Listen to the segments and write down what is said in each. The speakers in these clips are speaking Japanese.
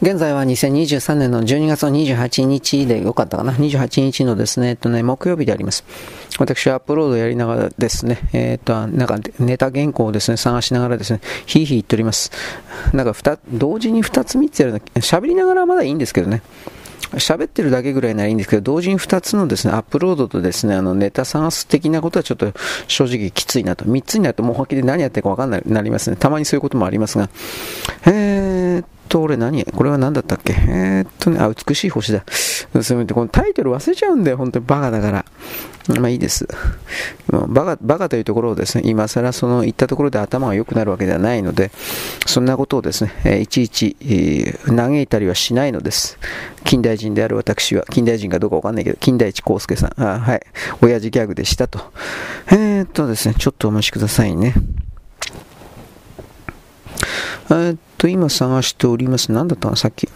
現在は2023年の12月の28日でよかったかな ?28 日のですね、えっとね、木曜日であります。私はアップロードやりながらですね、えっと、なんかネタ原稿をですね、探しながらですね、ひいひい言っております。なんか二、同時に2つ3つやるの、喋りながらはまだいいんですけどね。喋ってるだけぐらいならいいんですけど、同時に2つのですね、アップロードとですね、あの、ネタ探す的なことはちょっと正直きついなと。3つになるともう本気で何やってるかわかんない、なりますね。たまにそういうこともありますが。えーと、俺何？これは何だったっけ？えー、っとね、あ、美しい星だ。すみません、このタイトル忘れちゃうんだよ、本当にバカだから。まあいいです。バカ、バカというところをですね、今更その言ったところで頭が良くなるわけではないので、そんなことをですね、えいちいち、嘆いたりはしないのです。近代人である私は、近代人かどうかわかんないけど、近代一康介さん、あはい、親父ギャグでしたと。えー、っとですね、ちょっとお待ちくださいね。えー、っと、今探しております。何だったの？さっき。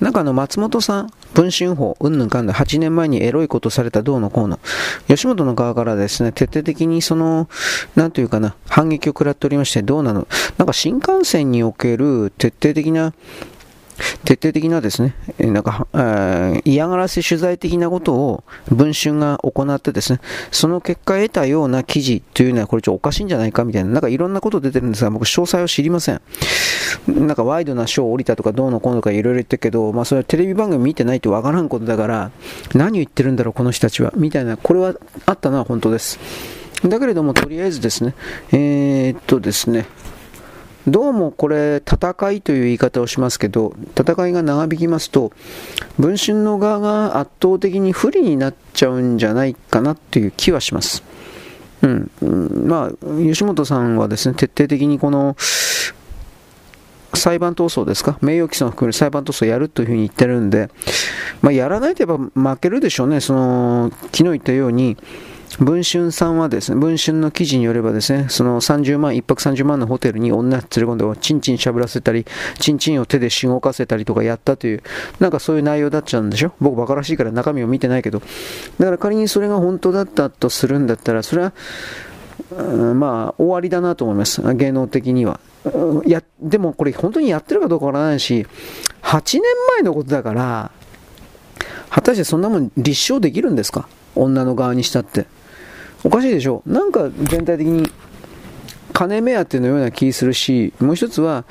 なんかあの、松本さん、文春法、うんぬんかんだ、8年前にエロいことされたどうのこうの。吉本の側からですね、徹底的にその、なんというかな、反撃を食らっておりまして、どうなの？なんか新幹線における徹底的な、徹底的なですね、なんか、嫌がらせ取材的なことを文春が行ってですね、その結果得たような記事というのはこれちょっとおかしいんじゃないかみたいな、なんかいろんなこと出てるんですが、僕詳細を知りません。なんかワイドな賞を降りたとかどうのこうのとかいろいろ言ってるけど、まあそれはテレビ番組見てないとわからんことだから、何を言ってるんだろうこの人たちは、みたいな、これはあったのは本当です。だけれども、とりあえずですね、えー、っとですね、どうもこれ、戦いという言い方をしますけど、戦いが長引きますと、文春の側が圧倒的に不利になっちゃうんじゃないかなという気はします。うん、まあ、吉本さんはですね、徹底的にこの、裁判闘争ですか？名誉毀損を含める裁判闘争をやるというふうに言ってるんで、まあ、やらないとやっぱ負けるでしょうね。その、昨日言ったように、文春さんはですね、文春の記事によればですね、その30万、1泊30万のホテルに女連れ込んで、チンチンしゃぶらせたり、チンチンを手でしごかせたりとかやったという、なんかそういう内容だっちゃうんでしょ？僕バカらしいから中身を見てないけど。だから仮にそれが本当だったとするんだったら、それは、まあ、終わりだなと思います。芸能的には。や、でもこれ本当にやってるかどうかわからないし、8年前のことだから、果たしてそんなもん立証できるんですか？女の側にしたって。おかしいでしょなんか全体的に金目当てのような気するし、もう一つは、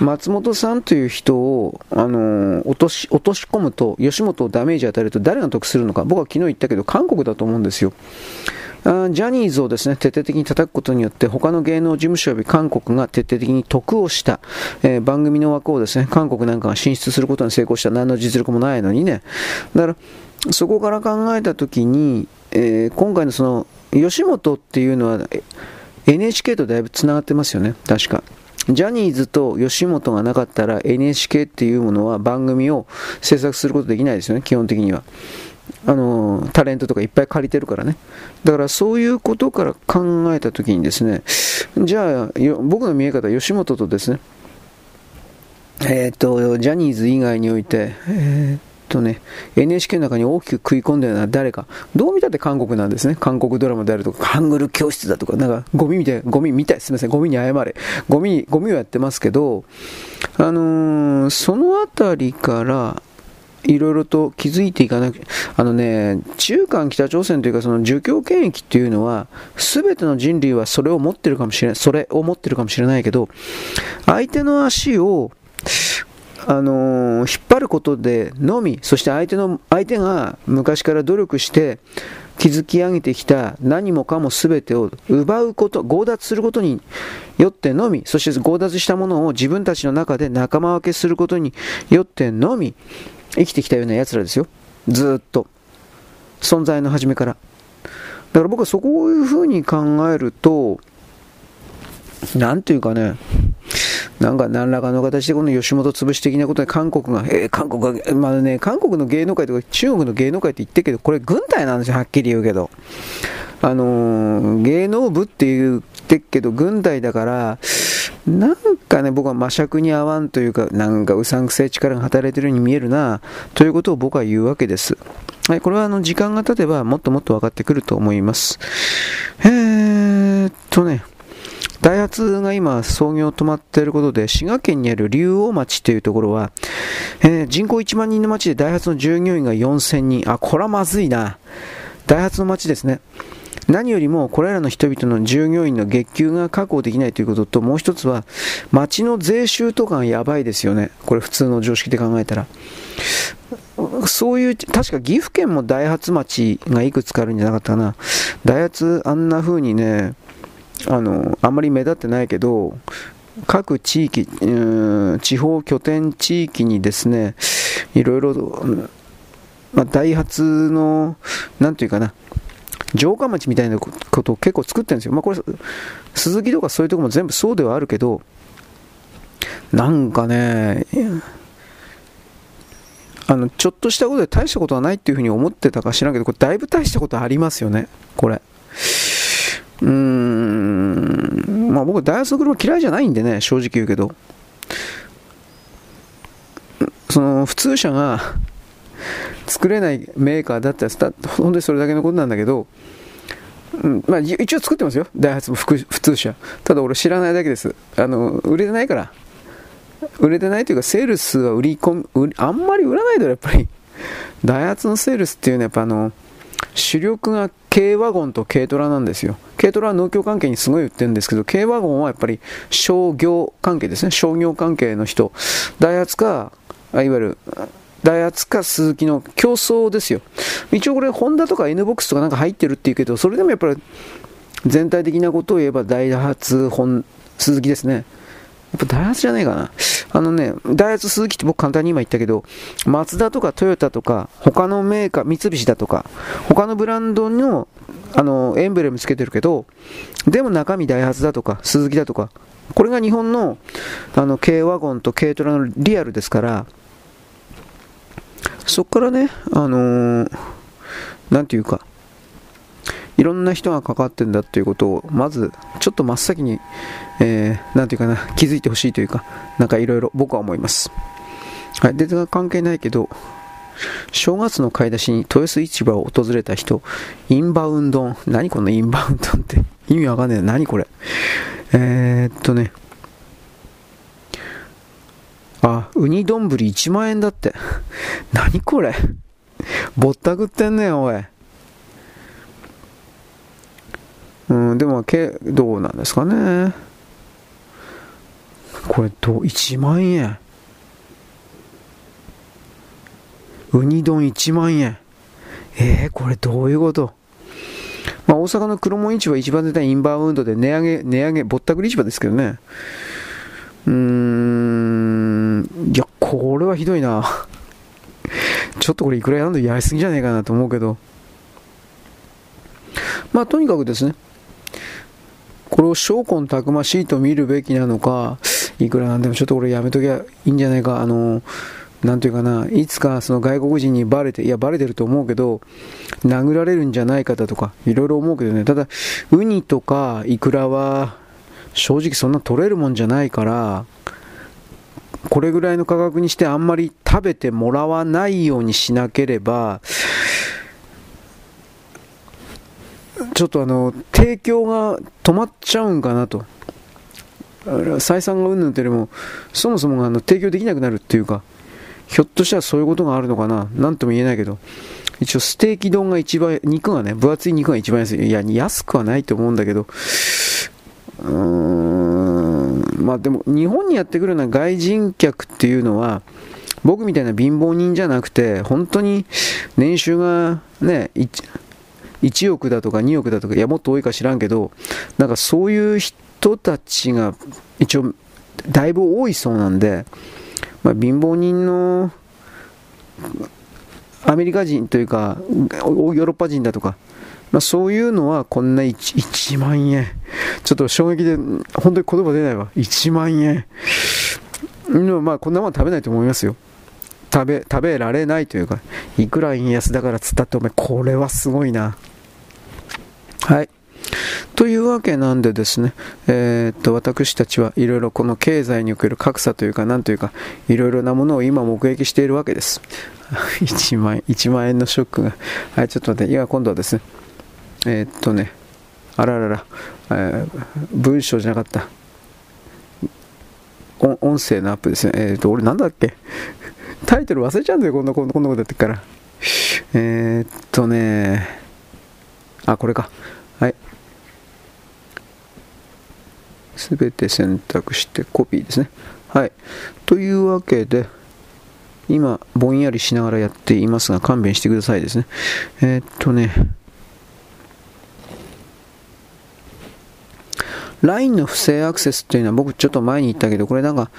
松本さんという人を、あの落とし、落とし込むと、吉本をダメージ与えると誰が得するのか、僕は昨日言ったけど、韓国だと思うんですよ。あジャニーズをですね、徹底的に叩くことによって、他の芸能事務所より韓国が徹底的に得をした、えー、番組の枠をですね、韓国なんかが進出することに成功した、何の実力もないのにね。だから、そこから考えたときに、えー、今回のその吉本っていうのは NHK とだいぶつながってますよね、確か。ジャニーズと吉本がなかったら NHK っていうものは番組を制作することできないですよね、基本的には。あの、タレントとかいっぱい借りてるからね。だからそういうことから考えたときにですね、じゃあ、僕の見え方、吉本とですね、えっ、ー、と、ジャニーズ以外において、えーとね、NHK の中に大きく食い込んだような誰か、どう見たって韓国なんですね。韓国ドラマであるとか、ハングル教室だとか、なんかゴミみたい、ゴミみたい、すみません、ゴミに謝れ。ゴミ、ゴミをやってますけど、あのー、そのあたりから、いろいろと気づいていかなきゃ、あのね、中韓北朝鮮というかその儒教権益っていうのは、すべての人類はそれを持ってるかもしれない、それを持ってるかもしれないけど、相手の足を、あのー、引っ張ることでのみ、そして相手の、相手が昔から努力して築き上げてきた何もかも全てを奪うこと、強奪することによってのみ、そして強奪したものを自分たちの中で仲間分けすることによってのみ、生きてきたような奴らですよ。ずっと。存在の初めから。だから僕はそこういうふうに考えると、なんていうかね、なんか何らかの形でこの吉本潰し的なことで韓国が、えー、韓国が、まあね、韓国の芸能界とか中国の芸能界って言ってるけど、これ軍隊なんですよ、はっきり言うけど。あのー、芸能部って言ってっけど、軍隊だから、なんかね、僕は魔尺に合わんというか、なんかうさんくせえ力が働いてるように見えるな、ということを僕は言うわけです。はい、これはあの時間が経てばもっともっと分かってくると思います。えーっとね、ダイハツが今創業止まっていることで、滋賀県にある竜王町というところは、えー、人口1万人の町でダイハツの従業員が4000人。あ、これはまずいな。ダイハツの町ですね。何よりもこれらの人々の従業員の月給が確保できないということと、もう一つは、町の税収とかがやばいですよね。これ普通の常識で考えたら。そういう、確か岐阜県もダイハツ町がいくつかあるんじゃなかったかな。ダイハツあんな風にね、あの、あんまり目立ってないけど、各地域、地方拠点地域にですね、いろいろ、まあ、ダイハツの、なんていうかな、城下町みたいなことを結構作ってるんですよ。まあこれ、鈴木とかそういうとこも全部そうではあるけど、なんかね、あの、ちょっとしたことで大したことはないっていうふうに思ってたか知らんけど、これだいぶ大したことありますよね、これ。うーん、まあ僕、ダイハツの車嫌いじゃないんでね、正直言うけど。その、普通車が作れないメーカーだったら、本当にそれだけのことなんだけど、うんまあ、一応作ってますよ、ダイハツも普通車。ただ俺知らないだけです。あの、売れてないから。売れてないというか、セールスは売り込み、あんまり売らないだろ、やっぱり。ダイハツのセールスっていうのはやっぱあの、主力が軽ワゴンと軽トラなんですよ。軽トラは農協関係にすごい売ってるんですけど、軽ワゴンはやっぱり商業関係ですね。商業関係の人。ダイハツか、いわゆるダイハツかスズキの競争ですよ。一応これ、ホンダとか N ボックスとかなんか入ってるっていうけど、それでもやっぱり全体的なことを言えばダイハツ、ホン、スズキですね。やっぱダイハツじゃないかな。あのね、ダイハツ、スズキって僕簡単に今言ったけど、マツダとかトヨタとか、他のメーカー、三菱だとか、他のブランドの、あの、エンブレムつけてるけど、でも中身ダイハツだとか、スズキだとか、これが日本の、あの、軽ワゴンと軽トラのリアルですから、そこからね、あのー、なんていうか、いろんな人が関わってんだっていうことを、まず、ちょっと真っ先に、えー、なんていうかな、気づいてほしいというか、なんかいろいろ僕は思います。はい、全然関係ないけど、正月の買い出しに豊洲市場を訪れた人、インバウンド、何このインバウンドって 意味わかんない。何これ。えー、っとね、あ、ウニ丼1万円だって。何これぼったくってんねん、おい。うん、でも、け、どうなんですかね。これ、どう、1万円。ウニ丼1万円。えー、これどういうことまあ、大阪の黒門市場一番出たインバウンドで値上げ、値上げ、ぼったくり市場ですけどね。うーん、いや、これはひどいな。ちょっとこれいくらやるのやりすぎじゃねえかなと思うけど。まあ、とにかくですね、これを証拠たくましいと見るべきなのか、いくらなんでもちょっとこれやめときゃいいんじゃないか、あの、なんていうかな、いつかその外国人にバレて、いや、バレてると思うけど、殴られるんじゃないかだとか、いろいろ思うけどね、ただ、ウニとかイクラは、正直そんな取れるもんじゃないから、これぐらいの価格にしてあんまり食べてもらわないようにしなければ、ちょっとあの、提供が止まっちゃうんかなと。採算がうんぬんというよりも、そもそもあの提供できなくなるっていうか、ひょっとしたらそういうことがあるのかななんとも言えないけど、一応ステーキ丼が一番、肉がね、分厚い肉が一番安い。いや、安くはないと思うんだけど、うーん、まあでも、日本にやってくるような外人客っていうのは、僕みたいな貧乏人じゃなくて、本当に年収がね、1, 億だとか2億だとか、いや、もっと多いか知らんけど、なんかそういう人たちが一応、だいぶ多いそうなんで、まあ、貧乏人のアメリカ人というか、ヨーロッパ人だとか、まあ、そういうのはこんな 1, 1万円。ちょっと衝撃で、本当に言葉出ないわ。1万円。まあこんなもん食べないと思いますよ。食べ、食べられないというか、いくら円安だからつったってお前、これはすごいな。はい。というわけなんでですね、えー、っと、私たちはいろいろこの経済における格差というか、なんというか、いろいろなものを今目撃しているわけです。1万円、1万円のショックが。はい、ちょっと待って、いや、今度はですね、えー、っとね、あららら、えー、文章じゃなかった。音声のアップですね。えっ、と、俺なんだっけ？タイトル忘れちゃうんだよ、こんな、こんなことやってっから。えー、っとね、あ、これか。はい。すべて選択してコピーですね。はい。というわけで、今、ぼんやりしながらやっていますが、勘弁してくださいですね。えー、っとね、LINE の不正アクセスっていうのは僕ちょっと前に言ったけど、これなんか、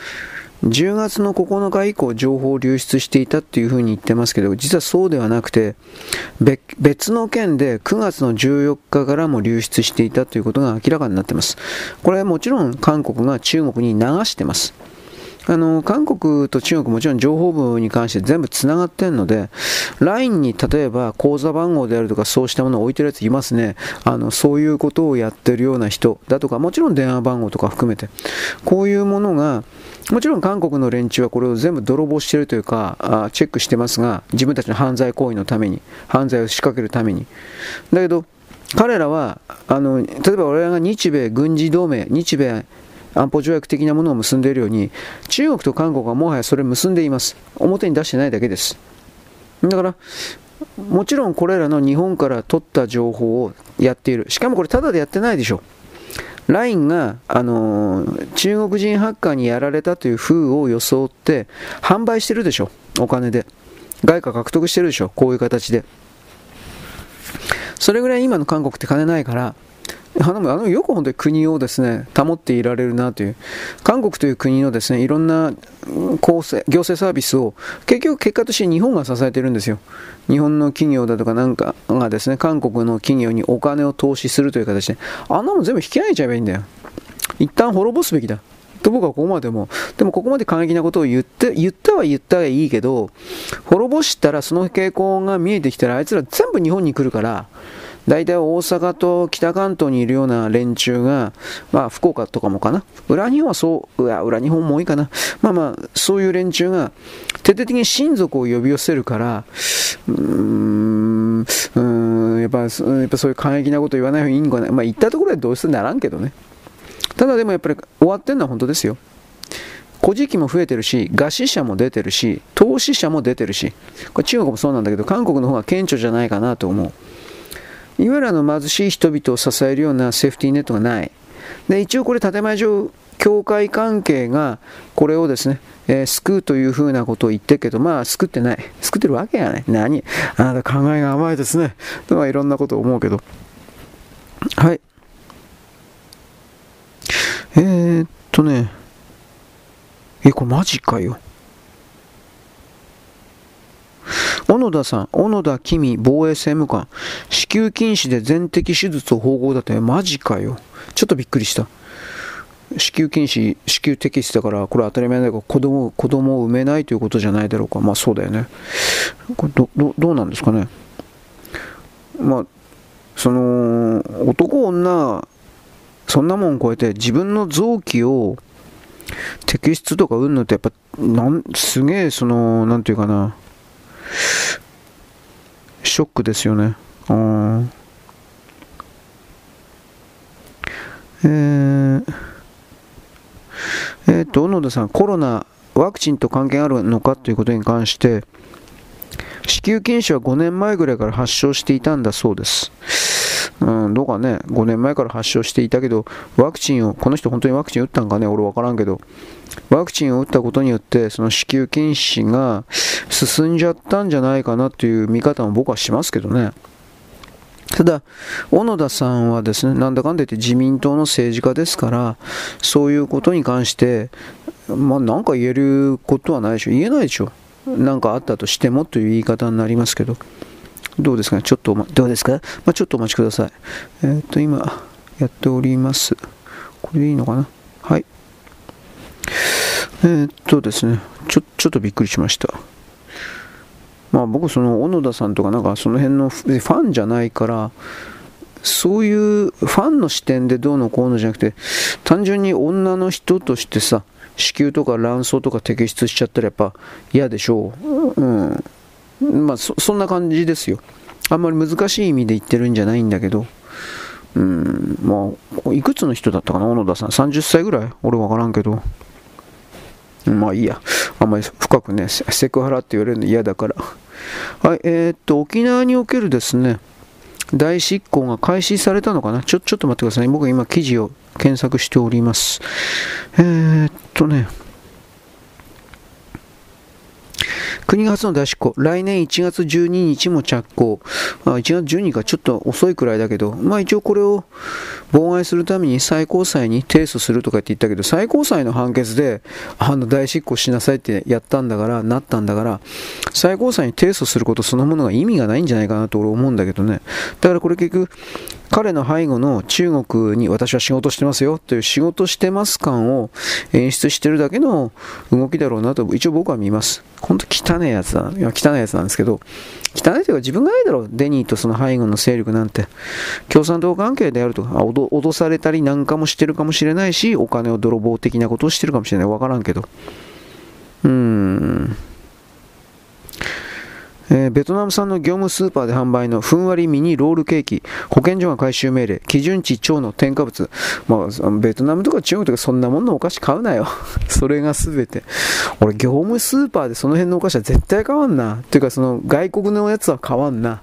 10月の9日以降情報を流出していたっていうふうに言ってますけど、実はそうではなくて、別の件で9月の14日からも流出していたということが明らかになっています。これはもちろん韓国が中国に流してます。あの、韓国と中国もちろん情報部に関して全部つながってるので、LINE に例えば口座番号であるとかそうしたものを置いてるやついますね。あの、そういうことをやってるような人だとか、もちろん電話番号とか含めて、こういうものが、もちろん韓国の連中はこれを全部泥棒してるというかあ、チェックしてますが、自分たちの犯罪行為のために、犯罪を仕掛けるために。だけど、彼らは、あの、例えば俺らが日米軍事同盟、日米安保条約的なものを結んでいるように、中国と韓国はもはやそれを結んでいます。表に出してないだけです。だから、もちろんこれらの日本から取った情報をやっている。しかもこれただでやってないでしょ。LINE が、あのー、中国人ハッカーにやられたという風を装って販売してるでしょ。お金で。外貨獲得してるでしょ。こういう形で。それぐらい今の韓国って金ないから、あのあのよく本当に国をですね保っていられるなという、韓国という国のですねいろんな行政サービスを結局結果として日本が支えているんですよ。日本の企業だとかなんかがですね韓国の企業にお金を投資するという形で、あんなもん全部引き上げちゃえばいいんだよ。一旦滅ぼすべきだ。と僕はここまでも、でもここまで過激なことを言って、言ったは言ったはいいけど、滅ぼしたらその傾向が見えてきたらあいつら全部日本に来るから、大体大阪と北関東にいるような連中が、まあ福岡とかもかな。裏日本はそう、うわ、裏日本も多いかな。まあまあ、そういう連中が徹底的に親族を呼び寄せるから、うーん、うんやっぱ、やっぱそういう過激なこと言わない方がいいんかな。まあ言ったところでどうせならんけどね。ただでもやっぱり終わってんのは本当ですよ。古事記も増えてるし、餓死者も出てるし、投資者も出てるし、これ中国もそうなんだけど、韓国の方が顕著じゃないかなと思う。いわゆるあの貧しい人々を支えるようなセーフティーネットがない。で、一応これ建前上、教会関係がこれをですね、えー、救うというふうなことを言ってるけど、まあ救ってない。救ってるわけがない。何？あなた考えが甘いですね。とかいろんなことを思うけど。はい。えー、っとね。え、これマジかよ。小野田さん、小野田公防衛政務官、子宮筋腫で全摘手術を縫合だって、マジかよ。ちょっとびっくりした。子宮筋腫、子宮摘出だから、これ当たり前だけど、子供子供を産めないということじゃないだろうか。まあそうだよね。これどどどうなんですかね。まあ、その、男、女、そんなもん超えて自分の臓器を摘出とかうんのってやっぱ、なんすげえ、その、なんていうかな、ショックですよね。えー、えー、と、小野田さん、コロナ、ワクチンと関係あるのかということに関して、子宮筋腫は5年前ぐらいから発症していたんだそうです。うん、どうかね、5年前から発症していたけど、ワクチンを、この人本当にワクチン打ったんかね、俺分からんけど、ワクチンを打ったことによって、その子宮筋腫が進んじゃったんじゃないかなという見方も僕はしますけどね。ただ、小野田さんはですね、なんだかんだ言って自民党の政治家ですから、そういうことに関して、まあ、なんか言えることはないでしょ。言えないでしょ。なんかあったとしてもという言い方になりますけど。どうですかね？ちょっと、どうですか、まあ、ちょっとお待ちください。えっ、と、今、やっております。これでいいのかな？えー、っとですね、ちょ、ちょっとびっくりしました。まあ僕、その、小野田さんとかなんかその辺のファンじゃないから、そういうファンの視点でどうのこうのじゃなくて、単純に女の人としてさ、子宮とか卵巣とか摘出しちゃったらやっぱ嫌でしょう。うん。まあそ、そんな感じですよ。あんまり難しい意味で言ってるんじゃないんだけど、うん、まあ、いくつの人だったかな、小野田さん。30歳ぐらい？俺わからんけど。まあいいや。あんまり深くね、セクハラって言われるの嫌だから。はい、えー、っと、沖縄におけるですね、大執行が開始されたのかな？ちょ、ちょっと待ってください。僕今記事を検索しております。えー、っとね、国が初の大執行、来年1月12日も着工。あ1月12日がちょっと遅いくらいだけど、まあ一応これを妨害するために最高裁に提訴するとかって言ったけど、最高裁の判決であの大執行しなさいってやったんだから、なったんだから、最高裁に提訴することそのものが意味がないんじゃないかなと俺思うんだけどね。だからこれ結局、彼の背後の中国に私は仕事してますよという仕事してます感を演出してるだけの動きだろうなと一応僕は見ます。本当汚いやつだ。いや汚いやつなんですけど、汚いというか自分がないだろう。デニーとその背後の勢力なんて。共産党関係であるとか、脅されたりなんかもしてるかもしれないし、お金を泥棒的なことをしてるかもしれない。わからんけど。うーん。えー、ベトナム産の業務スーパーで販売のふんわりミニロールケーキ、保健所が回収命令、基準値超の添加物、まあ、ベトナムとか中国とかそんなもんのお菓子買うなよ。それが全て。俺、業務スーパーでその辺のお菓子は絶対買わんな。っていうか、その外国のやつは買わんな。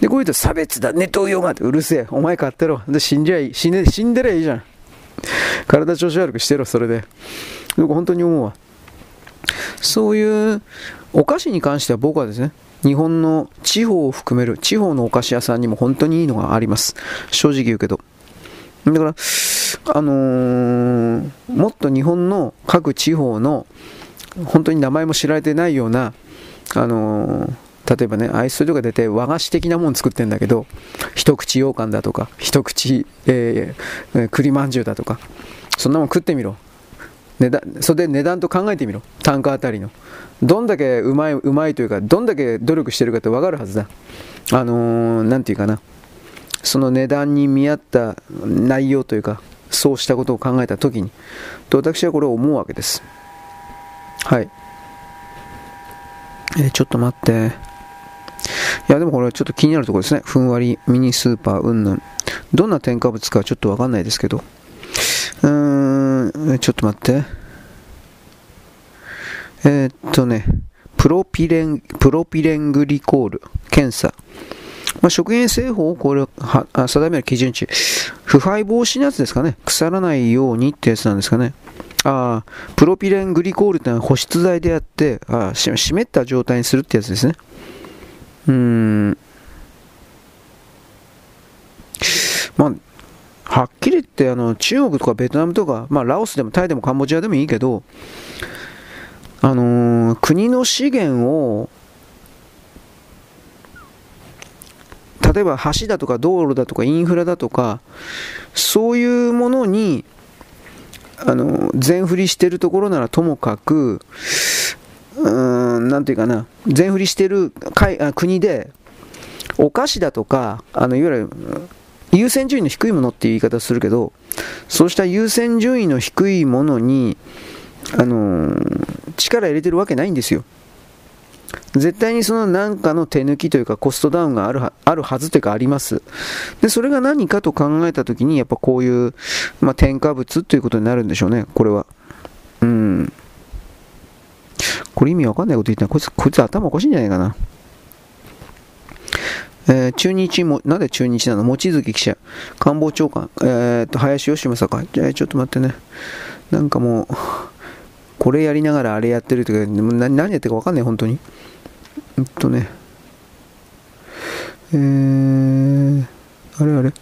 で、こういうと差別だ、ネット用がってうるせえ。お前買ってろ。で、死んじゃい。死んで、死んでりゃいいじゃん。体調子悪くしてろ、それで。僕本当に思うわ。そういうお菓子に関しては僕はですね、日本の地方を含める地方のお菓子屋さんにも本当にいいのがあります。正直言うけど。だから、あのー、もっと日本の各地方の本当に名前も知られてないような、あのー、例えばね、アイスとか出て和菓子的なもの作ってんだけど、一口羊羹だとか、一口、えー、栗まんじゅうだとか、そんなもん食ってみろ。値段それで値段と考えてみろ単価あたりのどんだけうまいうまいというかどんだけ努力してるかって分かるはずだ。あのー、て言うかな。その値段に見合った内容というかそうしたことを考えた時にと私はこれを思うわけです。はい。えー、ちょっと待って。いやでもこれはちょっと気になるところですね。ふんわりミニスーパーうんぬんどんな添加物かちょっとわかんないですけど。うーん、ちょっと待って。えー、っとね、プロピレン、プロピレングリコール検査。まあ、食品製法をこれは定める基準値。腐敗防止のやつですかね。腐らないようにってやつなんですかね。ああ、プロピレングリコールってのは保湿剤であって、ああ湿った状態にするってやつですね。うん。まあ、はっきり言ってあの中国とかベトナムとか、まあ、ラオスでもタイでもカンボジアでもいいけど、あのー、国の資源を例えば橋だとか道路だとかインフラだとかそういうものにあの全振りしてるところならともかくうーんなんていうかな全振りしてる国でお菓子だとかあのいわゆる優先順位の低いものっていう言い方するけど、そうした優先順位の低いものに、あのー、力入れてるわけないんですよ。絶対にその何かの手抜きというかコストダウンがあるはあるはずというかあります。で、それが何かと考えたときに、やっぱこういう、まあ、添加物ということになるんでしょうね、これは。うん。これ意味わかんないこと言ってな。こいつ、こいつ頭おかしいんじゃないかな。えー、中日も、なんで中日なの？望月記者、官房長官、えー、と林芳正か、えー、ちょっと待ってね、なんかもう、これやりながらあれやってるというか、何やってるか分かんない、本当に。えっとね、えー、あれあれ、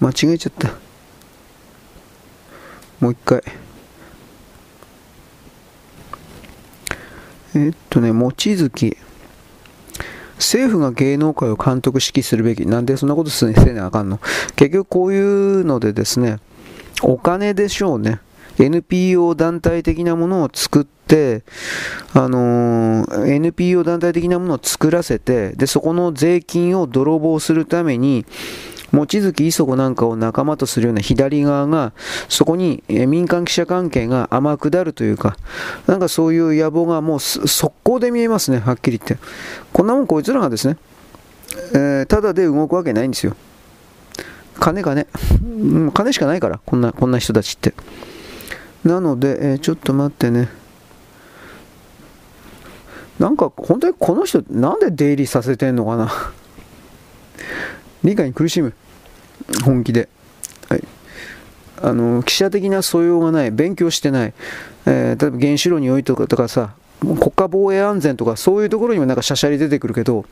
間違えちゃった。もう一回。えっとね、望月。政府が芸能界を監督指揮するべき。なんでそんなことせなあかんの結局こういうのでですね、お金でしょうね。NPO 団体的なものを作って、あのー、NPO 団体的なものを作らせて、で、そこの税金を泥棒するために、望月磯子なんかを仲間とするような左側が、そこに民間記者関係が天下るというか、なんかそういう野望がもう速攻で見えますね、はっきり言って。こんなもんこいつらがですね、えー、ただで動くわけないんですよ。金金。金しかないから、こんな、こんな人たちって。なので、えー、ちょっと待ってね。なんか、本当にこの人、なんで出入りさせてんのかな？理解に苦しむ。本気で。はい。あの、記者的な素養がない。勉強してない。えー、例えば原子炉においてとかさ、国家防衛安全とかそういうところにもなんかしゃしゃり出てくるけど、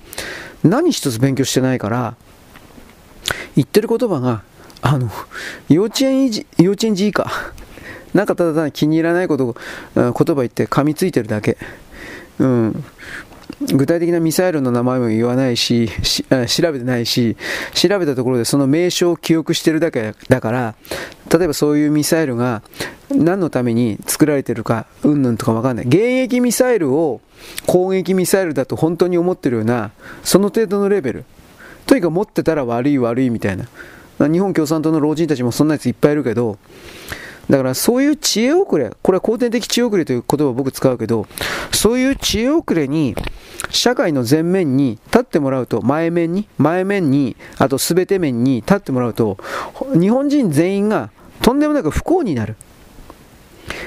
何一つ勉強してないから、言ってる言葉が、あの、幼稚園、幼稚園児以下。なんかただただ気に入らないことを言葉言って噛みついてるだけ。うん。具体的なミサイルの名前も言わないし調べてないし、調べたところでその名称を記憶してるだけだから、例えばそういうミサイルが何のために作られてるか、うんぬんとかわかんない。現役ミサイルを攻撃ミサイルだと本当に思ってるような、その程度のレベル。とにかく持ってたら悪い悪いみたいな。日本共産党の老人たちもそんなやついっぱいいるけど、だからそういう知恵遅れ、これは後天的知恵遅れという言葉を僕使うけど、そういう知恵遅れに、社会の前面に立ってもらうと、前面に、前面に、あと全て面に立ってもらうと、日本人全員がとんでもなく不幸になる。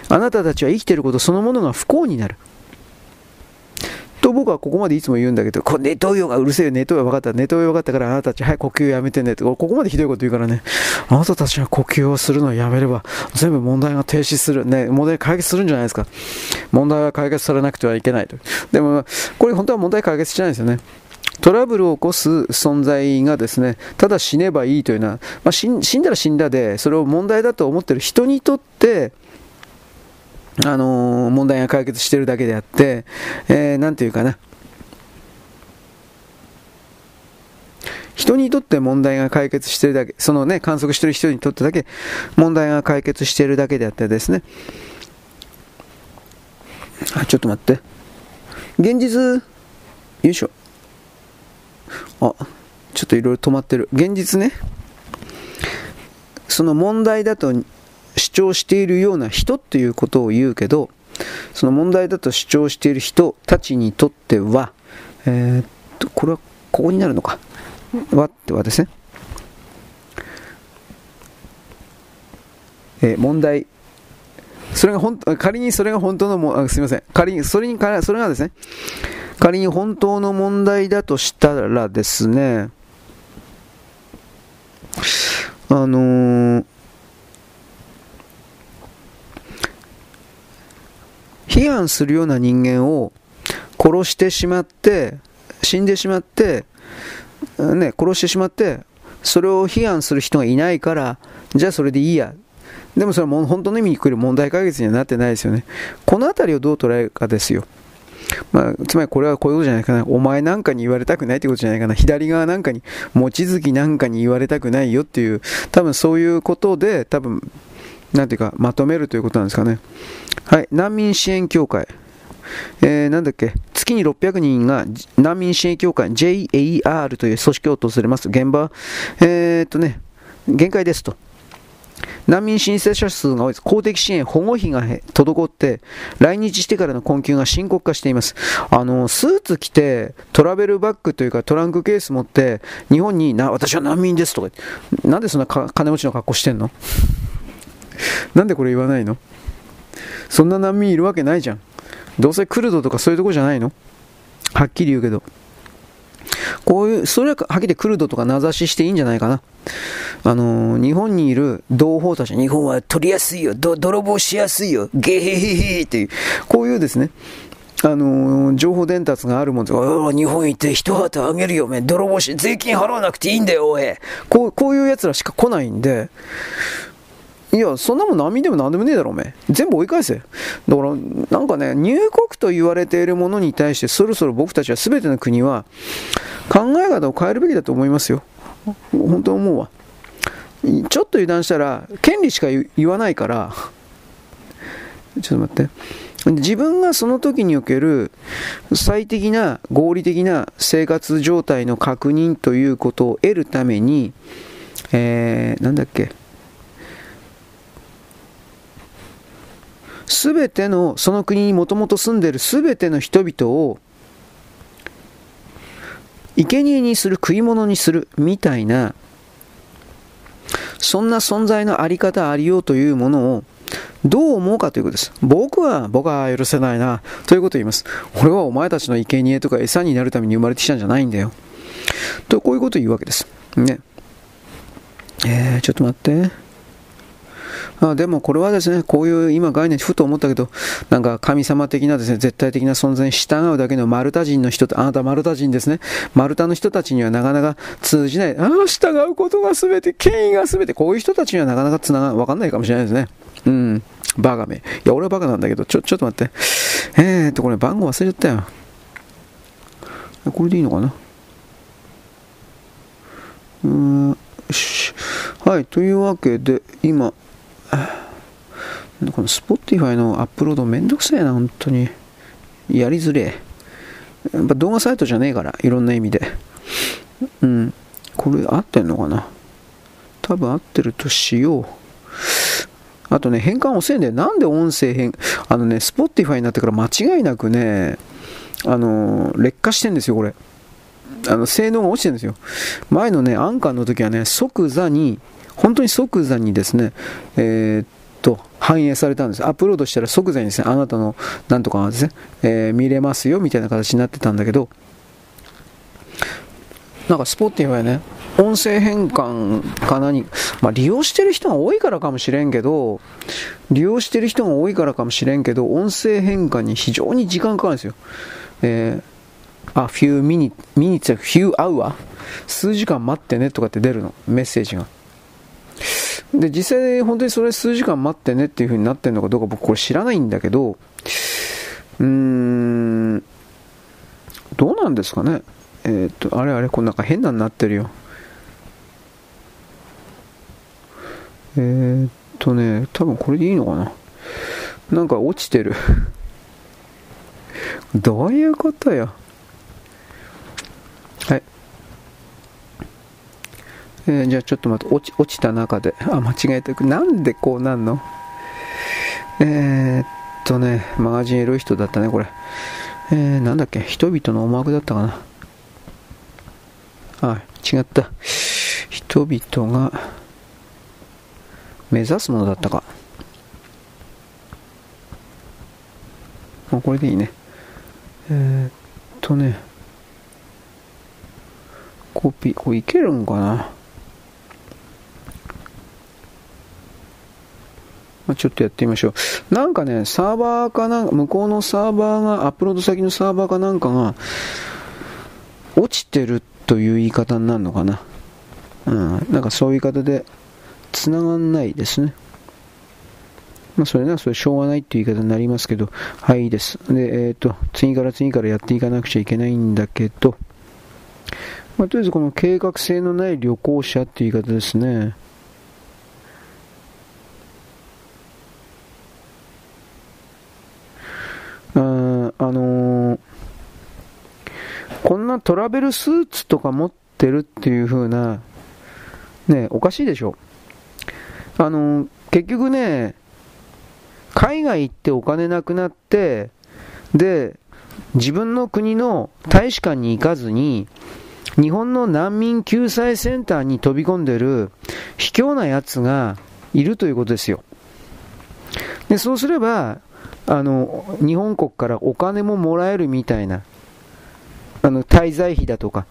あなたたちは生きていることそのものが不幸になる。と僕はここまでいつも言うんだけど、これネトウヨがうるせえよ、ネトウヨ分かった、ネトウヨ分かったからあなたたち、はい、呼吸やめてねって、ここまでひどいこと言うからね、あなたたちが呼吸をするのをやめれば、全部問題が停止する、ね、問題解決するんじゃないですか。問題は解決されなくてはいけないと。でも、これ本当は問題解決じゃないですよね。トラブルを起こす存在がですね、ただ死ねばいいというのは、まあ、死んだら死んだで、それを問題だと思ってる人にとって、あのー、問題が解決してるだけであって、えー、なんていうかな、人にとって問題が解決してるだけ、そのね、観測してる人にとってだけ問題が解決してるだけであってですね、あ、ちょっと待って。現実、よいしょ。あ、ちょっといろいろ止まってる。現実ね、その問題だと主張しているような人っていうことを言うけど、その問題だと主張している人たちにとっては、えー、っと、これはここになるのか。はってはですね、えー、問題、それが本仮にそれが本当のもあ、すみません。仮に、それに、それがですね、仮に本当の問題だとしたらですね、あのー、批判するような人間を殺してしまって、死んでしまって、ね、殺してしまって、それを批判する人がいないから、じゃあそれでいいや。でもそれはも本当の意味に来る問題解決にはなってないですよね。この辺りをどう捉えるかですよ。まあ、つまりこれはこういうことじゃないかな。お前なんかに言われたくないってことじゃないかな。左側なんかに、望月なんかに言われたくないよっていう、多分そういうことで、多分、なんていうか、まとめるということなんですかね。はい、難民支援協会。えー、なんだっけ、月に600人が難民支援協会 JAR という組織を訪れます。現場、えー、っとね、限界ですと。難民申請者数が多いです。公的支援、保護費が滞って、来日してからの困窮が深刻化しています。あの、スーツ着て、トラベルバッグというかトランクケース持って、日本にな、私は難民ですとか、なんでそんな金持ちの格好してんの？なんでこれ言わないの？そんな難民いるわけないじゃん。どうせクルドとかそういうとこじゃないの？はっきり言うけど。こういう、それははっきりクルドとか名指ししていいんじゃないかな。あのー、日本にいる同胞たち、日本は取りやすいよ、泥棒しやすいよ、ゲヘヘヘっていう、こういうですね、あのー、情報伝達があるもんで、日本行って一旗あげるよ、め、泥棒し、税金払わなくていいんだよ、おい。こう、こういう奴らしか来ないんで、いや、そんなもん難民でも何でもねえだろ、おめえ。全部追い返せ。だから、なんかね、入国と言われているものに対して、そろそろ僕たちは全ての国は、考え方を変えるべきだと思いますよ。本当思うわ。ちょっと油断したら、権利しか言わないから、ちょっと待って。自分がその時における最適な合理的な生活状態の確認ということを得るために、えー、なんだっけ、すべての、その国にもともと住んでいるすべての人々を、生贄にする、食い物にする、みたいな、そんな存在のあり方ありようというものをどう思うかということです。僕は、僕は許せないな、ということを言います。俺はお前たちの生贄とか餌になるために生まれてきたんじゃないんだよ。と、こういうことを言うわけです。ね。えー、ちょっと待って。あでもこれはですね、こういう今概念ふと思ったけど、なんか神様的なですね、絶対的な存在に従うだけのマルタ人の人と、あなたマルタ人ですね、マルタの人たちにはなかなか通じない、ああ、従うことが全て、権威が全て、こういう人たちにはなかなかつなが、わかんないかもしれないですね。うん。バカめ。いや、俺はバカなんだけど、ちょ、ちょっと待って。えーっと、これ番号忘れちゃったよ。これでいいのかな？うーん。はい、というわけで、今、この Spotify のアップロードめんどくせえな、本当に。やりづれえ。やっぱ動画サイトじゃねえから、いろんな意味で。うん。これ合ってんのかな？多分合ってるとしよう。あとね、変換遅いんだよ。なんで音声変、あのね、Spotify になってから間違いなくね、あの、劣化してんですよ、これ。あの、性能が落ちてるんですよ。前のね、アンカーの時はね、即座に、本当に即座にですね、えー、っと、反映されたんです。アップロードしたら即座にですね、あなたのなんとかがですね、えー、見れますよみたいな形になってたんだけど、なんか Spotify ね、音声変換か何、まあ、利用してる人が多いからかもしれんけど、利用してる人が多いからかもしれんけど、音声変換に非常に時間かかるんですよ。えー、あ、few minutes, minutes, few hour? 数時間待ってねとかって出るの、メッセージが。で、実際本当にそれ数時間待ってねっていう風になってるのかどうか僕これ知らないんだけど、うーん、どうなんですかね？えー、っと、あれあれ、これなんか変なになってるよ。えー、っとね、多分これでいいのかな？なんか落ちてる。どういうことよ。はい。えー、じゃあちょっと待って、落ち落ちた中で、あ、間違えた。なんでこうなんの？えー、っとね、マガジンエロい人だったね、これ。えー、なんだっけ、人々の思惑だったかな？あ、違った。人々が目指すものだったか。あ、これでいいね。えー、っとね、コピー、これいけるんかな？ま、ちょっとやってみましょう。なんかね、サーバーかなんか、向こうのサーバーが、アップロード先のサーバーかなんかが、落ちてるという言い方になるのかな。うん、なんかそういう言い方で、繋がんないですね。まあ、それならそれしょうがないっていう言い方になりますけど、はい、いいです。で、えっ、ー、と、次から次からやっていかなくちゃいけないんだけど、まあ、とりあえずこの計画性のない旅行者っていう言い方ですね。あのー、こんなトラベルスーツとか持ってるっていう風な、ね、おかしいでしょ。あのー、結局ね、海外行ってお金なくなって、で、自分の国の大使館に行かずに、日本の難民救済センターに飛び込んでる卑怯な奴がいるということですよ。で、そうすれば、あの、日本国からお金ももらえるみたいな、あの、滞在費だとか、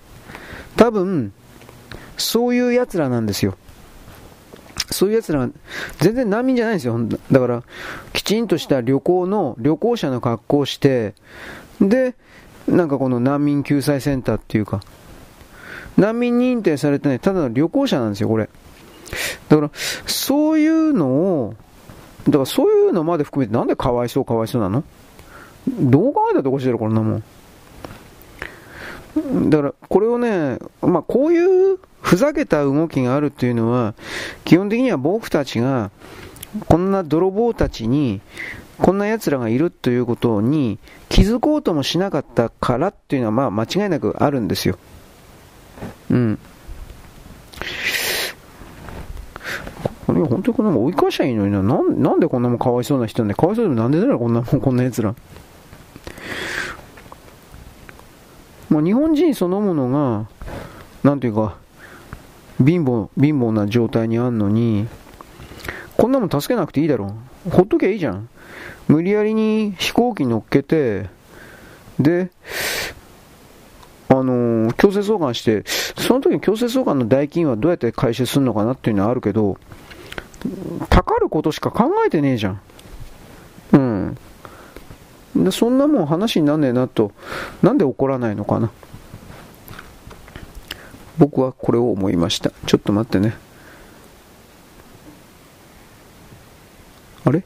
多分、そういう奴らなんですよ。そういう奴ら、全然難民じゃないんですよ。だから、きちんとした旅行の、旅行者の格好をして、で、なんかこの難民救済センターっていうか、難民認定されてない、ただの旅行者なんですよ、これ。だから、そういうのを、だからそういうのまで含めてなんでかわいそうかわいそうなの？どう考えたっておかしいだろ、こんなもん。だから、これをね、まあ、こういうふざけた動きがあるっていうのは、基本的には僕たちが、こんな泥棒たちに、こんな奴らがいるということに気づこうともしなかったからっていうのは、まあ、間違いなくあるんですよ。うん。これ本当にこんなもん追い返しゃいいのにな。なんなんでこんなもんかわいそうな人なんで、かわいそうでもなんでだろ、こんなもん、こんな奴ら。まあ、日本人そのものが、なんていうか、貧乏、貧乏な状態にあんのに、こんなもん助けなくていいだろ。ほっときゃいいじゃん。無理やりに飛行機乗っけて、で、あのー、強制送還して、その時に強制送還の代金はどうやって回収するのかなっていうのはあるけど、たかることしか考えてねえじゃん。うん。で、そんなもん話になんねえなと、なんで怒らないのかな。僕はこれを思いました。ちょっと待ってね。あれ？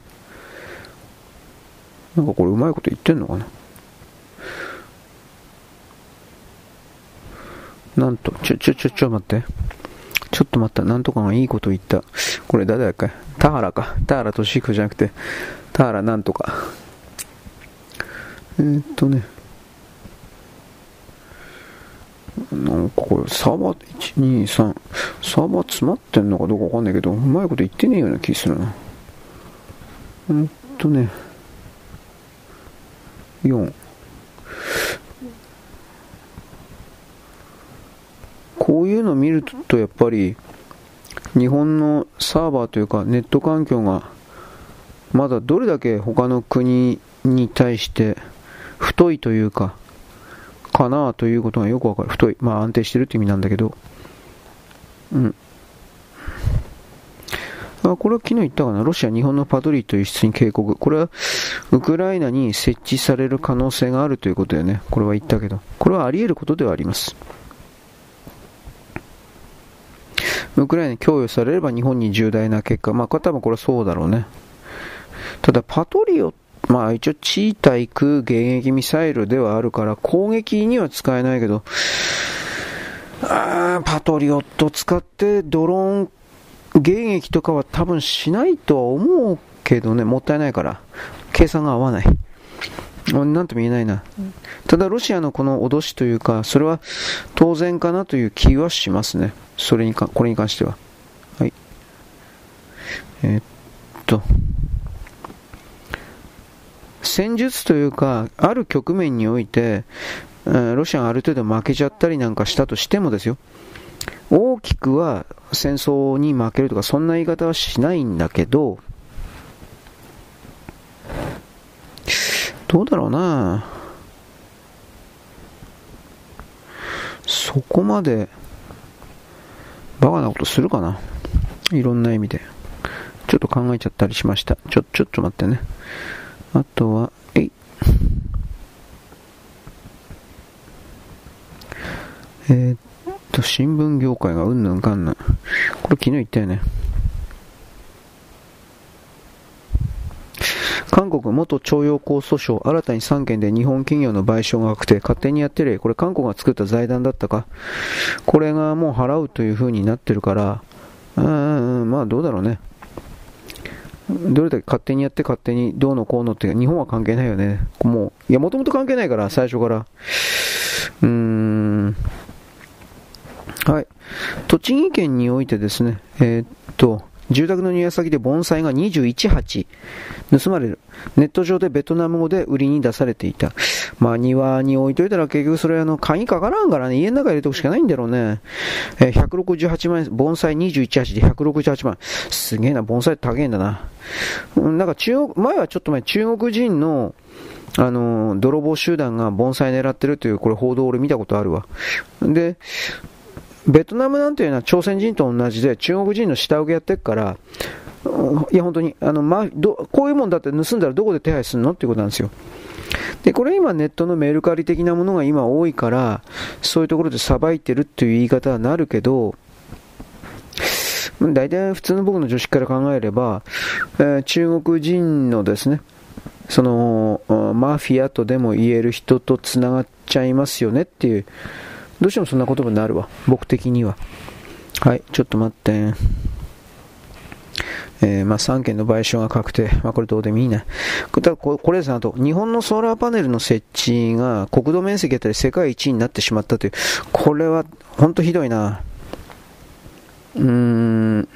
なんかこれうまいこと言ってんのかななんと、ちょ、ちょ、ちょ、ちょ、待って。ちょっと待った。なんとかがいいこと言った。これ誰だっけ？田原か。田原俊彦じゃなくて、田原なんとか。えー、っとね。なんかこれ、サーバー1、2、3、サーバ詰まってんのかどうかわかんないけど、うまいこと言ってねえような気するな。えー、っとね、4。こういうのを見るとやっぱり日本のサーバーというかネット環境がまだどれだけ他の国に対して太いというかかなということがよくわかる太いまあ安定してるって意味なんだけどうんあこれは昨日言ったかな？ロシア、日本のパトリーと輸出に警告。これはウクライナに設置される可能性があるということだよね。これは言ったけど。これはあり得ることではあります。ウクライナに供与されれば日本に重大な結果、まあ、多分これはそうだろうね。ただ、パトリオ、まあ一応地対空迎撃ミサイルではあるから攻撃には使えないけど、あパトリオット使ってドローン迎撃とかは多分しないとは思うけどね、もったいないから。計算が合わない。なんとも言えないな。ただロシアのこの脅しというか、それは当然かなという気はしますね。それにか、これに関しては。はい。えー、っと。戦術というか、ある局面において、ロシアがある程度負けちゃったりなんかしたとしてもですよ。大きくは戦争に負けるとか、そんな言い方はしないんだけど、どうだろうなそこまでバカなことするかないろんな意味で。ちょっと考えちゃったりしました。ちょ、ちょっと待ってね。あとは、えい。えー、っと、新聞業界がうんぬんかんぬん。これ昨日言ったよね。韓国元徴用工訴訟、新たに3件で日本企業の賠償が確定、勝手にやってるこれ韓国が作った財団だったか、これがもう払うという風になってるから、うん、うん、まあどうだろうね。どれだけ勝手にやって勝手にどうのこうのって日本は関係ないよね。もう、いや、もともと関係ないから、最初から。うーん。はい。栃木県においてですね、えー、っと、住宅の庭先で盆栽が21鉢盗まれる。ネット上でベトナム語で売りに出されていた。まあ庭に置いといたら結局それあの鍵かからんからね、家の中入れておくしかないんだろうね。えー、168万円、盆栽21鉢で168万。すげえな、盆栽高えんだな。なんか中国、前はちょっと前、中国人のあの、泥棒集団が盆栽狙ってるという、これ報道俺見たことあるわ。で、ベトナムなんていうのは朝鮮人と同じで中国人の下請けやってるから、いや本当に、あの、まど、こういうもんだって盗んだらどこで手配するのっていうことなんですよ。で、これ今ネットのメルカリ的なものが今多いから、そういうところでさばいてるっていう言い方はなるけど、大体普通の僕の常識から考えれば、えー、中国人のですね、その、マフィアとでも言える人と繋がっちゃいますよねっていう、どうしてもそんな言葉になるわ。僕的には。はい、ちょっと待って。えー、まあ、3件の賠償が確定。まあ、これどうでもいいな。これですね、あと、日本のソーラーパネルの設置が国土面積やったり世界一になってしまったという。これは、ほんとひどいな。うーん。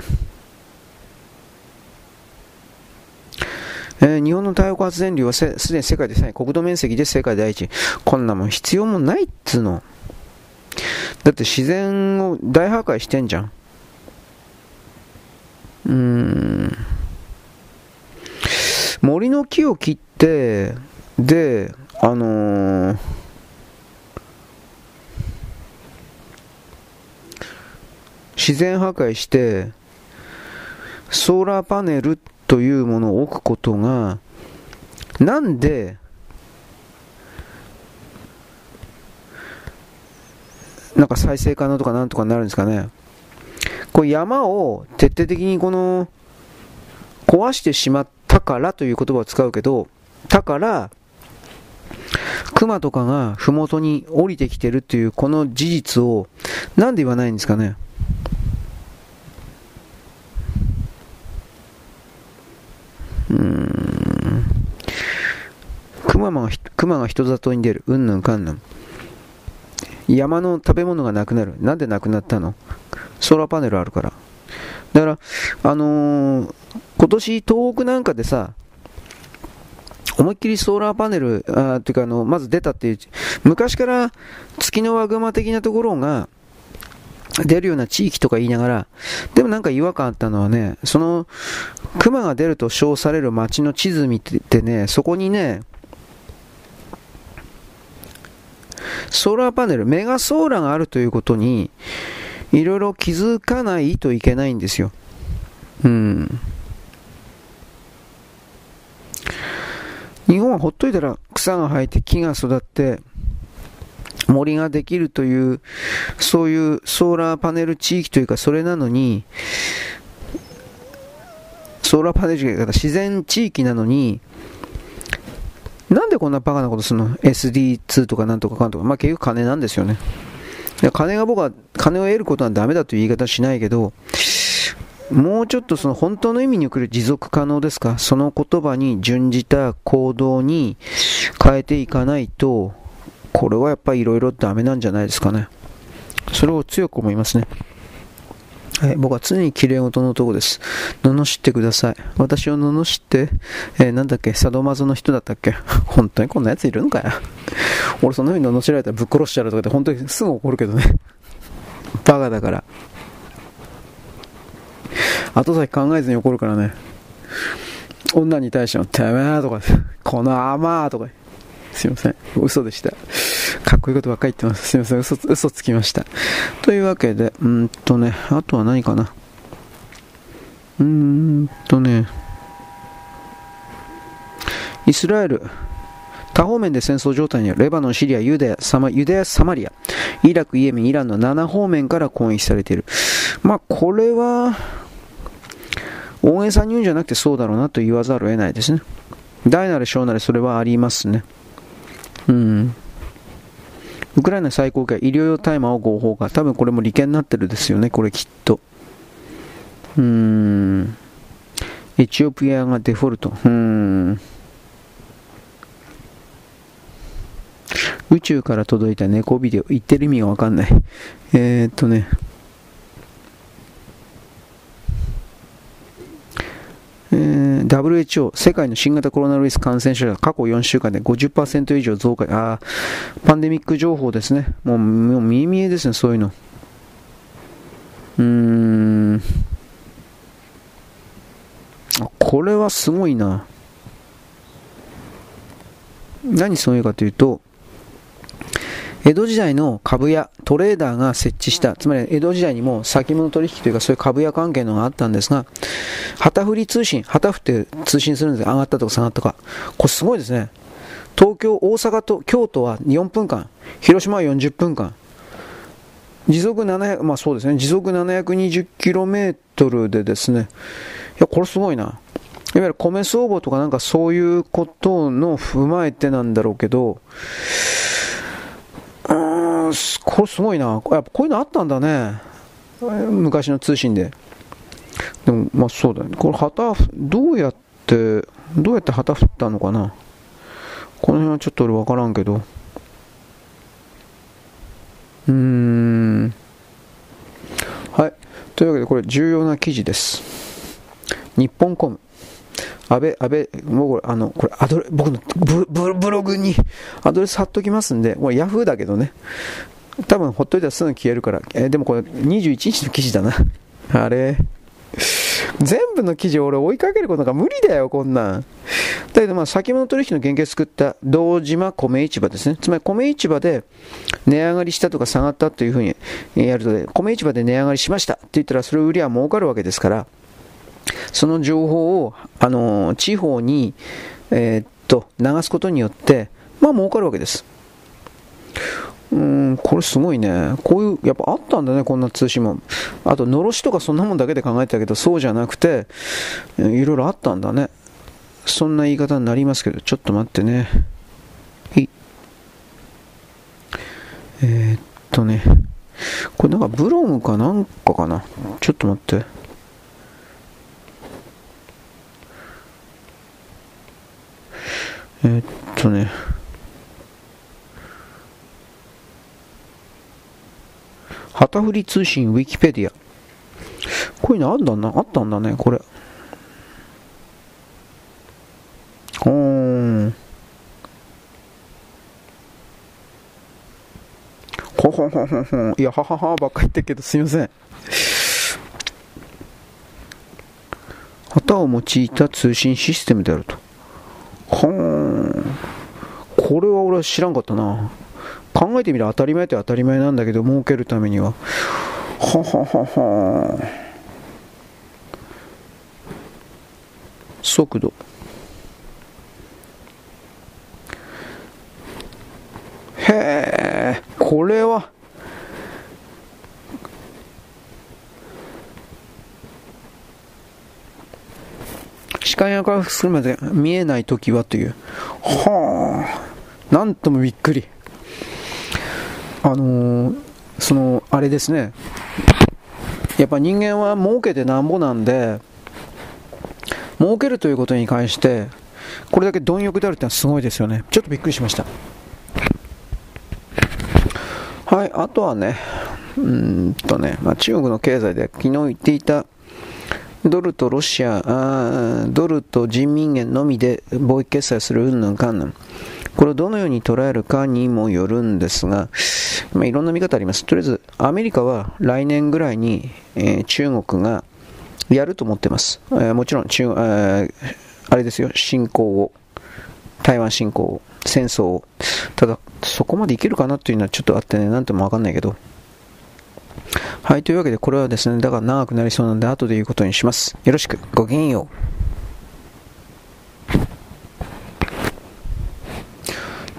えー、日本の太陽光発電量はすでに世界で3位、国土面積で世界第一。こんなもん必要もないっつうの。だって自然を大破壊してんじゃんう。ん、森の木を切って、で、あのー、自然破壊して、ソーラーパネルというものを置くことが、なんで、なんか再生可能とかなんとかになるんですかね。こう山を徹底的にこの壊してしまったからという言葉を使うけど、だから、熊とかが麓に降りてきてるっていうこの事実をなんで言わないんですかね。うん。熊が熊が人里に出る。うんぬんかんぬん。山の食べ物がなくなる。なんでなくなったの？ソーラーパネルあるから。だから、あのー、今年東北なんかでさ、思いっきりソーラーパネル、あっていうかあの、まず出たっていう、昔から月のワグマ的なところが出るような地域とか言いながら、でもなんか違和感あったのはね、その、熊が出ると称される街の地図見ててね、そこにね、ソーラーパネル、メガソーラーがあるということに、いろいろ気づかないといけないんですよ。うん。日本はほっといたら草が生えて木が育って森ができるという、そういうソーラーパネル地域というか、それなのに、ソーラーパネル地域自然地域なのに、なんでこんなバカなことするの ?SD2 とかなんとかかんとか。まあ結局金なんですよね。金が僕は、金を得ることはダメだという言い方はしないけど、もうちょっとその本当の意味に送る持続可能ですか？その言葉に準じた行動に変えていかないと、これはやっぱりいろいろダメなんじゃないですかね。それを強く思いますね。はい、僕は常に綺麗事の男です。罵ってください。私を罵って、えー、なんだっけ、サドマゾの人だったっけ？本当にこんな奴いるのかよ。俺そんな風に罵られたらぶっ殺しちゃうとかって本当にすぐ怒るけどね。バカだから。後先考えずに怒るからね。女に対しての、てめえとか、この甘ーとか、すいません。嘘でした。かっこいいことばっかり言ってます。すいません。嘘、嘘つきました。というわけで、うんとね、あとは何かな。うーんとね、イスラエル、多方面で戦争状態にあるレバノン、シリア、ユダヤ、サマユダヤサマリア、イラク、イエメン、イランの7方面から攻撃されている。まあ、これは、大げさんに言うんじゃなくてそうだろうなと言わざるを得ないですね。大なる小なるそれはありますね。うん。ウクライナ最高会医療用大麻を合法化。多分これも利権になってるですよね、これきっと。うん。エチオピアがデフォルト。うん。宇宙から届いた猫ビデオ。言ってる意味がわかんない。えー、っとね。えー、WHO、世界の新型コロナウイルス感染者が過去4週間で50%以上増加、あパンデミック情報ですね。もう、もう見え見えですね、そういうの。うーん。これはすごいな。何すごいうかというと、江戸時代の株屋、トレーダーが設置した、つまり江戸時代にも先物取引というかそういう株屋関係のがあったんですが、旗振り通信、旗振って通信するんですよ。上がったとか下がったとか。これすごいですね。東京、大阪と京都は4分間、広島は40分間。時速700、まあそうですね、時速 720km でですね、いや、これすごいな。いわゆる米相場とかなんかそういうことの踏まえてなんだろうけど、これすごいな。やっぱこういうのあったんだね。昔の通信で。でも、まあそうだね。これ旗、どうやって、どうやって旗振ったのかな。この辺はちょっと俺わからんけど。うーん。はい。というわけでこれ重要な記事です。日本コム。安倍、安倍、もうこれ、あの、これ、アドレ、僕のブログにアドレス貼っときますんで、これヤフーだけどね。多分ほっといたらすぐ消えるから。えー、でもこれ21日の記事だな。あれ。全部の記事を俺追いかけることが無理だよ、こんなん。だけどまあ先物取引の原型を作った堂島米市場ですね。つまり米市場で値上がりしたとか下がったというふうにやると、米市場で値上がりしましたって言ったらそれを売りは儲かるわけですから、その情報を、あの地方に、えー、っと流すことによって、まあ儲かるわけです。うん、これすごいね。こういう、やっぱあったんだね、こんな通信も。あと、のろしとかそんなもんだけで考えてたけど、そうじゃなくて、いろいろあったんだね。そんな言い方になりますけど、ちょっと待ってね。い。えー、っとね。これなんかブログかなんかかな？ちょっと待って。えー、っとね。旗振り通信ウィキペディア。こういうのあったんだな、あったんだね、これ。ほーん。ほほほほほいや、はははばっか言ってるけど、すいません。旗を用いた通信システムであると。はーん。これは俺は知らんかったな。考えてみれば当たり前って当たり前なんだけど、儲けるためには。はははは。速度。へえ、これは。視界が回復するまで見えないときはという。はあ。なんともびっくり。あのー、その、あれですね。やっぱ人間は儲けてなんぼなんで、儲けるということに関して、これだけ貪欲であるってのはすごいですよね。ちょっとびっくりしました。はい、あとはね、うんとね、まあ、中国の経済で昨日言っていたドルとロシア、あドルと人民元のみで貿易決済するうんぬんかんぬん。これをどのように捉えるかにもよるんですが、まあ、いろんな見方あります。とりあえず、アメリカは来年ぐらいに、えー、中国がやると思ってます。えー、もちろん中、えー、あれですよ、侵攻を、台湾侵攻を、戦争を。ただ、そこまでいけるかなっていうのはちょっとあってね、なんともわかんないけど。はい、というわけでこれはですね、だから長くなりそうなんで後で言うことにします。よろしく、ごきげんよう。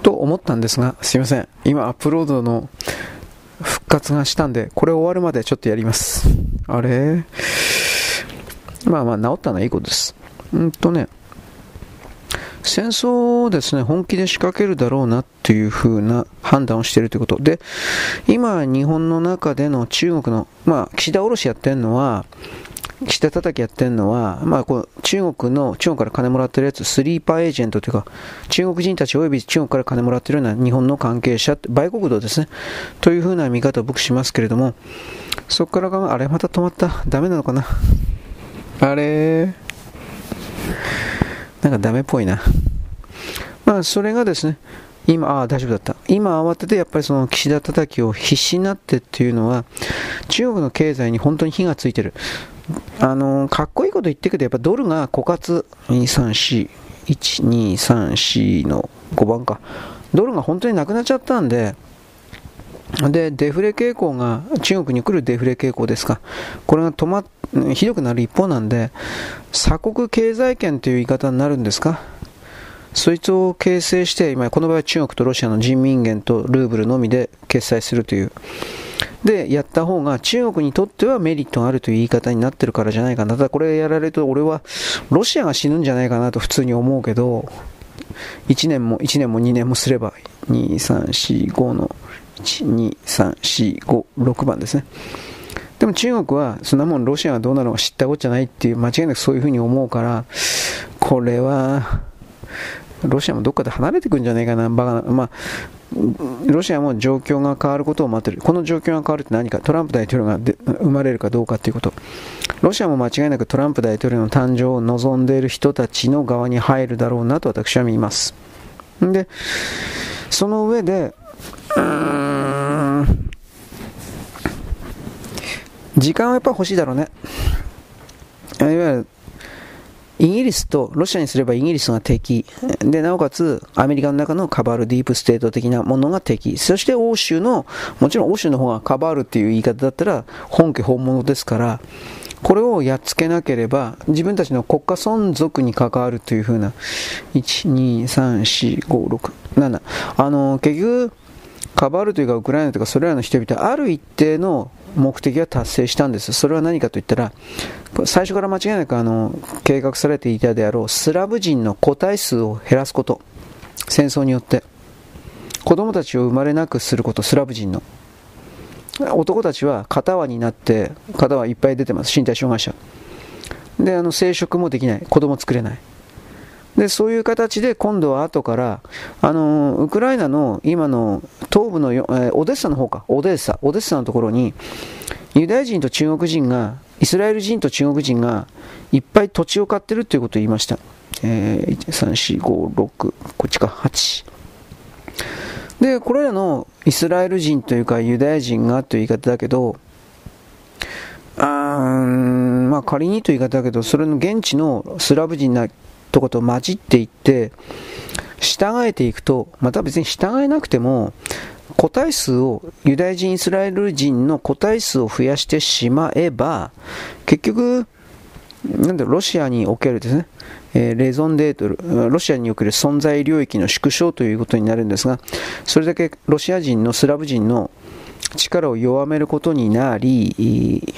と思ったんですが、すいません。今アップロードの復活がしたんで、これ終わるまでちょっとやります。あれ？まあまあ治ったのはいいことです。うんとね、戦争をですね、本気で仕掛けるだろうなっていう風な判断をしているということ。で、今日本の中での中国の、まあ岸田卸やってるのは、下叩きやってるのは、まあ、こう中国の、中国から金もらってるやつ、スリーパーエージェントというか、中国人たち及び中国から金もらってるような日本の関係者、売国道ですね、というふうな見方を僕しますけれども、そこからが、あれ、また止まった？ダメなのかな？あれ？なんかダメっぽいな。まあ、それがですね、今、ああ、大丈夫だった。今慌ててやっぱりその岸田叩きを必死になってっていうのは、中国の経済に本当に火がついてる。あのー、かっこいいこと言ってるけど、やっぱドルが枯渇、2、3、4、1、2、3、4の5番か。ドルが本当になくなっちゃったんで、で、デフレ傾向が、中国に来るデフレ傾向ですか。これが止ま、ひどくなる一方なんで、鎖国経済圏という言い方になるんですかそいつを形成して、今、この場合は中国とロシアの人民元とルーブルのみで決済するという。で、やった方が中国にとってはメリットがあるという言い方になってるからじゃないかな。ただこれやられると俺はロシアが死ぬんじゃないかなと普通に思うけど、1年も、1年も2年もすれば、2、3、4、5の、1、2、3、4、5、6番ですね。でも中国はそんなもんロシアがどうなのか知ったことじゃないっていう間違いなくそういうふうに思うからこれはロシアもどっかで離れていくんじゃないかな、バカな、まあ、ロシアも状況が変わることを待ってる。この状況が変わるって何か、トランプ大統領が生まれるかどうかということ。ロシアも間違いなくトランプ大統領の誕生を望んでいる人たちの側に入るだろうなと私は見ます。で、その上で、時間はやっぱ欲しいだろうね。いわゆるイギリスとロシアにすればイギリスが敵。でなおかつアメリカの中のカバールディープステート的なものが敵。そして欧州のもちろん欧州の方がカバールっていう言い方だったら本家本物ですからこれをやっつけなければ自分たちの国家存続に関わるというふうな1234567あの結局カバールというかウクライナというかそれらの人々ある一定の目的は達成したんです。それは何かといったら、最初から間違いなくあの計画されていたであろうスラブ人の個体数を減らすこと。戦争によって。子供たちを生まれなくすること、スラブ人の。男たちは片輪になって、片輪いっぱい出てます。身体障害者。で、あの、生殖もできない。子供作れない。で、そういう形で今度は後から、あの、ウクライナの今の東部の、えー、オデッサの方か、オデッサ、オデッサのところに、ユダヤ人と中国人が、イスラエル人と中国人がいっぱい土地を買ってるということを言いました。えー、1、3、4、5、6、こっちか、8。で、これらのイスラエル人というかユダヤ人がという言い方だけど、あまあ仮にという言い方だけど、それの現地のスラブ人なとこと混じっていって、従えていくと、また別に従えなくても、個体数を、ユダヤ人、イスラエル人の個体数を増やしてしまえば、結局、なんだロシアにおけるですね、えー、レゾンデートル、ロシアにおける存在領域の縮小ということになるんですが、それだけロシア人のスラブ人の力を弱めることになり、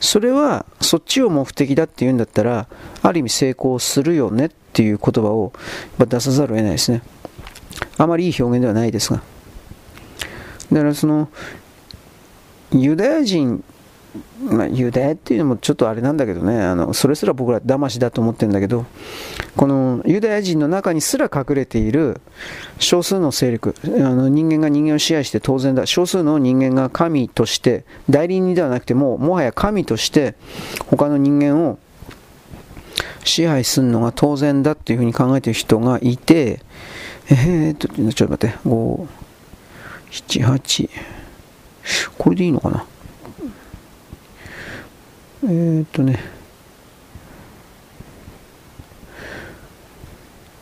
それはそっちを目的だっていうんだったらある意味成功するよねっていう言葉を出さざるを得ないですね。あまりいい表現ではないですが。だからそのユダヤ人まあ、ユダヤっていうのもちょっとあれなんだけどねあのそれすら僕ら騙しだと思ってるんだけどこのユダヤ人の中にすら隠れている少数の勢力あの人間が人間を支配して当然だ少数の人間が神として代理人ではなくてももはや神として他の人間を支配するのが当然だっていうふうに考えている人がいてえー、っとちょっと待って7 8これでいいのかな？えー、っとね。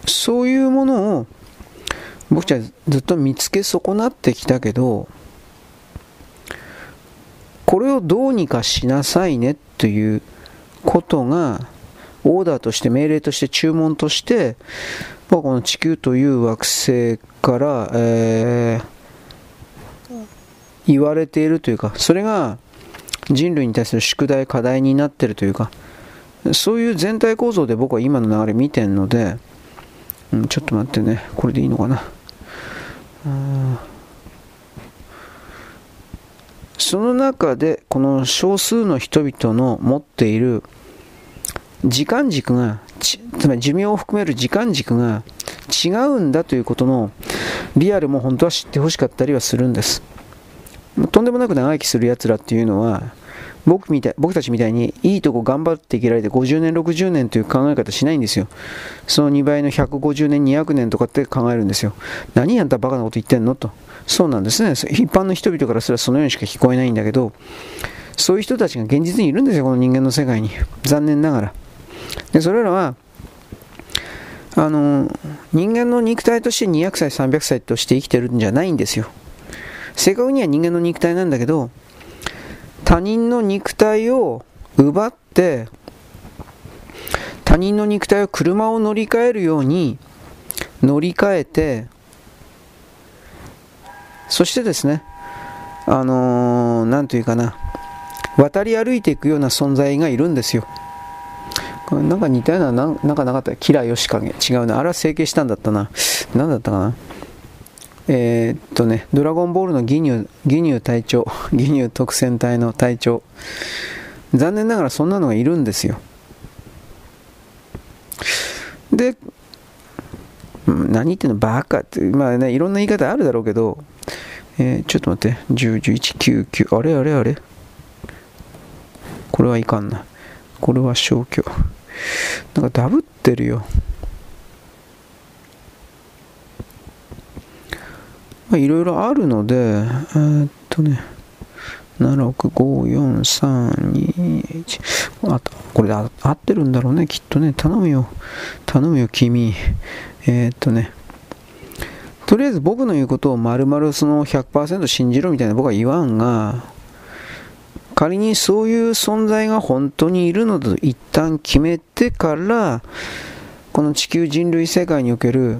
そういうものを僕たちずっと見つけ損なってきたけどこれをどうにかしなさいねということがオーダーとして命令として注文としてまあこの地球という惑星から、えー、言われているというかそれが人類に対する宿題、課題になってるというか、そういう全体構造で僕は今の流れ見てるので、うん、ちょっと待ってね、これでいいのかな。その中で、この少数の人々の持っている時間軸が、つまり寿命を含める時間軸が違うんだということのリアルも本当は知ってほしかったりはするんです。とんでもなく長生きする奴らっていうのは、僕みたい僕たちみたいにいいとこ頑張っていけられて50年、60年という考え方しないんですよ。その2倍の150年、200年とかって考えるんですよ。何あんたバカなこと言ってんの？と。そうなんですね。一般の人々からすらそのようにしか聞こえないんだけど、そういう人たちが現実にいるんですよ、この人間の世界に。残念ながら。で、それらは、あの、人間の肉体として200歳、300歳として生きてるんじゃないんですよ。正確には人間の肉体なんだけど、他人の肉体を奪って、他人の肉体を車を乗り換えるように乗り換えて、そしてですね、あのー、なんというかな、渡り歩いていくような存在がいるんですよ。これなんか似たような、なんかなかった？キラヨシカゲ。違うな。あれは整形したんだったな。何だったかな？えー、っとね、ドラゴンボールのギニュー、ギニュー隊長、ギニュー特戦隊の隊長。残念ながらそんなのがいるんですよ。で、何言ってんの？バカって、まあね、いろんな言い方あるだろうけど、えー、ちょっと待って、10、11、9、9、あれあれあれ？これはいかんな。これは消去。なんかダブってるよ。いろいろあるので、えー、っとね、7654321あとこれで合ってるんだろうねきっとね。頼むよ。頼むよ君。えー、っとね。とりあえず僕の言うことを丸々その100%信じろみたいな僕は言わんが仮にそういう存在が本当にいるのと一旦決めてからこの地球人類世界における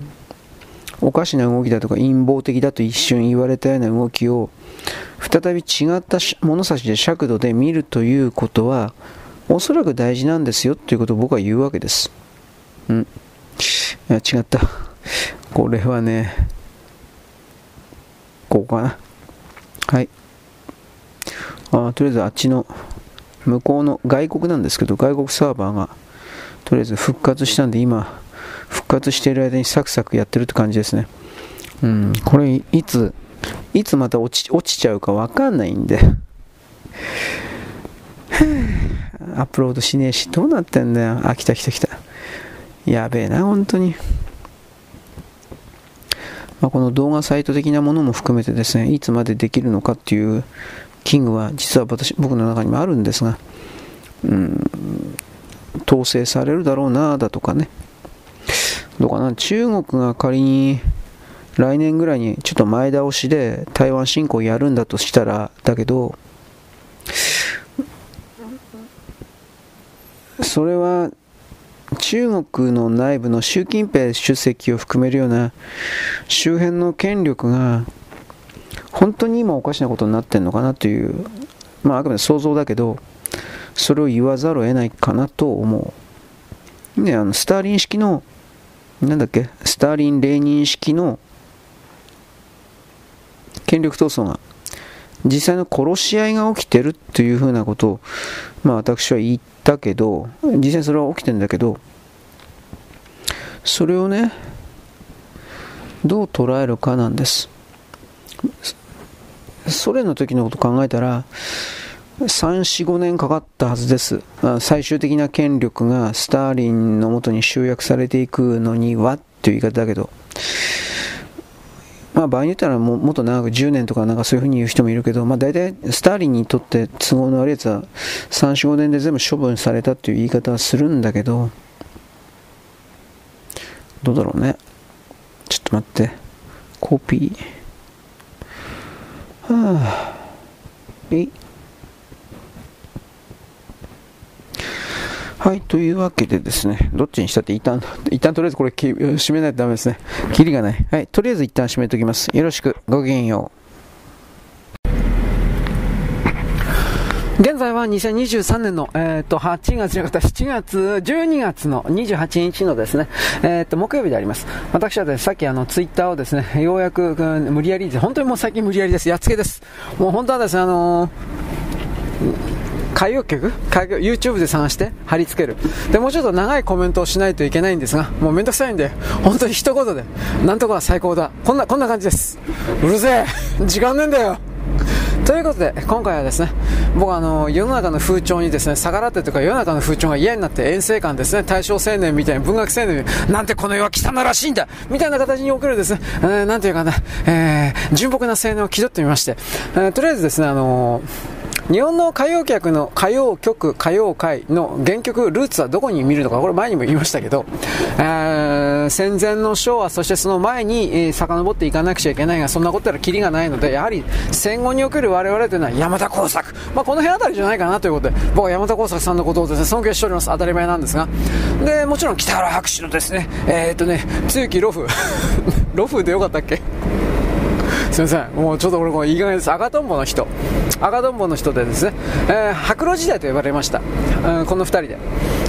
おかしな動きだとか陰謀的だと一瞬言われたような動きを再び違った物差しで尺度で見るということはおそらく大事なんですよということを僕は言うわけです。うん。いや、違った。これはね、ここかな。はい。あとりあえずあっちの向こうの外国なんですけど、外国サーバーがとりあえず復活したんで今、復活している間にサクサクやってるって感じですね。うん、これいつ、いつまた落ち落ちちゃうかわかんないんで。アップロードしねえし、どうなってんだよ。あ、来た来た来た。やべえな、本当に。まあ、この動画サイト的なものも含めてですね、いつまでできるのかっていうキングは実は私僕の中にもあるんですが、うん、統制されるだろうなだとかね、どうかな、中国が仮に来年ぐらいにちょっと前倒しで台湾侵攻やるんだとしたら、だけど、それは中国の内部の習近平主席を含めるような周辺の権力が本当に今おかしなことになってるのかなという、まあ、あくまで想像だけどそれを言わざるを得ないかなと思う。ね、あのスターリン式のなんだっけ、スターリン・レーニン式の権力闘争が、実際の殺し合いが起きてるっていうふうなことを、まあ私は言ったけど、実際それは起きてるんだけど、それをね、どう捉えるかなんです。ソ連の時のこと考えたら、3、4、5年かかったはずです。最終的な権力がスターリンのもとに集約されていくのにはっていう言い方だけど、まあ場合によったらももっと長く10年とかなんかそういうふうに言う人もいるけど、まあ大体スターリンにとって都合の悪いやつは3、4、5年で全部処分されたっていう言い方はするんだけど、どうだろうね。ちょっと待って。コピー。はあ。えはい、というわけでですね、どっちにしたって一旦、一旦とりあえずこれ閉めないとダメですね。キリがない。はい、とりあえず一旦閉めておきます。よろしく、ごきげんよう。現在は2023年の、えー、と8月じゃなくて7月、12月の28日のですね、えー、と木曜日であります。私はです、ね、さっきあのツイッターをですね、ようやく、うん、無理やり、本当にもう最近無理やりです。やっつけです。もう本当はですね、あのー歌謡曲 ?YouTube で探して貼り付ける。で、もうちょっと長いコメントをしないといけないんですが、もうめんどくさいんで、本当に一言で、なんとか最高だ。こんな、こんな感じです。うるせえ時間ねえんだよということで、今回はですね、僕はあの、世の中の風潮にですね、逆らってというか、世の中の風潮が嫌になって、遠征感ですね、大正青年みたいな、文学青年なんてこの世は汚らしいんだみたいな形に送るですね、えー、なんていうかな、えー、純朴な青年を気取ってみまして、えー、とりあえずですね、あのー日本の歌謡曲の歌謡曲、歌謡界の原曲、ルーツはどこに見るのか、これ前にも言いましたけど、えー、戦前の昭和、そしてその前に、えー、遡っていかなくちゃいけないが、そんなことやらキリがないので、やはり戦後における我々というのは山田耕作、まあ、この辺あたりじゃないかなということで、僕は山田耕作さんのことをですね、尊敬しております。当たり前なんですが。で、もちろん北原博士のですね、えー、っとね、露木ロフ、ロフでよかったっけ？すいません、もうちょっと俺、これいい加減です、赤とんぼの人、赤とんぼの人でですね、えー、白露時代と呼ばれました、うん、この2人で。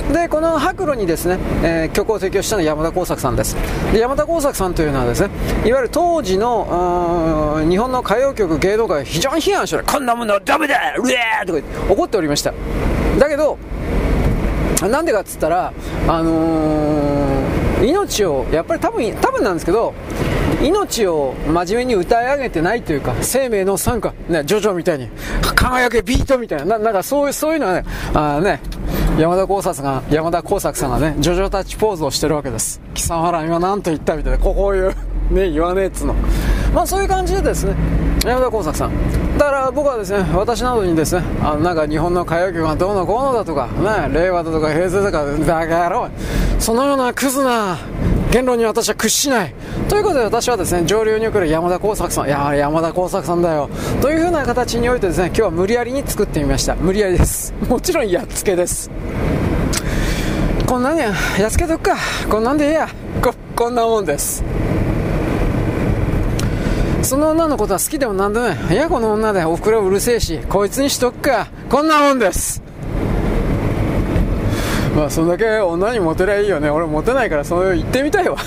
でこの白露にですね、えー、曲を提供したのは山田耕作さんです。で山田耕作さんというのはですねいわゆる当時の日本の歌謡曲芸能界非常に批判してこんなものはダメだうえーとか怒っておりました。だけどなんでかっつったらあのー、命をやっぱり多分多分なんですけど命を真面目に歌い上げてないというか、生命の参加、ね、ジョジョみたいに、輝けビートみたいな、ななんかそういう、そういうのはね、あね、山田耕作が、山田耕作さんがね、ジョジョタッチポーズをしてるわけです。貴様ら今何と言ったみたいな、こういう、ね、言わねえっつの。まあそういう感じでですね、山田耕作さん。だから僕はですね私などにですねあのなんか日本の歌謡曲がどうのこうのだとか、ね、令和だとか平成だとかバカ野郎そのようなクズな言論に私は屈しない。ということで私はですね上流に来る山田耕作さんいや山田耕作さんだよ。というふうな形においてですね今日は無理やりに作ってみました。無理やりです。もちろんやっつけです。こんなんややっつけとくか。こんなんでいいや。こんなもんです。その女のことは好きでもなんでもない。いやこの女でおふくろうるせえしこいつにしとくか。こんなもんです。まあそんだけ女にモテりゃいいよね。俺モテないからそれ言ってみたいわ。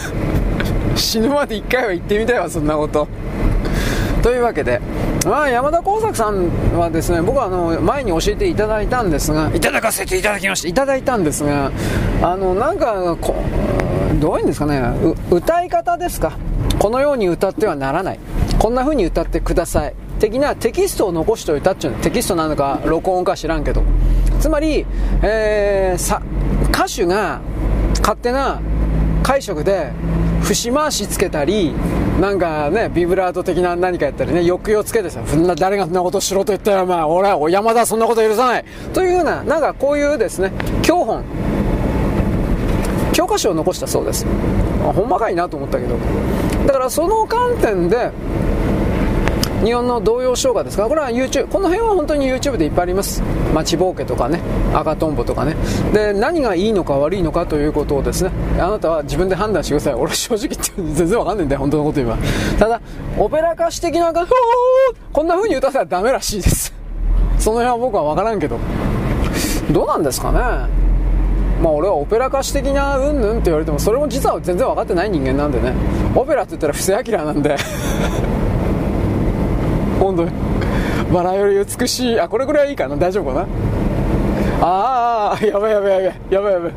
死ぬまで一回は言ってみたいわそんなこと。というわけで、まあ、山田耕作さんはですね僕はあの前に教えていただいたんですがいただかせていただきました。いただいたんですがあのなんかこどういうんですかね。歌い方ですか。このように歌ってはならない。こんな風に歌ってください。的なテキストを残しておいたっていうのテキストなのか録音か知らんけど。つまり、えー、さ歌手が勝手な解釈で節回しつけたりなんかねビブラート的な何かやったりね抑揚つけてさそんな誰がそんなことしろと言ったらまあ俺は山田そんなこと許さない。というようななんかこういうですね教本。教科書を残したそうです。ほんまかいなと思ったけど。だからその観点で日本の童謡唱歌ですか？らこれは YouTube この辺は本当に YouTube でいっぱいあります。待ちぼうけとかね赤とんぼとかね。で何がいいのか悪いのかということをですねあなたは自分で判断してください。俺正直言って全然わかんないんだよ。本当のこと言えば。ただオペラ歌手的なこんな風に歌ったらダメらしいです。その辺は僕は分からんけど。どうなんですかね？まあ俺はオペラ歌手的なうんぬんって言われてもそれも実は全然分かってない人間なんでね。オペラって言ったら布施明なんで。本当にバラより美しいあこれぐらいいいかな？大丈夫かな？ああやばいやばいやばいやばいやばい。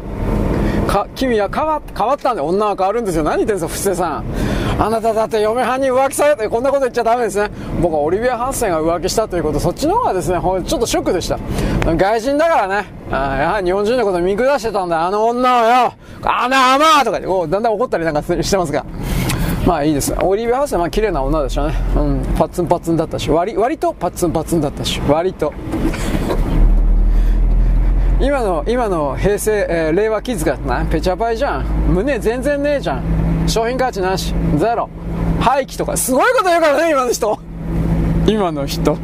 か君は変わ変わったんで女は変わるんですよ。何言ってんすか布施さん。あなただって嫁はんに浮気されてこんなこと言っちゃダメですね。僕はオリビア・ハンセンが浮気したということ。そっちの方がですねちょっとショックでした。外人だからね。あやはり日本人のこと見下してたんだ。あの女はよ。あのあまとかおだんだん怒ったりなんかしてますが。まあいいです。オリビア・ハウスはまあ綺麗な女でしたね、うん、パッツンパッツンだったし。割割とパッツンパッツンだったし。割と。今の今の平成、えー、令和キッズがな。ペチャパイじゃん。胸全然ねえじゃん。商品価値なし。ゼロ。廃棄とか。すごいこと言うからね今の人。今の人。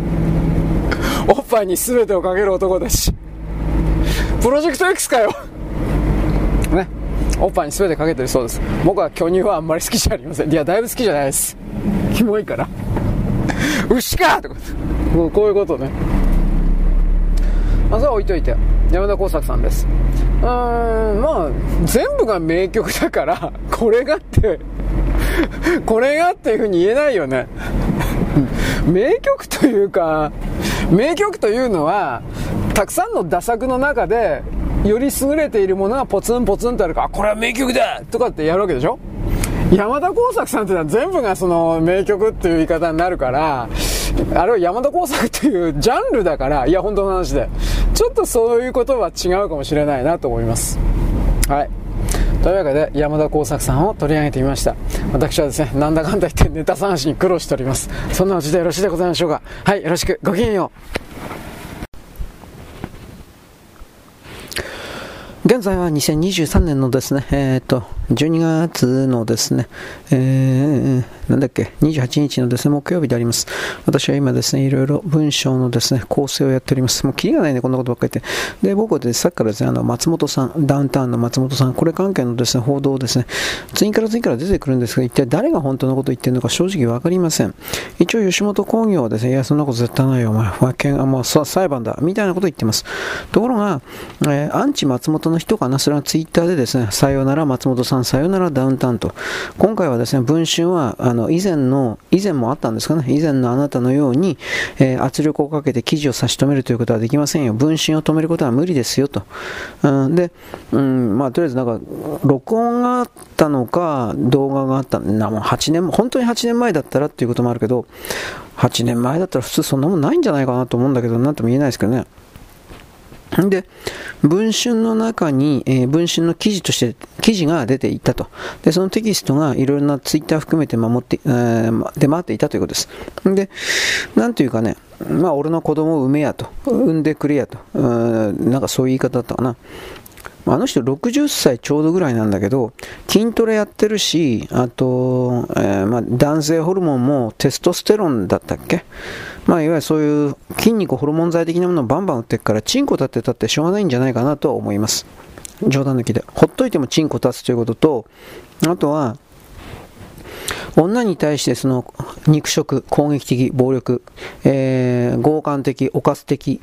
おっぱいに全てをかける男だし。プロジェクト X かよ。ね。おっぱいに全てかけてるそうです。僕は巨乳はあんまり好きじゃありません。いやだいぶ好きじゃないです。キモいから。牛かと。かこういうことね。まずは置いといて。山田耕作さんです。うーんまあ全部が名曲だから これがって これがっていうふうに言えないよね。名曲というか名曲というのはたくさんの打作の中でより優れているものがポツンポツンとあるからこれは名曲だとかってやるわけでしょ？山田耕作さんっていうのは全部がその名曲っていう言い方になるからあれは山田耕作というジャンルだからいや本当の話で。ちょっとそういうことは違うかもしれないなと思います。はい。というわけで山田耕作さんを取り上げてみました。私はですねなんだかんだ言ってネタ探しに苦労しております。そんなうちでよろしいでございましょうか。はいよろしく。ごきげんよう。現在は2023年のですね、えっ、と、12月のですね、えー、なんだっけ、28日のですね、木曜日であります。私は今ですね、いろいろ文章のですね、構成をやっております。もうキリがないね、こんなことばっかり言って。で、僕はですね、さっきからですね、あの、松本さん、ダウンタウンの松本さん、これ関係のですね、報道をですね、次から次から出てくるんですが、一体誰が本当のことを言ってるのか正直わかりません。一応、吉本興業はですね、いや、そんなこと絶対ないよ、お前、和見、あ、もう裁判だ、みたいなことを言ってます。ところが、えー、アンチ松本の人かな、それはツイッターでですね、さようなら松本さん、さよならダウンタウンと。今回はですね、文春は、あの、以前の、以前もあったんですかね、以前のあなたのように、えー、圧力をかけて記事を差し止めるということはできませんよ。文春を止めることは無理ですよと。うん、で、うん、まあ、とりあえずなんか、録音があったのか、動画があったな、もう8年、本当に8年前だったらっていうこともあるけど、8年前だったら普通そんなもんないんじゃないかなと思うんだけど、なんとも言えないですけどね。で、文春の中に、えー、文春の記事として記事が出ていたと。で、そのテキストがいろいろなツイッター含めて守って、えー、出回っていたということです。で、なんというかね、まあ、俺の子供を産めやと、産んでくれやと、うなんかそういう言い方だったかな。あの人60歳ちょうどぐらいなんだけど、筋トレやってるし、あと、えー、まあ、男性ホルモンもテストステロンだったっけ？まあ、いわゆるそういう筋肉ホルモン剤的なものをバンバン打っていくから、チンコ立ってたってしょうがないんじゃないかなとは思います。冗談抜きで。ほっといてもチンコ立つということと、あとは、女に対してその肉食、攻撃的、暴力、えー、強姦的、犯す的、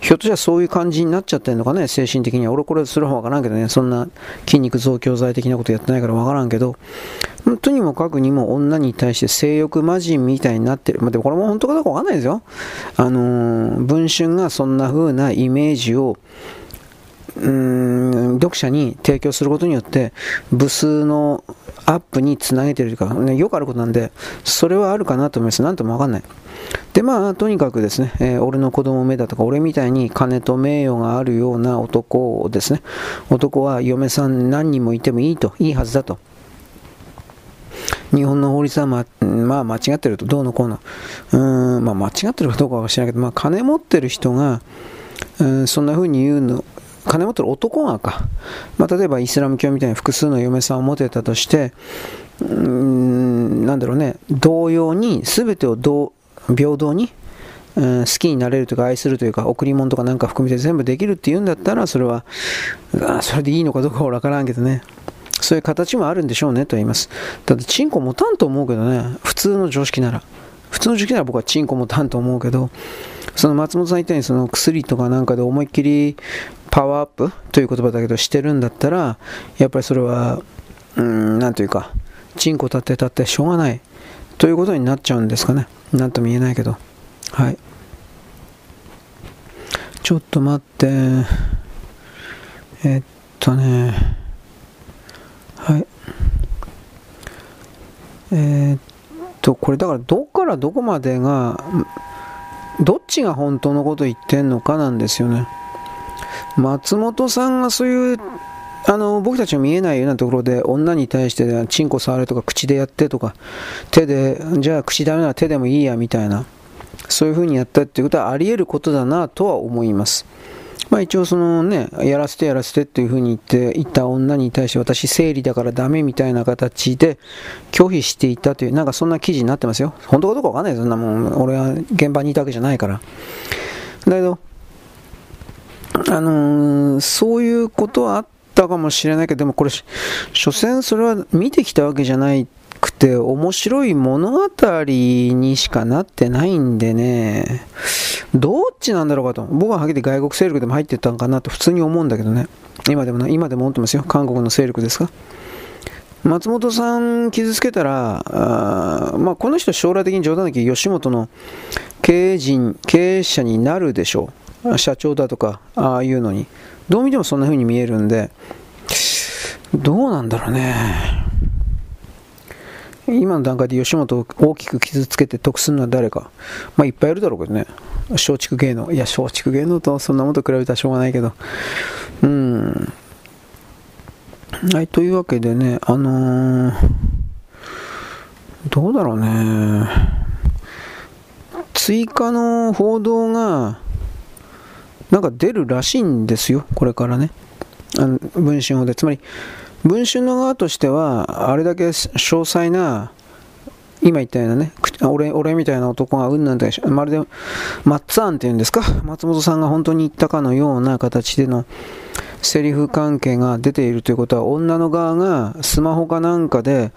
ひょっとしたらそういう感じになっちゃってるのかね、精神的には。俺これする方わからんけどね、そんな筋肉増強剤的なことやってないからわからんけど、とにもかくにも女に対して性欲魔人みたいになってる。まあ、でもこれも本当かどうかわかんないですよ。あのー、文春がそんな風なイメージをうん読者に提供することによって部数のアップにつなげてるというか、ね、よくあることなんでそれはあるかなと思います。なんともわかんない。でまあとにかくですね、えー、俺の子供目だとか俺みたいに金と名誉があるような男をですね。男は嫁さん何人もいてもいいといいはずだと。日本の法律はま、まあ、間違ってると、どうのこうの。うん、まあ、間違ってるかどうかは知らないけど、まあ、金持ってる人が、うん、そんな風に言うの、金持ってる男がか、まあ、例えばイスラム教みたいに複数の嫁さんを持てたとして、うーん、なんだろうね、同様に、全てを同平等に、うん、好きになれるというか愛するというか贈り物とかなんか含めて全部できるっていうんだったらそれはそれでいいのかどうかは分からんけどね。そういう形もあるんでしょうねと言います。だってチンコ持たんと思うけどね。普通の常識なら。普通の常識なら僕はチンコ持たんと思うけどその松本さん言ったようにその薬とかなんかで思いっきりパワーアップという言葉だけどしてるんだったらやっぱりそれはうんなんというかチンコ立って立ってしょうがないということになっちゃうんですかね。なんとも言えないけど。はい。ちょっと待って。えっとね。はい。えー、っとこれだからどっからどこまでがどっちが本当のこと言ってんのかなんですよね松本さんがそういうあの僕たちの見えないようなところで女に対してチンコ触れとか口でやってとか手でじゃあ口ダメなら手でもいいやみたいなそういうふうにやったっていうことはあり得ることだなとは思います。まあ一応そのね、やらせてやらせてっていう風に言って言った女に対して私生理だからダメみたいな形で拒否していたという、なんかそんな記事になってますよ。本当かどうかわかんないそんなもん。俺は現場にいたわけじゃないから。だけど、あのー、そういうことはあったかもしれないけど、でもこれ、所詮それは見てきたわけじゃないくて、面白い物語にしかなってないんでね、どっちなんだろうかと。僕ははっきり外国勢力でも入ってたんかなと普通に思うんだけどね。今でもな、今でも思ってますよ。韓国の勢力ですか。松本さん傷つけたら、あまあ、この人将来的に冗談だけ吉本の経営陣、経営者になるでしょう。社長だとか、ああいうのに。どう見てもそんな風に見えるんで、どうなんだろうね。今の段階で吉本を大きく傷つけて得するのは誰か。まあいっぱいいるだろうけどね。松竹芸能。いや、松竹芸能とそんなもと比べたらしょうがないけど。うん。はい、というわけでね、あのー、どうだろうね。追加の報道が、なんか出るらしいんですよ、これからね。あの文春法で。つまり、文春の側としては、あれだけ詳細な、今言ったようなね、俺俺みたいな男がうんなんて、まるでマッツァンっていうんですか、松本さんが本当に言ったかのような形でのセリフ関係が出ているということは、女の側がスマホかなんかで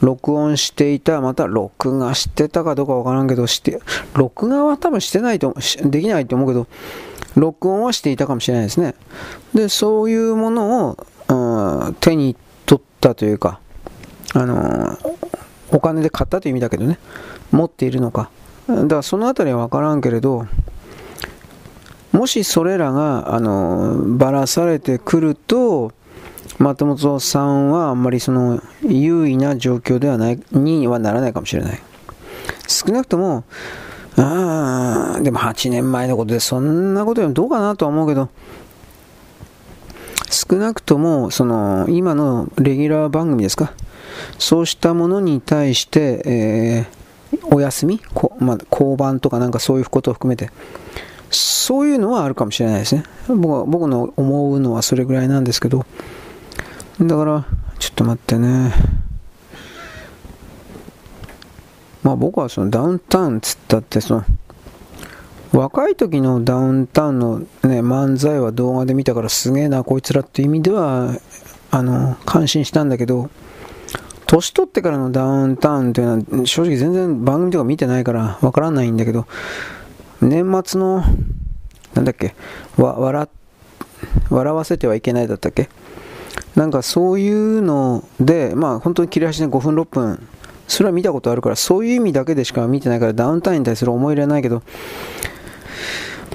録音していた、また録画してたかどうかわからんけど、して、録画は多分してないと、できないと思うけど、録音はしていたかもしれないですね。で、そういうものを、手に取ったというか、あのお金で買ったという意味だけどね、持っているのか。だからそのあたりは分からんけれど、もしそれらが、あのばらされてくると、松本さんはあんまりその優位な状況ではないにはならないかもしれない。少なくとも、ああ、でも8年前のことでそんなことよりどうかなとは思うけど、少なくとも、その、今のレギュラー番組ですか、そうしたものに対して、えー、お休み、こまあ、交番とかなんかそういうことを含めて、そういうのはあるかもしれないですね。僕は僕の思うのはそれぐらいなんですけど、だから、ちょっと待ってね。まあ僕はそのダウンタウンっつったってその、若い時のダウンタウンの、ね、漫才は動画で見たからすげえなこいつらっていう意味ではあの感心したんだけど年取ってからのダウンタウンっていうのは正直全然番組とか見てないからわからないんだけど年末のなんだっけ笑笑わせてはいけないだったっけ？なんかそういうのでまあ本当に切れ端で5分6分それは見たことあるからそういう意味だけでしか見てないからダウンタウンに対する思い入れはないけど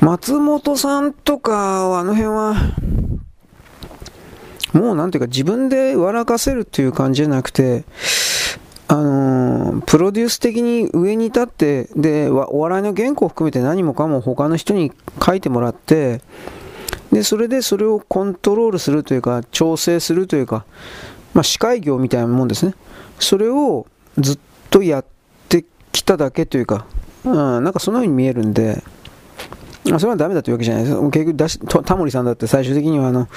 松本さんとか、あの辺は、もうなんていうか自分で笑かせるっていう感じじゃなくて、あのー、プロデュース的に上に立って、で、お笑いの原稿を含めて何もかも他の人に書いてもらって、で、それでそれをコントロールするというか、調整するというか、まあ、司会業みたいなもんですね。それをずっとやってきただけというか、うん、なんかそんな風に見えるんで、それはダメだというわけじゃないです。結局だし、タモリさんだって最終的にはあの、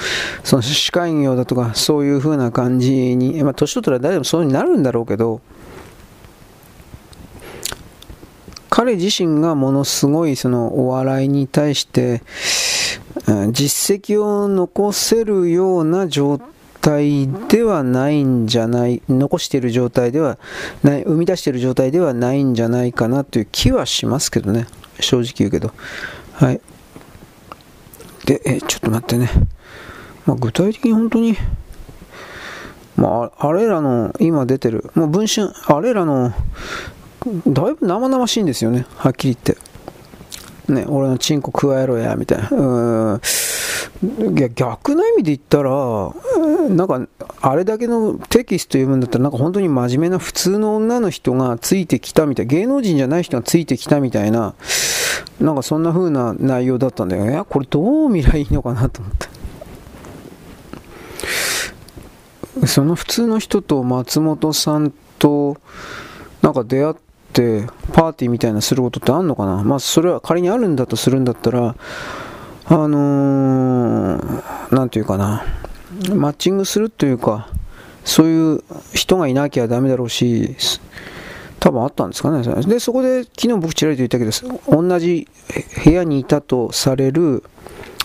その司会業だとか、そういう風な感じに、まあ、年取ったら誰でもそうになるんだろうけど、彼自身がものすごいそのお笑いに対して、実績を残せるような状態ではないんじゃない、残している状態ではない、生み出している状態ではないんじゃないかなという気はしますけどね、正直言うけど。はい。で、え、ちょっと待ってね。まあ、具体的に本当に、まあ、あれらの、今出てる、もう文春、あれらの、だいぶ生々しいんですよね、はっきり言って。ね、俺のチンコ加えろや、みたいな。うん。いや、逆の意味で言ったら、なんか、あれだけのテキスト読むんだったら、なんか本当に真面目な普通の女の人がついてきたみたい、芸能人じゃない人がついてきたみたいな、なんかそんな風な内容だったんだよ。いや、これどう見りゃいいのかなと思って。その普通の人と松本さんと、なんか出会って、パーティーみたいなすることってあんのかな？まあ、それは仮にあるんだとするんだったら、あのー、ていうかな、マッチングするというか、そういう人がいなきゃダメだろうし、多分あったんですかね。で、そこで、昨日僕ちらりと言ったけど、同じ部屋にいたとされる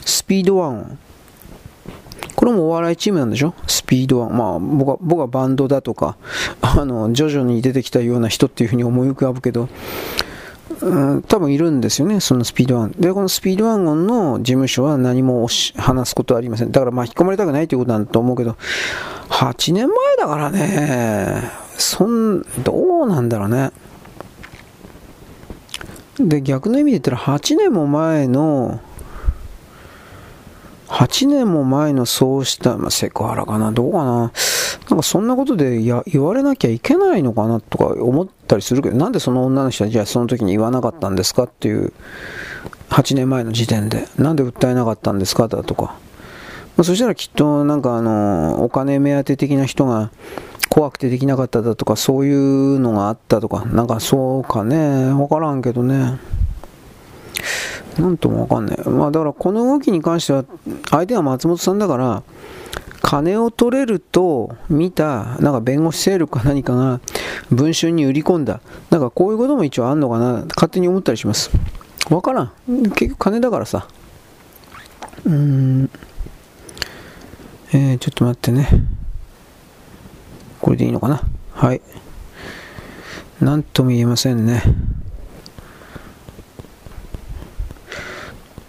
スピードワン。これもお笑いチームなんでしょ？スピードワン。まあ、僕は、僕はバンドだとか、あの、徐々に出てきたような人っていうふうに思い浮かぶけど、うん、多分いるんですよね、そのスピードワン。で、このスピードワンの事務所は何も話すことはありません。だから巻き込まれたくないということなんだと思うけど、8年前だからね、そん、どうなんだろうね。で、逆の意味で言ったら8年も前の、8年も前のそうした、まあ、セクハラかな、どうかな。なんかそんなことでや言われなきゃいけないのかなとか思ったりするけど、なんでその女の人はじゃあその時に言わなかったんですかっていう、8年前の時点で、なんで訴えなかったんですかだとか。まあ、そしたらきっとなんかあの、お金目当て的な人が、怖くてできなかっただとか、そういうのがあったとか、なんかそうかね、わからんけどね。なんともわかんない。まあだからこの動きに関しては、相手は松本さんだから、金を取れると見た、なんか弁護士勢力か何かが文春に売り込んだ。なんかこういうことも一応あんのかな、勝手に思ったりします。わからん。結局金だからさ。うん。えー、ちょっと待ってね。これでいいのかなはい。なんとも言えませんね。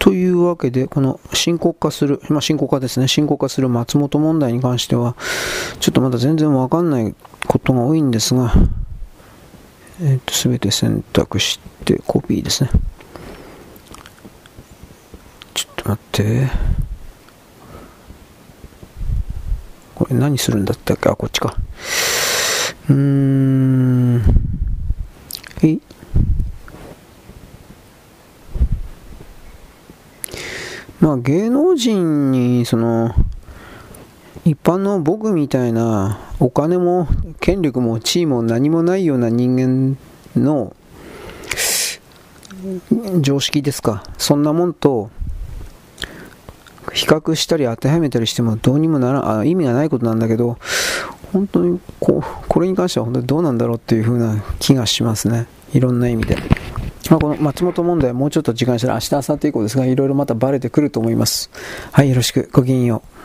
というわけで、この深刻化する、まあ、深刻化ですね、深刻化する松本問題に関しては、ちょっとまだ全然わかんないことが多いんですが、えっ、と、すべて選択して、コピーですね。ちょっと待って。これ何するんだったっけ？あ、こっちか。うーん。えい。まあ芸能人に、その、一般の僕みたいなお金も権力も地位も何もないような人間の常識ですか。そんなもんと比較したり当てはめたりしてもどうにもならあ意味がないことなんだけど、本当にこうこれに関しては本当にどうなんだろうっていう風な気がしますね。いろんな意味で。まあ、この松本問題はもうちょっと時間したら明日、明後日以降ですが、いろいろまたバレてくると思います。はい、よろしく。ごきげんよう。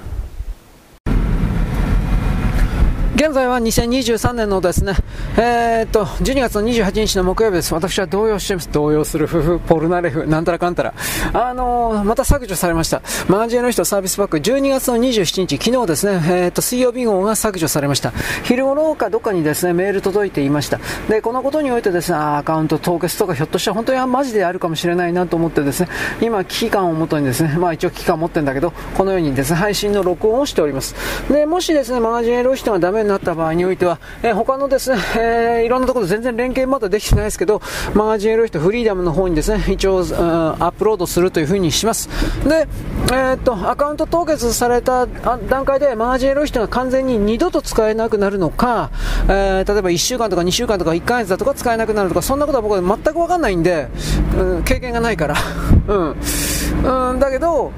現在は2023年のですね、えー、っと、12月の28日の木曜日です。私は動揺してます。動揺する夫婦、ポルナレフ、なんたらかんたら。あのー、また削除されました。マガジンの人サービスパック、12月の27日、昨日ですね、えー、っと、水曜日号が削除されました。昼頃かどっかにですね、メール届いていました。で、このことにおいてですね、アカウント凍結とかひょっとしたら本当にマジであるかもしれないなと思ってですね、今、危機感をもとにですね、まあ一応危機感を持ってるんだけど、このようにですね、配信の録音をしております。で、もしですね、マガジンエロ人がダメになった場合においては、えー、他のですね、えー、いろんなところで全然連携まだできてないですけど、マガジンエロイトフリーダムの方にですね、一応、うん、アップロードするというふうにします。で、えー、っと、アカウント凍結された段階でマガジンエロイトが完全に二度と使えなくなるのか、えー、例えば1週間とか2週間とか1ヶ月だとか使えなくなるとか、そんなことは僕は全くわかんないんで、うん、経験がないから。うん。うん、だけど、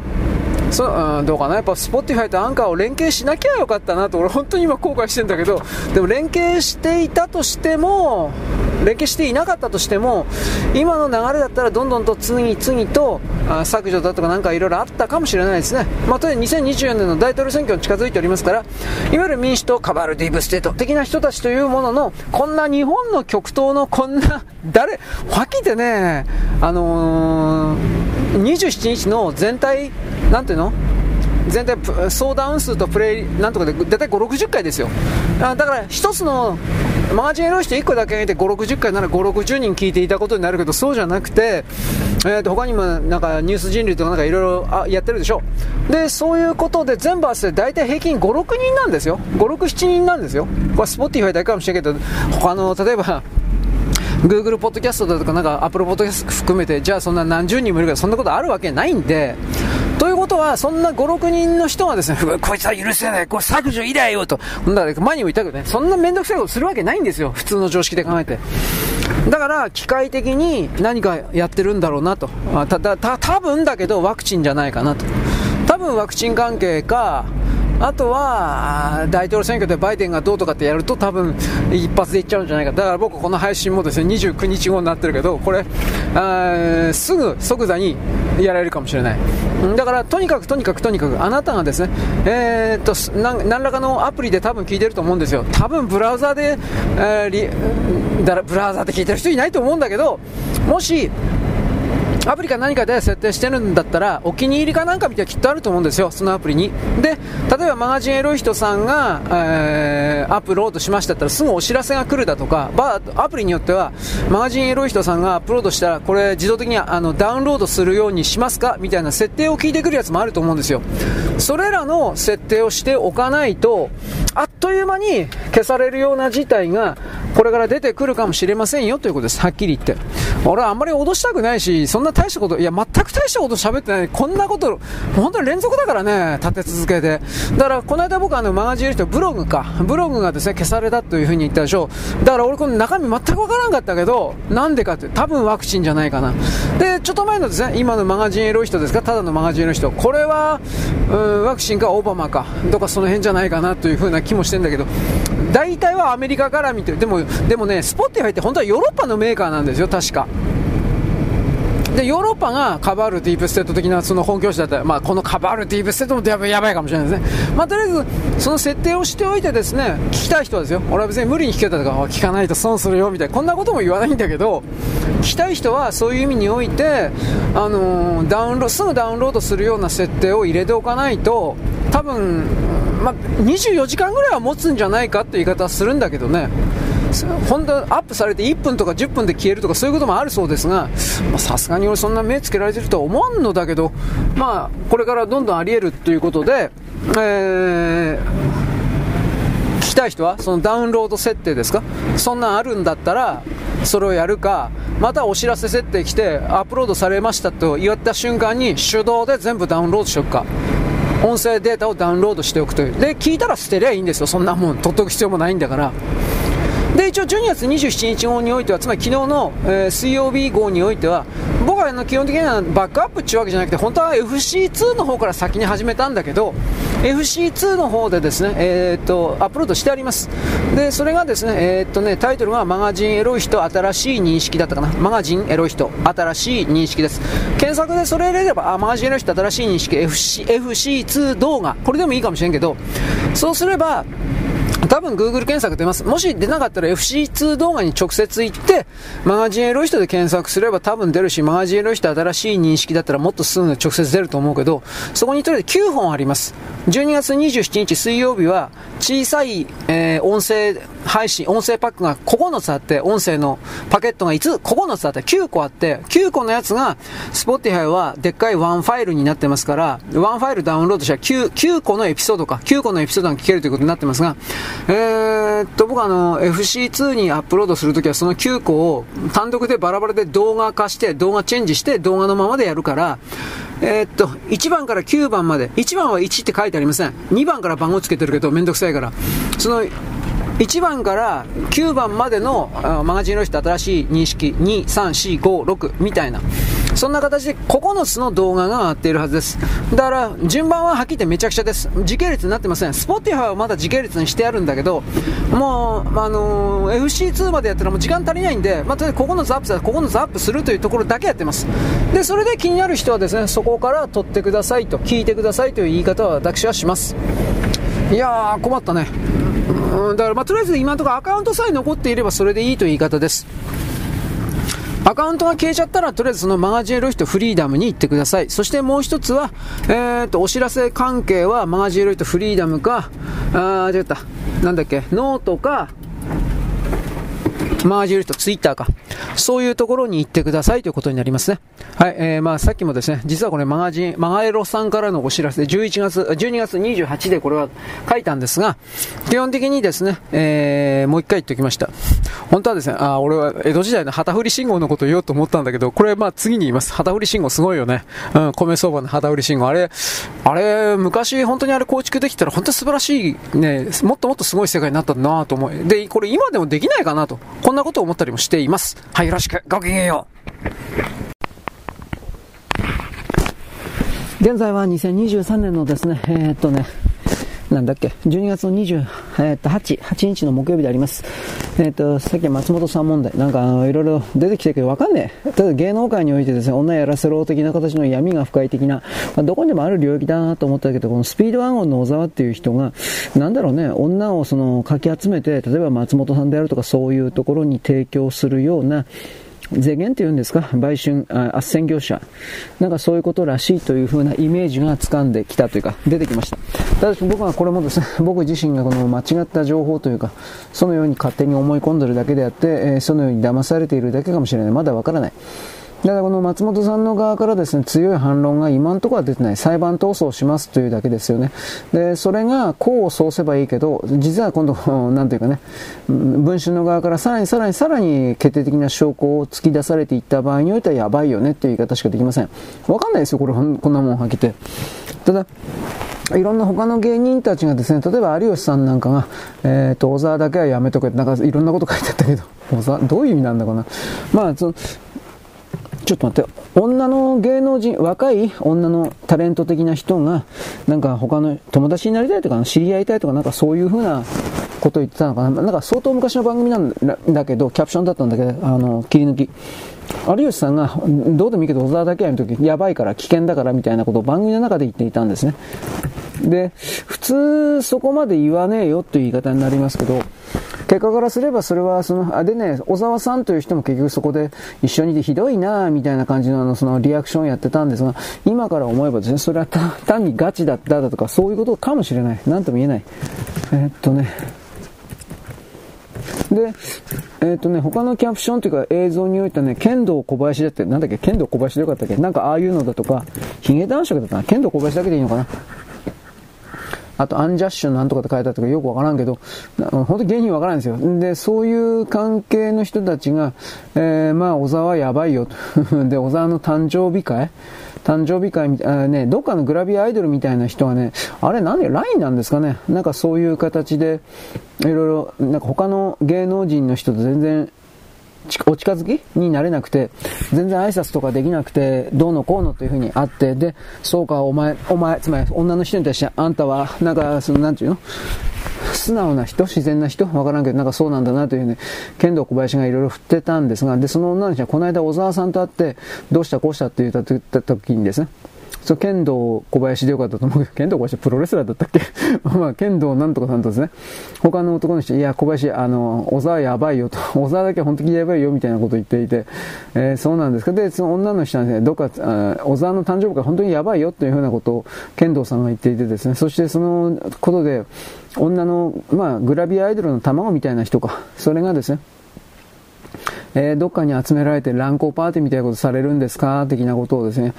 そうん、どうかな、やっぱ Spotify とアンカーを連携しなきゃよかったなと、俺、本当に今、後悔してるんだけど、でも連携していたとしても、連携していなかったとしても、今の流れだったら、どんどんと次々とあ削除だとかなんかいろいろあったかもしれないですね、まあ、とに2024年の大統領選挙に近づいておりますから、いわゆる民主党、カバルディーブステート的な人たちというものの、こんな日本の極東のこんな、誰、はっきり言ってね、あのー、27日の全体、なんていうの？全体相談数とプレイなんとかで大体5、60回ですよ。だから一つのマガジンエロイヒト1個だけ上げて5、60回なら5、60人聞いていたことになるけどそうじゃなくて、えー、と他にもなんかニュース人類とかなんかいろいろやってるでしょ。でそういうことで全部合わせて大体平均5、6人なんですよ。5、6、7人なんですよ。これ Spotify だけかもしれないけど他の例えば Google ポッドキャストだとか、なんか Apple ポッドキャスト含めて、じゃあそんな何十人もいるから、そんなことあるわけないんで、ということは、そんな5、6人の人がですね、こいつは許せない、これ削除以来よと、だから前にも言ったけどね、そんな面倒くさいことするわけないんですよ、普通の常識で考えて。だから、機械的に何かやってるんだろうなと。た、た、た、多分だけど、ワクチンじゃないかなと。多分ワクチン関係か、あとは、大統領選挙でバイデンがどうとかってやると多分一発でいっちゃうんじゃないか。だから僕この配信もですね、29日後になってるけど、これ、あすぐ即座にやられるかもしれない。だからとにかくとにかくとにかくあなたがですね、えー、っと何らかのアプリで多分聞いてると思うんですよ。多分ブラウザで、えー、ブラウザで聞いてる人いないと思うんだけど、もしアプリか何かで設定してるんだったら、お気に入りかなんかみたいなきっとあると思うんですよ、そのアプリに。で、例えばマガジンエロい人さんが、えー、アップロードしましたったらすぐお知らせが来るだとか、アプリによっては、マガジンエロい人さんがアップロードしたら、これ自動的にあのダウンロードするようにしますかみたいな設定を聞いてくるやつもあると思うんですよ。それらの設定をしておかないと、あという間に消されるような事態が、これから出てくるかもしれませんよということです、はっきり言って。俺はあんまり脅したくないし、そんな大したこと、いや、全く大したこと喋ってない。こんなこと、本当に連続だからね、立て続けて。だから、この間僕あの、マガジン人、ブログか。ブログがですね、消されたというふうに言ったでしょう。だから俺この中身全くわからんかったけど、なんでかって、多分ワクチンじゃないかな。で、ちょっと前のですね、今のマガジンエロい人ですか、ただのマガジンの人。これは、うん、ワクチンかオバマか、どっかその辺じゃないかなというふうな気もしてしてんだけど、大体はアメリカから見て、でも、でもね、スポッティファイって本当はヨーロッパのメーカーなんですよ、確か。でヨーロッパがカバールディープステート的なその本教師だったら、まあ、このカバールディープステートもやばいやばいかもしれないですね、まあ、とりあえずその設定をしておいてですね聞きたい人はですよ俺は別に無理に聞けたとか聞かないと損するよみたいなこんなことも言わないんだけど聞きたい人はそういう意味において、あのー、ダウンロすぐダウンロードするような設定を入れておかないと多分、まあ、24時間ぐらいは持つんじゃないかって言い方はするんだけどね本当アップされて1分とか10分で消えるとかそういうこともあるそうですがさすがに俺そんな目つけられてるとは思わんのだけどまあこれからどんどんあり得るということで、えー、聞きたい人はそのダウンロード設定ですか？そんなんあるんだったらそれをやるか、またお知らせ設定来て、アップロードされましたと言った瞬間に手動で全部ダウンロードしておくか。音声データをダウンロードしておくという。で、聞いたら捨てりゃいいんですよ。そんなもん、取っとく必要もないんだから。で一応12月27日号においてはつまり昨日の、えー、水曜日号においては僕はあの基本的にはバックアップっていうわけじゃなくて本当は FC2 の方から先に始めたんだけど FC2 の方でですね、えー、っとアップロードしてあります。でそれがですね,、えー、っとねタイトルがマガジンエロい人新しい認識だったかな。マガジンエロい人新しい認識です。検索でそれ入れればあマガジンエロい人新しい認識 FC FC2 動画。これでもいいかもしれんけどそうすれば多分 Google 検索出ます。もし出なかったら FC2 動画に直接行って、マガジンエロい人で検索すれば多分出るし、マガジンエロい人新しい認識だったらもっとすぐ直接出ると思うけど、そこにとりあえず9本あります。12月27日水曜日は、小さい、えー、音声配信、音声パックが9つあって、音声のパケットが5つ、9つあって、9個あって、9個のやつが、Spotify はでっかいワンファイルになってますから、ワンファイルダウンロードしたら 9, 9個のエピソードか、9個のエピソードが聞けるということになってますが、えー、っと、僕あの、FC2 にアップロードするときはその9個を単独でバラバラで動画化して、動画チェンジして動画のままでやるから、えー、っと、1番から9番まで、1番は1って書いてありません。2番から番号つけてるけどめんどくさいから。その、1番から9番までのマガジンの人新しい認識2、3、4、5、6みたいな。そんな形で9つの動画が上がっているはずです。だから、順番ははっきり言ってめちゃくちゃです。時系列になってません。Spotify はまだ時系列にしてあるんだけど、もう、あのー、FC2 までやったらもう時間足りないんで、まあ、とりあえず9つアップしたら9つアップするというところだけやってます。で、それで気になる人はですね、そこから撮ってくださいと、聞いてくださいという言い方は私はします。いやー、困ったね。うん、だから、まあ、とりあえず今のところアカウントさえ残っていればそれでいいという言い方です。アカウントが消えちゃったら、とりあえずそのマガジンエロイヒトフリーダムに行ってください。そしてもう一つは、えー、と、お知らせ関係はマガジンエロイヒトフリーダムか、あー、違った。なんだっけ、ノートか、マージュリとツイッターか。そういうところに行ってくださいということになりますね。はい、えー、まあさっきもですね、実はこれマガジン、マガエロさんからのお知らせで11月、12月28でこれは書いたんですが、基本的にですね、えー、もう一回言っておきました。本当はですね、あ、俺は江戸時代の旗振り信号のことを言おうと思ったんだけど、これまあ次に言います。旗振り信号すごいよね。うん、米相場の旗振り信号。あれ、あれ、昔本当にあれ構築できたら本当に素晴らしいね、もっともっとすごい世界になったなと思う。で、これ今でもできないかなと。こんなことを思ったりもしています。はい、よろしく。ごきげんよう。現在は2023年のですね、えー、っとね、なんだっけ、12月の28、えー、8, 日の木曜日であります。えっ、ー、と、さっき松本さん問題、なんかいろいろ出てきてるけどわかんねえ。ただ芸能界においてですね、女やらせろ的な形の闇が深い的な、まあ、どこにでもある領域だなと思ったけど、このスピードワゴンの小沢っていう人が、なんだろうね、女をその、かき集めて、例えば松本さんであるとかそういうところに提供するような、税源って言うんですか、売春、あ斡旋業者、なんかそういうことらしいというふうなイメージが掴んできたというか、出てきました。ただし僕はこれもですね、僕自身がこの間違った情報というか、そのように勝手に思い込んでるだけであって、えー、そのように騙されているだけかもしれない。まだわからない。だからこの松本さんの側からですね、強い反論が今のところは出てない。裁判闘争しますというだけですよね。で、それが功を奏せばいいけど、実は今度、なんていうかね、文春の側からさらにさらにさらに決定的な証拠を突き出されていった場合においてはやばいよねっていう言い方しかできません。わかんないですよ、これ、こんなもんはけて。ただ、いろんな他の芸人たちがですね、例えば有吉さんなんかが、えっ、ー、と、小沢だけはやめとけって、なんかいろんなこと書いてあったけど、小沢、どういう意味なんだかな。まあ、その、ちょっと待って、女の芸能人、若い女のタレント的な人が、なんか他の友達になりたいとか、知り合いたいとか、なんかそういうふうなことを言ってたのかな。なんか相当昔の番組なんだけど、キャプションだったんだけど、あの、切り抜き。有吉さんが、どうでもいいけど、小沢だけやるとき、やばいから、危険だからみたいなことを番組の中で言っていたんですね。で、普通そこまで言わねえよという言い方になりますけど、結果からすればそれはその、あ、でね、小沢さんという人も結局そこで一緒にいてひどいなみたいな感じのあの、そのリアクションをやってたんですが、今から思えばですね、それは単にガチだっただとかそういうことかもしれない。なんとも言えない。えー、っとね、で、えっ、ー、とね、他のキャプションというか映像においてはね、剣道小林だって、なんだっけ、剣道小林でよかったっけなんかああいうのだとか、ヒゲ男爵だったな、剣道小林だけでいいのかなあとアンジャッシュなんとかって書いてあったかよくわからんけど、本当に原因わからんですよ。で、そういう関係の人たちが、えー、まあ、小沢やばいよと。で、小沢の誕生日会誕生日会みたい、ね、どっかのグラビアアイドルみたいな人はね、あれなんで LINE なんですかね？なんかそういう形で、いろいろ、なんか他の芸能人の人と全然お近づきになれなくて、全然挨拶とかできなくて、どうのこうのというふうにあって、で、そうか、お前、お前、つまり女の人に対して、あんたは、なんか、その、なんていうの？素直な人、自然な人？わからんけど、なんかそうなんだなというね、剣道小林がいろいろ振ってたんですが、で、その女の人はこの間小沢さんと会って、どうしたこうしたって言った時にですね、そう、剣道小林でよかったと思うけど、剣道小林プロレスラーだったっけ？まあ、剣道なんとかさんとですね、他の男の人、いや、小林、あの、小沢やばいよと、小沢だけ本当にやばいよみたいなことを言っていて、えー、そうなんですか？で、その女の人はね、どっか、小沢の誕生日が本当にやばいよというふうなことを剣道さんが言っていてですね、そしてそのことで、女の、まあ、グラビアアイドルの卵みたいな人か、それがですね、えー、どっかに集められて乱交パーティーみたいなことされるんですか？的なことをですね、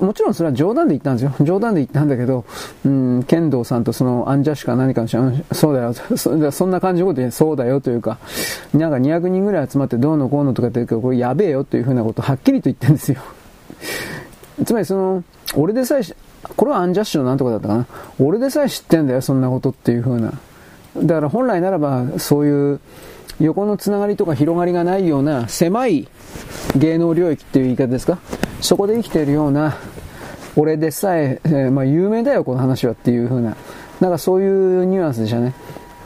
もちろんそれは冗談で言ったんですよ。冗談で言ったんだけど、うん、剣道さんとそのアンジャッシュか何かの人は、そうだよ、そそんな感じのことで、そうだよというか、なんか200人ぐらい集まってどうのこうのとかって言うけど、これやべえよというふうなことをはっきりと言ってるんですよ。つまりその、俺でさえ、これはアンジャッシュのなんとかだったかな。俺でさえ知ってんだよ、そんなことっていうふうな。だから本来ならば、そういう、横のつながりとか広がりがないような狭い芸能領域っていう言い方ですか？そこで生きているような俺でさええー、まあ、有名だよこの話はっていう風な。なんかそういうニュアンスでしたね。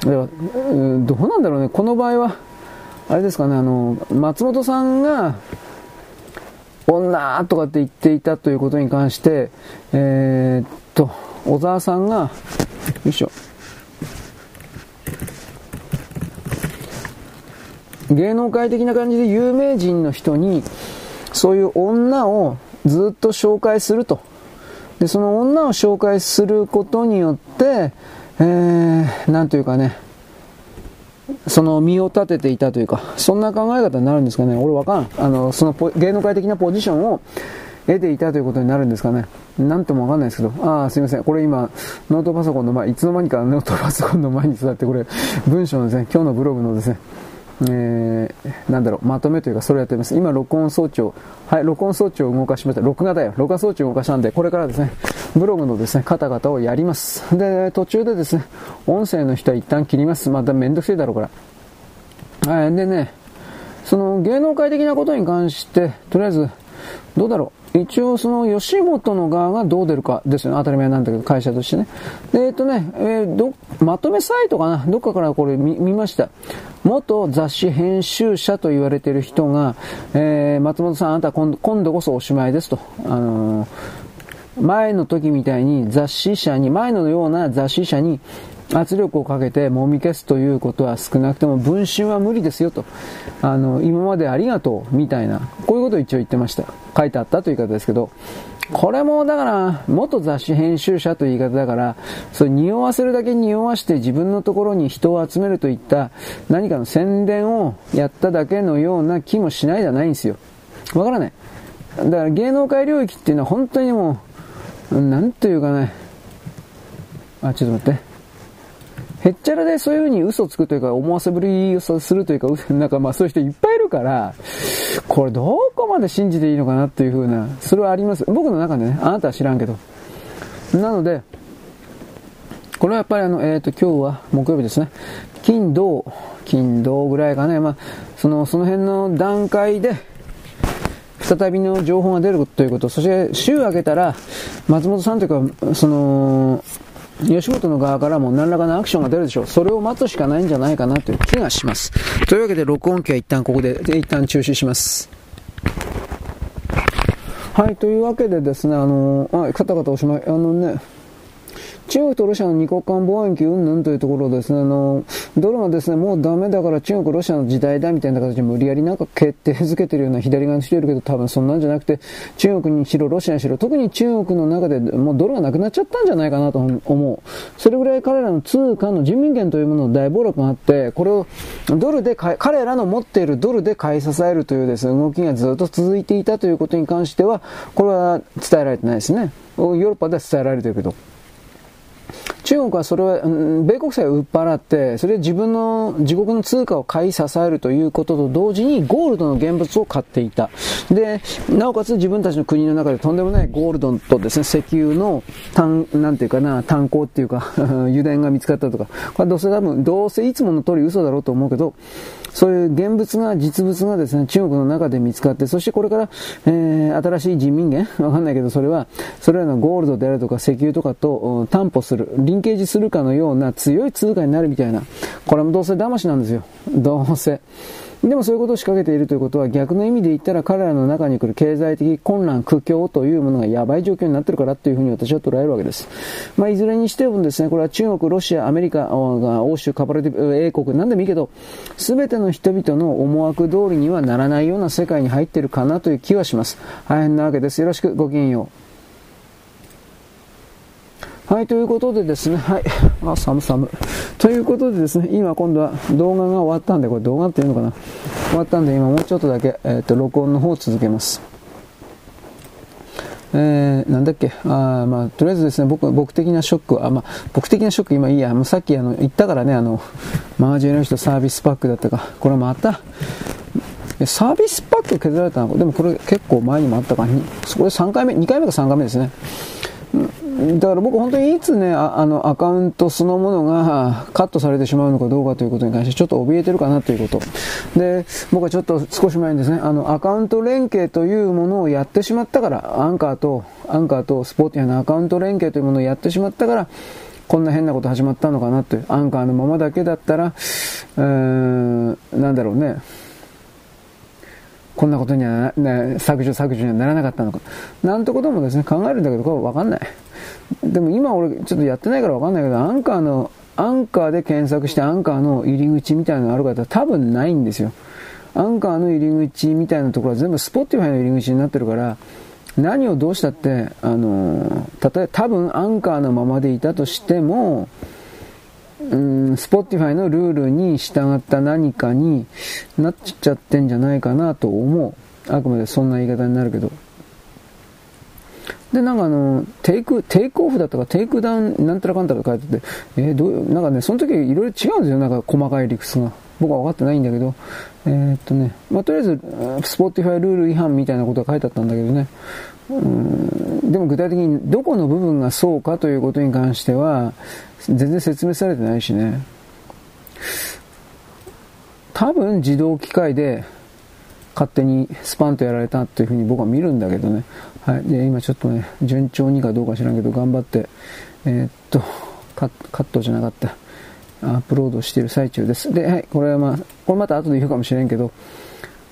では、うん、どうなんだろうね。この場合はあれですかね。あの松本さんが女とかって言っていたということに関してえー、っと小沢さんがよいしょ。芸能界的な感じで有名人の人に、そういう女をずっと紹介すると。で、その女を紹介することによって、えー、なんというかね、その身を立てていたというか、そんな考え方になるんですかね。俺わかん。あの、その芸能界的なポジションを得ていたということになるんですかね。なんともわかんないですけど。ああ、すいません。これ今、ノートパソコンの前、いつの間にかノートパソコンの前に座って、これ、文章のですね、今日のブログのですね、えー、なんだろう、まとめというか、それやってます。今、録音装置を、はい、録音装置を動かしました。録画だよ。録画装置を動かしたんで、これからですね、ブログのですね、方々をやります。で、途中でですね、音声の人は一旦切ります。まためんどくせえだろうから。はい、でね、その芸能界的なことに関して、とりあえず、どうだろう。一応その吉本の側がどう出るかですよね。当たり前なんだけど、会社としてね。で、えっとね、えー、ど、まとめサイトかなどっかからこれ見見ました。元雑誌編集者と言われてる人が、えー、松本さん、あなた今度今度こそおしまいですと。あのー、前の時みたいに雑誌社に、前のような雑誌社に圧力をかけてもみ消すということは少なくとも文春は無理ですよと。あの、今までありがとうみたいな、こういうことを一応言ってました。書いてあったという言い方ですけど、これもだから、元雑誌編集者という言い方だから、それ匂わせるだけ匂わして自分のところに人を集めるといった何かの宣伝をやっただけのような気もしないじゃないんですよ。わからない。だから芸能界領域っていうのは本当にもう、なんというかね、あ、ちょっと待って。へっちゃらでそういう風に嘘つくというか、思わせぶりをするというか、なんかまあそういう人いっぱいいるから、これどこまで信じていいのかなっていう風な、それはあります。僕の中でね、あなたは知らんけど。なので、これはやっぱりあの、えっ、ー、と、今日は木曜日ですね。金、土、金、土ぐらいかね。まあ、その、その辺の段階で、再びの情報が出るということ、そして週明けたら、松本さんというか、その、吉本の側からも何らかのアクションが出るでしょう。それを待つしかないんじゃないかなという気がします。というわけで、録音機は一旦ここで、一旦中止します。はい、というわけでですね、あの、あ、カタカタおしまい。あのね、中国とロシアの二国間貿易云々というところですね、あの、ドルがですね、もうダメだから中国、ロシアの時代だみたいな形で無理やりなんか決定づけてるような左側の人いるけど、多分そんなんじゃなくて、中国にしろ、ロシアにしろ、特に中国の中でもうドルがなくなっちゃったんじゃないかなと思う。それぐらい彼らの通貨の人民元というものの大暴落があって、これをドルで彼らの持っているドルで買い支えるというですね、動きがずっと続いていたということに関しては、これは伝えられてないですね。ヨーロッパでは伝えられてるけど。中国はそれは、米国債を売っ払って、それで自分の、自国の通貨を買い支えるということと同時に、ゴールドの現物を買っていた。で、なおかつ自分たちの国の中でとんでもないゴールドとですね、石油の炭、なんていうかな、炭鉱っていうか 油田が見つかったとか、これどうせ多分、どうせいつもの通り嘘だろうと思うけど、そういう現物が、実物がですね、中国の中で見つかって、そしてこれから、えー、新しい人民元？わかんないけど、それは、それらのゴールドであるとか石油とかと担保する、リンケージするかのような強い通貨になるみたいな。これもどうせ騙しなんですよ。どうせ。でもそういうことを仕掛けているということは逆の意味で言ったら彼らの中に来る経済的混乱、苦境というものがやばい状況になってるからというふうに私は捉えるわけです。まあ、いずれにしてもですね、これは中国、ロシア、アメリカが欧州、カパレティブ、英国、なんでもいいけど、すべての人々の思惑通りにはならないような世界に入っているかなという気はします。大変なわけです。よろしく、ごきげんよう。はい、ということでですね、はい。あ、寒寒。ということでですね、今今度は動画が終わったんで、これ動画っていうのかな終わったんで、今もうちょっとだけ、えっ、ー、と、録音の方を続けます。えー、なんだっけ、あまあ、とりあえずですね、僕、僕的なショックは、あまあ、僕的なショック、今いいや、もうさっきあの言ったからね、あの、マージェの人サービスパックだったか、これまた、サービスパック削られたのでもこれ結構前にもあったか、そこで3回目、2回目か3回目ですね。だから僕本当にいつね、あのアカウントそのものがカットされてしまうのかどうかということに関してちょっと怯えてるかなということ。で、僕はちょっと少し前にですね、あのアカウント連携というものをやってしまったから、アンカーと、アンカーとスポーティアのアカウント連携というものをやってしまったから、こんな変なこと始まったのかなという、アンカーのままだけだったら、うーん、なんだろうね、こんなことにはな、削除削除にはならなかったのか。なんてこともですね、考えるんだけど、これわかんない。でも今俺ちょっとやってないからわかんないけど、アンカーの、アンカーで検索してアンカーの入り口みたいなのがある方多分ないんですよ。アンカーの入り口みたいなところは全部 Spotify の入り口になってるから、何をどうしたって、あの、例え多分アンカーのままでいたとしても、うん、 Spotify のルールに従った何かになっちゃってんじゃないかなと思う。あくまでそんな言い方になるけど。で、なんかあの、テイク、テイクオフだったか、テイクダウン、なんたらかんたら書いてて、えー、どう、なんかね、その時いろいろ違うんですよ、なんか細かい理屈が。僕は分かってないんだけど、えー、っとね、まあ、とりあえず、 Spotify ルール違反みたいなことが書いてあったんだけどね、うんでも具体的にどこの部分がそうかということに関しては、全然説明されてないしね。多分自動機械で勝手にスパンとやられたというふうに僕は見るんだけどね。はい。で、今ちょっとね、順調にかどうか知らんけど、頑張って、えー、っとカ、ットじゃなかった。アップロードしている最中です。で、はい、これはまあ、これまた後で言うかもしれんけど、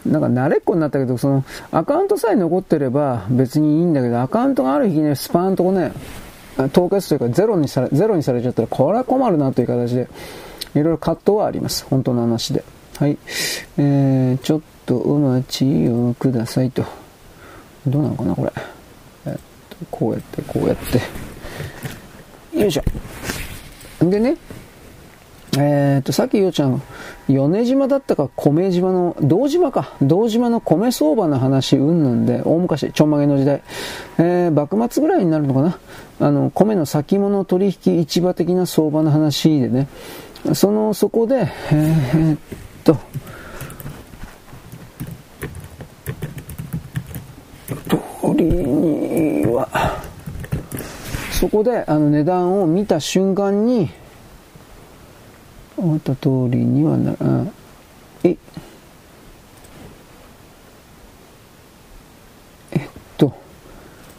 なんか慣れっこになったけど、その、アカウントさえ残ってれば別にいいんだけど、アカウントがある日にスパンとこね、凍結というかゼロにされ、ゼロにされちゃったら、これは困るなという形で、いろいろ葛藤はあります。本当の話で。はい。えー、ちょっとお待ちをくださいと。どうなのかな、これ。えっと、こうやって、こうやって。よいしょ。でね、えー、っと、さっきようちゃん、米島だったか米島の、堂島か、堂島の米相場の話、うんぬんで、大昔、ちょんまげの時代、えー、幕末ぐらいになるのかな、あの、米の先物取引市場的な相場の話でね、その、そこで、えー、っと、通りには、そこであの値段を見た瞬間に、思った通りにはならええっと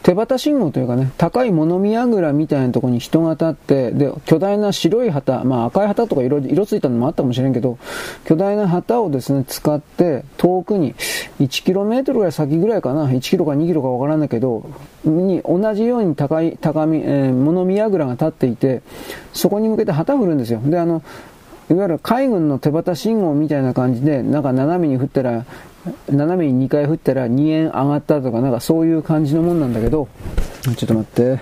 手旗信号というかね高い物見櫓みたいなところに人が立ってで巨大な白い旗まあ赤い旗とか色色ついたのもあったかもしれんけど巨大な旗をですね使って遠くに 1km ぐらい先ぐらいかな 1km か 2km かわからないけどに同じように高い高み、えー、物見櫓が立っていてそこに向けて旗振るんですよ。であのいわゆる海軍の手旗信号みたいな感じで、なんか斜めに振ったら、斜めに2回振ったら2円上がったとか、なんかそういう感じのもんなんだけど、ちょっと待って。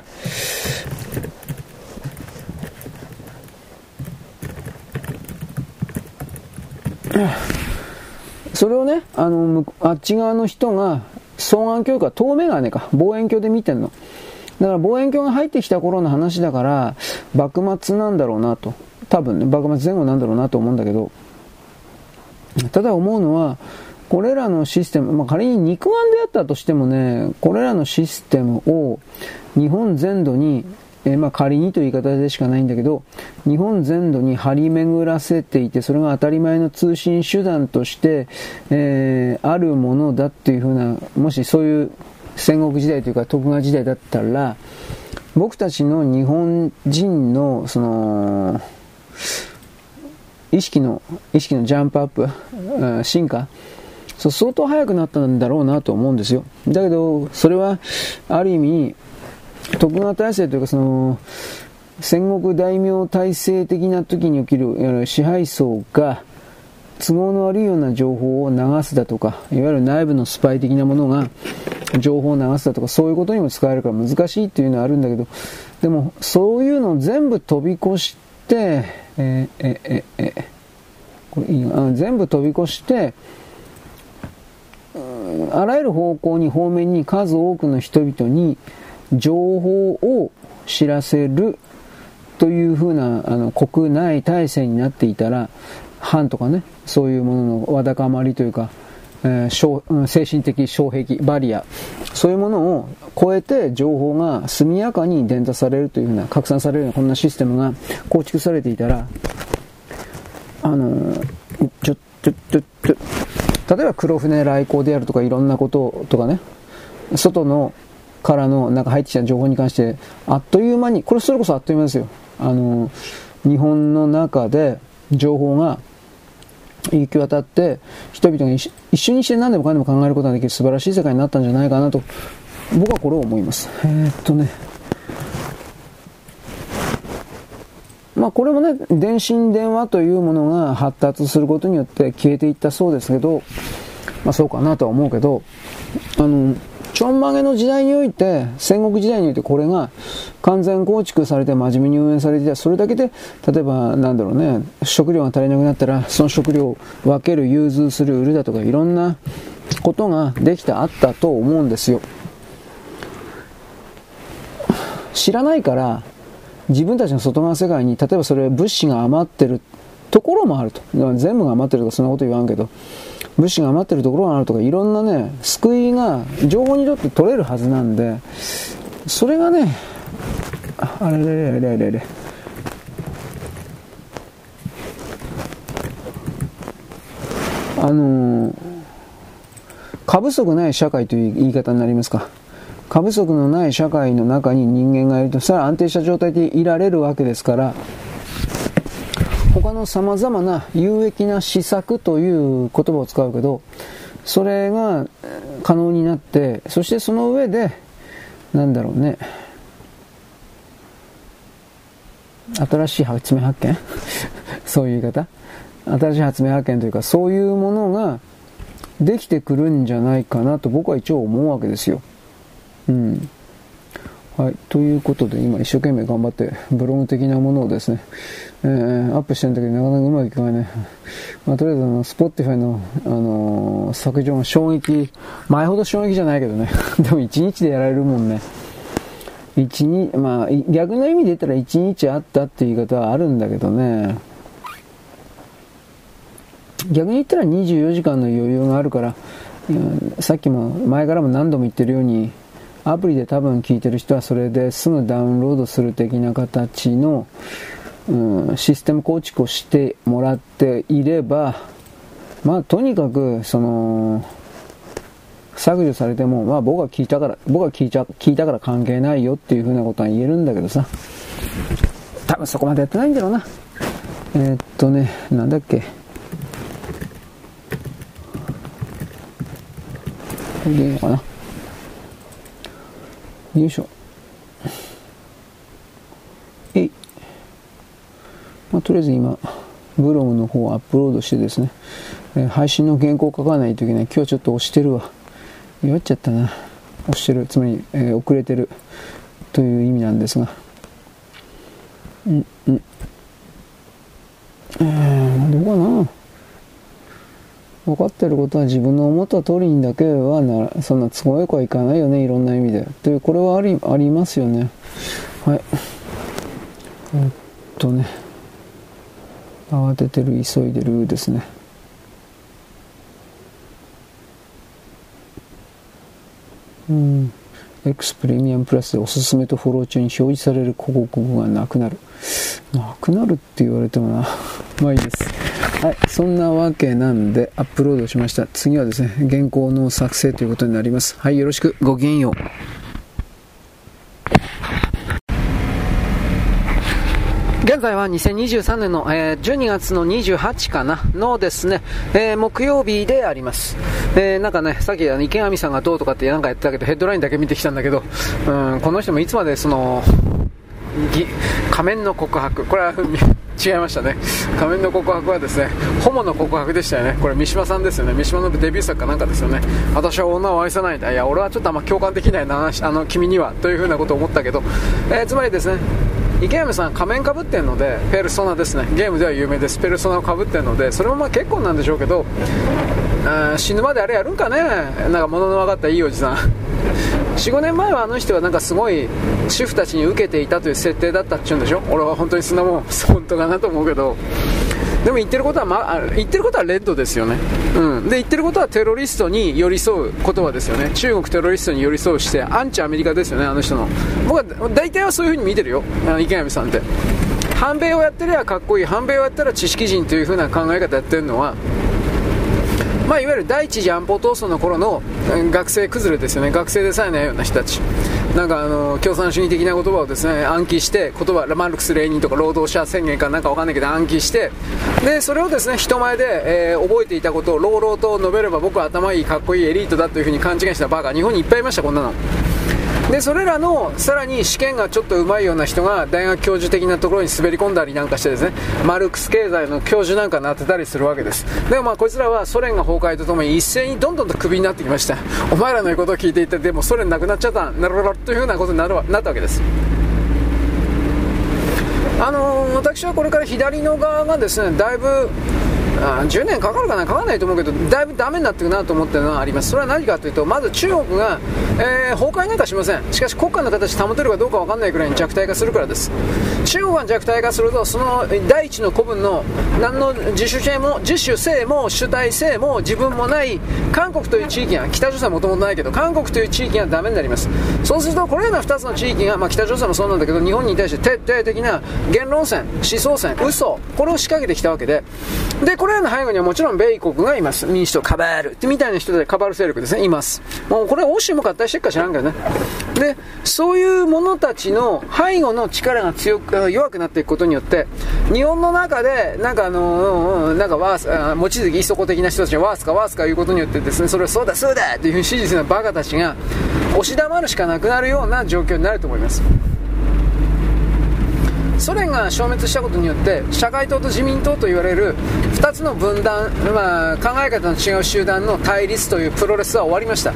それをね、あの、あっち側の人が、双眼鏡か、遠眼鏡か、望遠鏡で見てんの。だから望遠鏡が入ってきた頃の話だから、幕末なんだろうなと。多分ね、幕末前後なんだろうなと思うんだけど、ただ思うのは、これらのシステム、まあ、仮に肉眼であったとしてもね、これらのシステムを日本全土に、えー、まあ、仮にという言い方でしかないんだけど、日本全土に張り巡らせていて、それが当たり前の通信手段として、えー、あるものだっていうふうな、もしそういう戦国時代というか徳川時代だったら、僕たちの日本人の、その、意識の、意識のジャンプアップ、進化、そう相当早くなったんだろうなと思うんですよ。だけど、それは、ある意味、徳川体制というか、その、戦国大名体制的な時に起きる支配層が、都合の悪いような情報を流すだとか、いわゆる内部のスパイ的なものが情報を流すだとか、そういうことにも使えるから難しいっていうのはあるんだけど、でも、そういうのを全部飛び越して、えー、えー、えー、これいいの。全部飛び越して、あらゆる方向に方面に数多くの人々に情報を知らせるというふうなあの国内体制になっていたら藩とかねそういうもののわだかまりというか、えー、精神的障壁バリアそういうものを超えて情報が速やかに伝達されるというふうな拡散されるようなこんなシステムが構築されていたらあのー、ちょちょちょちょ例えば黒船来航であるとかいろんなこととかね、外のからのなんか入ってきた情報に関して、あっという間に、これそれこそあっという間ですよ。あの、日本の中で情報が行き渡って、人々が一緒にして何でもかんでも考えることができる素晴らしい世界になったんじゃないかなと、僕はこれを思います。えー、っとね、まあこれもね、電信電話というものが発達することによって消えていったそうですけど、まあそうかなとは思うけど、あの、ちょんまげの時代において、戦国時代においてこれが完全構築されて真面目に運営されていたそれだけで、例えばなんだろうね、食料が足りなくなったら、その食料を分ける、融通する、売るだとかいろんなことができてあったと思うんですよ。知らないから、自分たちの外側世界に、例えばそれ物資が余ってるところもあると。全部が余ってるとかそんなこと言わんけど、物資が余ってるところがあるとか、いろんなね、救いが情報にとって取れるはずなんで、それがね、あれれれれれれ。あのー、過不足ない社会という言い方になりますか。過不足のない社会の中に人間がいると、さら安定した状態でいられるわけですから、他の様々な有益な施策という言葉を使うけど、それが可能になって、そしてその上で、なんだろうね、新しい発明発見？そういう言い方？新しい発明発見というか、そういうものができてくるんじゃないかなと僕は一応思うわけですよ。うん。はい。ということで、今一生懸命頑張って、ブログ的なものをですね、えー、アップしてるんだけど、なかなかうまくいかないね。まあ、とりあえず、あの、スポッティファイの、あのー、削除が衝撃、前ほど衝撃じゃないけどね。でも一日でやられるもんね。一日、まあ、逆の意味で言ったら一日あったっていう言い方はあるんだけどね。逆に言ったら24時間の余裕があるから、さっきも前からも何度も言ってるように、アプリで多分聞いてる人はそれですぐダウンロードする的な形の、うん、システム構築をしてもらっていれば、まあとにかく、その、削除されても、まあ僕は聞いたから、僕は聞いちゃ、聞いたから関係ないよっていうふうなことは言えるんだけどさ、多分そこまでやってないんだろうな。えー、っとね、なんだっけ。これでいいのかな。よいしょ。えい。まあ、とりあえず今、ブログの方をアップロードしてですね、えー、配信の原稿を書かないといけない。今日ちょっと押してるわ。弱っちゃったな。押してる。つまり、えー、遅れてるという意味なんですが。うん、うん。えー、どうかな。分かってることは自分の思った通りにだけはなそんな都合よくはいかないよねいろんな意味でというこれはありありますよねはいえっとね慌ててる急いでるですね。うん。X プレミアムプラスでおすすめとフォロー中に表示される広告がなくなる。なくなるって言われてもな。まあいいです。はい。そんなわけなんでアップロードしました。次はですね原稿の作成ということになります。はい。よろしく。ごきげんよう。現在は2023年の、えー、12月の28かなのですね、えー、木曜日であります。えー、なんかね、さっきあの池上さんがどうとかってなんかやってたけど、ヘッドラインだけ見てきたんだけど、うん、この人もいつまでその、仮面の告白、これは 違いましたね。仮面の告白はですね、ホモの告白でしたよね。これ三島さんですよね。三島のデビュー作かなんかですよね。私は女を愛さないんだ。いや、俺はちょっとあんま共感できないな、あの、君には。というふうなことを思ったけど、えー、つまりですね、池上さん仮面かぶってるのでペルソナですね。ゲームでは有名です。ペルソナをかぶってるのでそれもまあ結構なんでしょうけど死ぬまであれやるんかね。なんか物の分かったいいおじさん。45年前はあの人はなんかすごい主婦たちに受けていたという設定だったっちゅうんでしょ。俺は本当にそんなもん本当かなと思うけど。でも言ってることは、ま、言ってることはレッドですよね、うん、で言ってることはテロリストに寄り添う言葉ですよね。中国テロリストに寄り添うしてアンチアメリカですよねあの人の。僕は大体はそういう風に見てるよ。池上さんって。反米をやってりゃかっこいい。反米をやったら知識人という風な考え方やってるのはまあ、いわゆる第一次安保闘争の頃の学生崩れですよね、学生でさえないような人たち、なんかあの共産主義的な言葉をですね暗記して、言葉マルクス・レーニンとか労働者宣言かなんかわかんないけど暗記して、でそれをですね人前で、えー、覚えていたことを朗々と述べれば僕は頭いい、かっこいいエリートだというふうに勘違いしたバカ、日本にいっぱいいました、こんなの。でそれらのさらに試験がちょっとうまいような人が大学教授的なところに滑り込んだりなんかしてですね。マルクス経済の教授なんかになってたりするわけです。でもまあこいつらはソ連が崩壊とともに一斉にどんどんとクビになってきました。お前らの言うことを聞いていてでもソ連なくなっちゃった。なるほど。というふうなことになるなったわけです。あのー、私はこれから左の側がですねだいぶあ10年かかるかな？かかんないと思うけどだいぶダメになっていくなと思ってるのはあります。それは何かというとまず中国が、えー、崩壊なんかしません。しかし国家の形保てるかどうか分かんないくらいに弱体化するからです。中国が弱体化するとその第一の古文の何の自主性も自主性も主体性も自分もない韓国という地域が北朝鮮はもともとないけど韓国という地域がダメになります。そうするとこれらの2つの地域が、まあ、北朝鮮もそうなんだけど日本に対して徹底的な言論戦思想戦嘘これを仕掛けてきたわけで。でこれらの背後にはもちろん米国がいます。民主党カバール。みたいな人でカバール勢力ですね、います。もうこれ欧州も合体してるか知らんけどね。で、そういう者たちの背後の力が強く、弱くなっていくことによって、日本の中で、なんかあの、なんかワース、望月いそこ的な人たちがワースかワースかいうことによってですね、それをそうだそうだっていうふうに支持するバカたちが、押し黙るしかなくなるような状況になると思います。ソ連が消滅したことによって社会党と自民党と言われる2つの分断、まあ、考え方の違う集団の対立というプロレスは終わりました。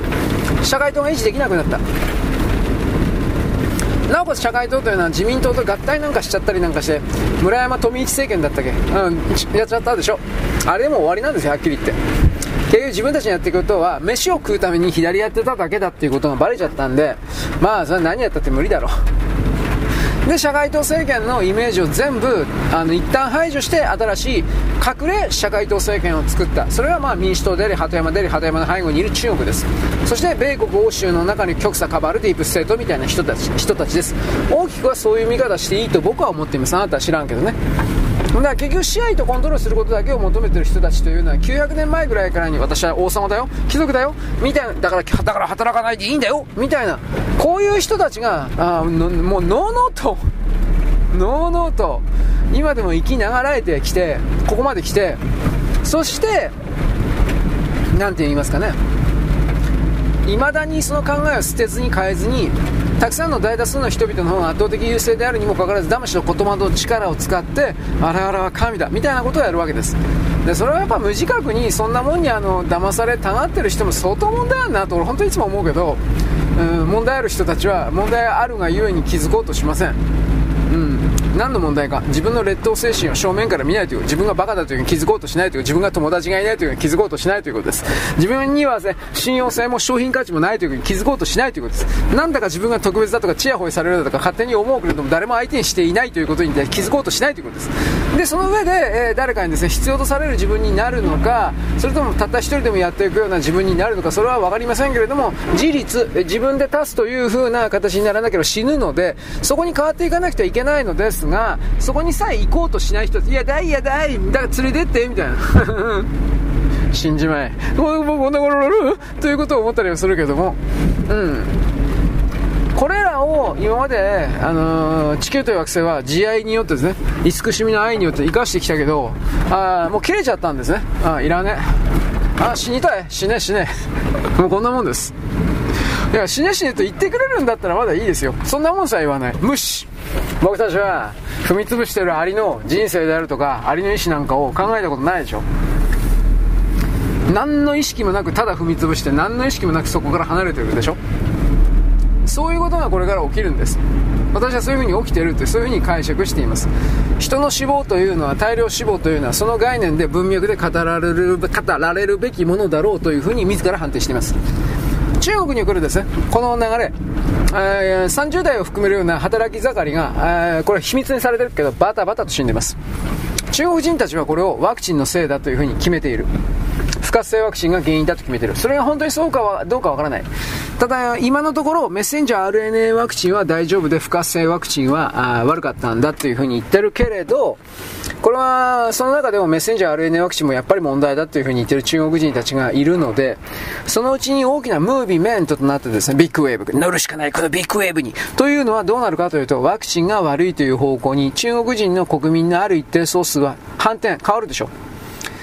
社会党が維持できなくなった。なおかつ社会党というのは自民党と合体なんかしちゃったりなんかして村山富一政権だったっけ、うん、やっちゃったでしょ。あれでも終わりなんですよはっきり言って。結局自分たちのやっていくことは飯を食うために左やってただけだっていうことがバレちゃったんでまあそれは何やったって無理だろう。で社会党政権のイメージを全部あの一旦排除して新しい隠れ社会党政権を作った。それはまあ民主党であり鳩山であり鳩山の背後にいる中国です。そして米国欧州の中に極左カバルディープステートみたいな人たち人たちです。大きくはそういう見方していいと僕は思っています。あなたは知らんけどね。だ結局支配とコントロールすることだけを求めてる人たちというのは900年前ぐらいからに私は王様だよ貴族だよみたいなだからだから働かないでいいんだよみたいなこういう人たちがあもうのうのうとのうのうと今でも生きながらえてきてここまで来てそして何て言いますかねいまだにその考えを捨てずに変えずにたくさんの大多数の人々の方が圧倒的優勢であるにもかかわらず魂の言葉の力を使って我々は神だみたいなことをやるわけです。でそれはやっぱ無自覚にそんなもんにあの騙されたがってる人も相当問題あるなと俺本当にいつも思うけど、うん、問題ある人たちは問題あるがゆえに気づこうとしません。何の問題か。自分の劣等精神を正面から見ないという自分がバカだというふうに気づこうとしないという自分が友達がいないというふうに気づこうとしないということです。自分には、ね、信用性も商品価値もないというふうに気づこうとしないということです。なんだか自分が特別だとかチヤホヤされるだとか勝手に思うけれども誰も相手にしていないということに気づこうとしないということです。でその上で、えー、誰かにですね必要とされる自分になるのかそれともたった一人でもやっていくような自分になるのかそれは分かりませんけれども自立自分で立つという風な形にならなければ死ぬのでそこに変わっていかなくてはいけないのですがそこにさえ行こうとしない人いやだいやだいだから連れてってみたいな。死んじまえ。もうこんなことということを思ったりはするけどもうんこれらを今まで、あのー、地球という惑星は慈愛によってですね慈しみの愛によって生かしてきたけどあもう切れちゃったんですねあいらねあ死にたい死ね死ねもうこんなもんですいや死ね死ねと言ってくれるんだったらまだいいですよ。そんなもんさえ言わない。無視。僕たちは踏み潰してるアリの人生であるとかアリの意思なんかを考えたことないでしょ。何の意識もなくただ踏み潰して何の意識もなくそこから離れてるでしょ。そういうことがこれから起きるんです。私はそういうふうに起きてるってそういうふうに解釈しています。人の死亡というのは大量死亡というのはその概念で文脈で語られる語られるべきものだろうというふうに自ら判定しています。中国に来るですこの流れ、え、30代を含めるような働き盛りが、え、これ秘密にされてるけどバタバタと死んでます中国人たちはこれをワクチンのせいだというふうに決めている不活性ワクチンが原因だと決めてる。それが本当にそうかは、どうかわからない。ただ、今のところ、メッセンジャー RNA ワクチンは大丈夫で、不活性ワクチンは悪かったんだというふうに言ってるけれど、これは、その中でもメッセンジャー RNA ワクチンもやっぱり問題だというふうに言っている中国人たちがいるので、そのうちに大きなムービーメントとなってですね、ビッグウェーブ、乗るしかない、このビッグウェーブに。というのはどうなるかというと、ワクチンが悪いという方向に、中国人の国民のある一定総数は反転、変わるでしょう。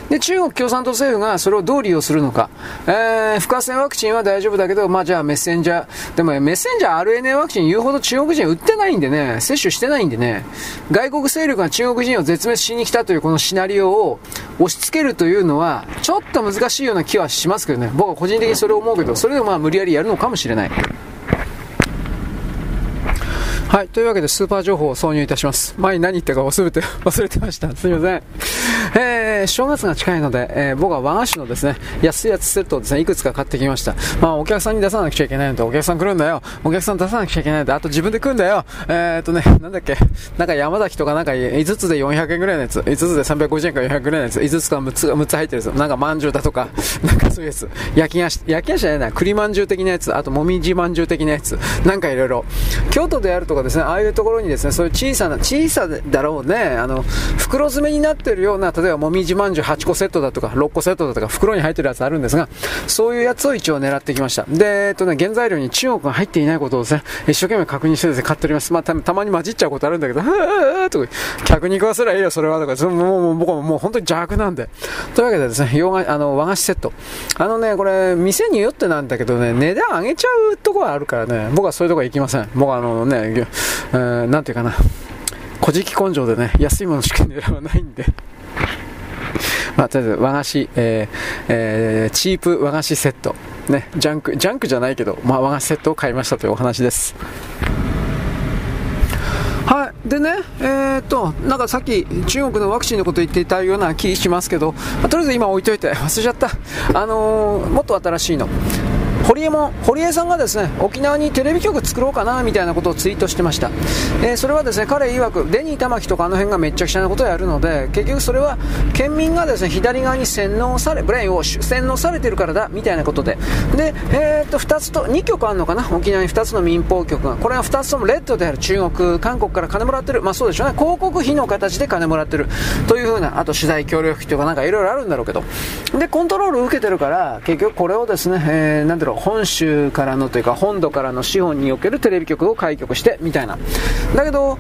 で、中国共産党政府がそれをどう利用するのか。えー、不活性ワクチンは大丈夫だけど、まあじゃあメッセンジャー、でもメッセンジャー RNA ワクチン言うほど中国人売ってないんでね、接種してないんでね、外国勢力が中国人を絶滅しに来たというこのシナリオを押し付けるというのは、ちょっと難しいような気はしますけどね。僕は個人的にそれを思うけど、それでもまあ無理やりやるのかもしれない。はい。というわけで、スーパー情報を挿入いたします。前に何言ったか忘れて、忘れてました。すみません。えー、正月が近いので、えー、僕は和菓子のですね、安いやつセットをですね、いくつか買ってきました。まあ、お客さんに出さなくちゃいけないので、お客さん来るんだよ。お客さん出さなくちゃいけないので、あと自分で来るんだよ。えー、っとね、なんだっけ、なんか山崎とかなんか5つで400円ぐらいのやつ、5つで350円か400円ぐらいのやつ、5つか6つ6つ入ってるやつ、なんかまんじゅうだとか、なんかそういうやつ、焼き菓子、焼き菓子じゃないな、栗まんじゅう的なやつ、あともみじまんじゅう的なやつ、なんかいろいろ。京都であるとかですね、ああいうところにですね、そういう小さな、小さだろうね、あの、袋詰めになってるような、例えばもみじまんじゅう8個セットだとか、6個セットだとか、袋に入ってるやつあるんですが、そういうやつを一応狙ってきました。で、えっとね、原材料に中国が入っていないことをですね、一生懸命確認してですね、買っております。まあ、たたまに混じっちゃうことあるんだけど、はぁとか、客に食わせりゃいいよ、それは、とか、もう、もう、僕はもう本当に邪悪なんで。というわけでですね、洋菓、あの、和菓子セット。あのね、これ、店によってなんだけどね、値段上げちゃうところあるからね、僕はそういうとこ行きません。僕はあのね、えー、なんていうかな、乞食根性でね、安いものしか狙わないんで。まあ、とりあえず和菓子、えーえー、チープ和菓子セット。ね、ジャンク、ジャンクじゃないけど、まあ、和菓子セットを買いましたというお話です。でね、えー、っと、なんかさっき中国のワクチンのこと言っていたような気しますけど、まあ、とりあえず今置いといて忘れちゃった。あのー、もっと新しいの。堀江も堀江さんがですね沖縄にテレビ局作ろうかなみたいなことをツイートしてました、えー、それはですね彼曰くデニー玉城とかあの辺がめっちゃくちゃなことをやるので結局それは県民がですね左側に洗脳されブレインを洗脳されてるからだみたいなことで。で、えー、っと2つと2局あるのかな？沖縄に2つの民放局が。これは2つともレッドである中国韓国から金もらってる。まあそうでしょうね。広告費の形で金もらってる。というふうなあと取材協力費とかなんかいろいろあるんだろうけど。でコントロール受けてるから結局これをですね、えー、なんだろう本州からのというか本土からの資本におけるテレビ局を開局してみたいな。だけど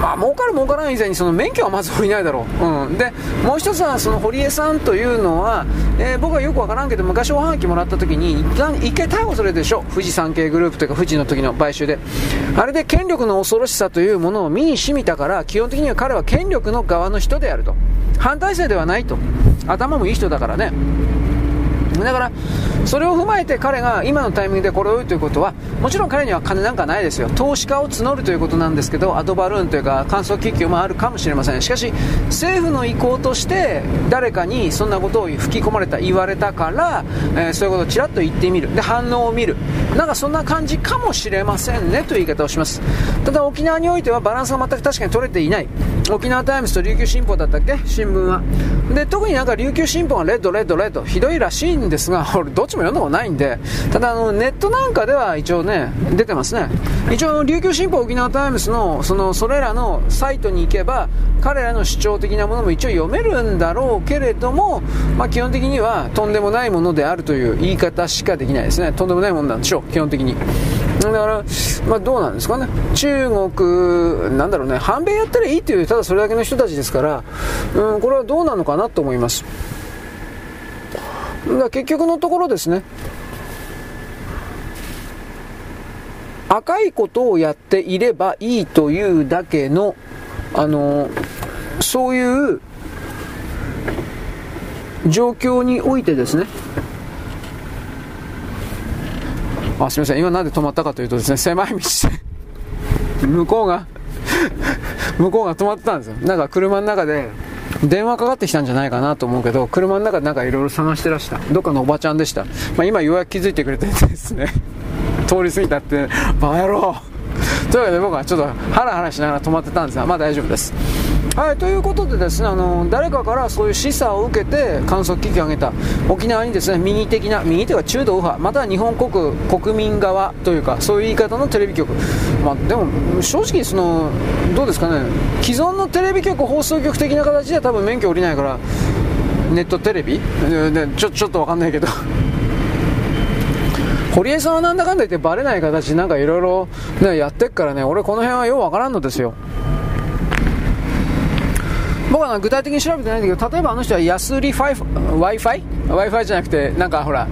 まあ儲かる儲からない以前にその免許はまず下りないだろう、うん、でもう一つはその堀江さんというのは、えー、僕はよくわからんけど昔おはがきもらった時に一回一回逮捕されるでしょ。富士山系グループというか富士の時の買収で。あれで権力の恐ろしさというものを身に染みたから基本的には彼は権力の側の人であると。反対性ではないと。頭もいい人だからね。だから、それを踏まえて彼が今のタイミングでこれを言うということは、もちろん彼には金なんかないですよ。投資家を募るということなんですけど、アドバルーンというか、観測気球もあるかもしれません。しかし、政府の意向として、誰かにそんなことを吹き込まれた、言われたから、えー、そういうことをちらっと言ってみる。で、反応を見る。なんかそんな感じかもしれませんね、という言い方をします。ただ、沖縄においてはバランスが全く確かに取れていない。沖縄タイムズと琉球新報だったっけ？新聞は。で、特になんか琉球新報がレッド、レッド、レッド、ひどいらしいんですが、俺どっちも読んだことないんで、ただあの、ネットなんかでは一応ね、出てますね。一応、琉球新報沖縄タイムズの、その、それらのサイトに行けば、彼らの主張的なものも一応読めるんだろうけれども、まあ、基本的にはとんでもないものであるという言い方しかできないですね。とんでもないものなんでしょう、基本的に。だから、まあ、どうなんですかね、中国、なんだろうね、反米やったらいいという、ただそれだけの人たちですから、うん、これはどうなのかなと思います。だ結局のところですね、赤いことをやっていればいいというだけの、あのそういう状況においてですね、あすみません。今なんで止まったかというとですね狭い道で向こうが向こうが止まってたんですよ。なんか車の中で電話かかってきたんじゃないかなと思うけど車の中でなんかいろいろ探してらした。どっかのおばちゃんでした、まあ、今ようやく気づいてくれてですね。通り過ぎたってバカ野郎。というわけで僕はちょっとハラハラしながら止まってたんですがまあ大丈夫です。はい、ということでですね、あの誰かからそういう示唆を受けて観測機器を上げた沖縄にですね右的な、右というか中道右派、または日本国国民側というか、そういう言い方のテレビ局、まあ、でも正直その、どうですかね、既存のテレビ局、放送局的な形では多分免許下りないから、ネットテレビ、ちょちょっと分かんないけど。堀江さんはなんだかんだ言ってバレない形なんかいろいろやってっからね、俺この辺はようわからんのですよ。僕は具体的に調べてないんだけど例えばあの人は安売り Wi-Fi?Wi-Fi じゃなくてなんかほら、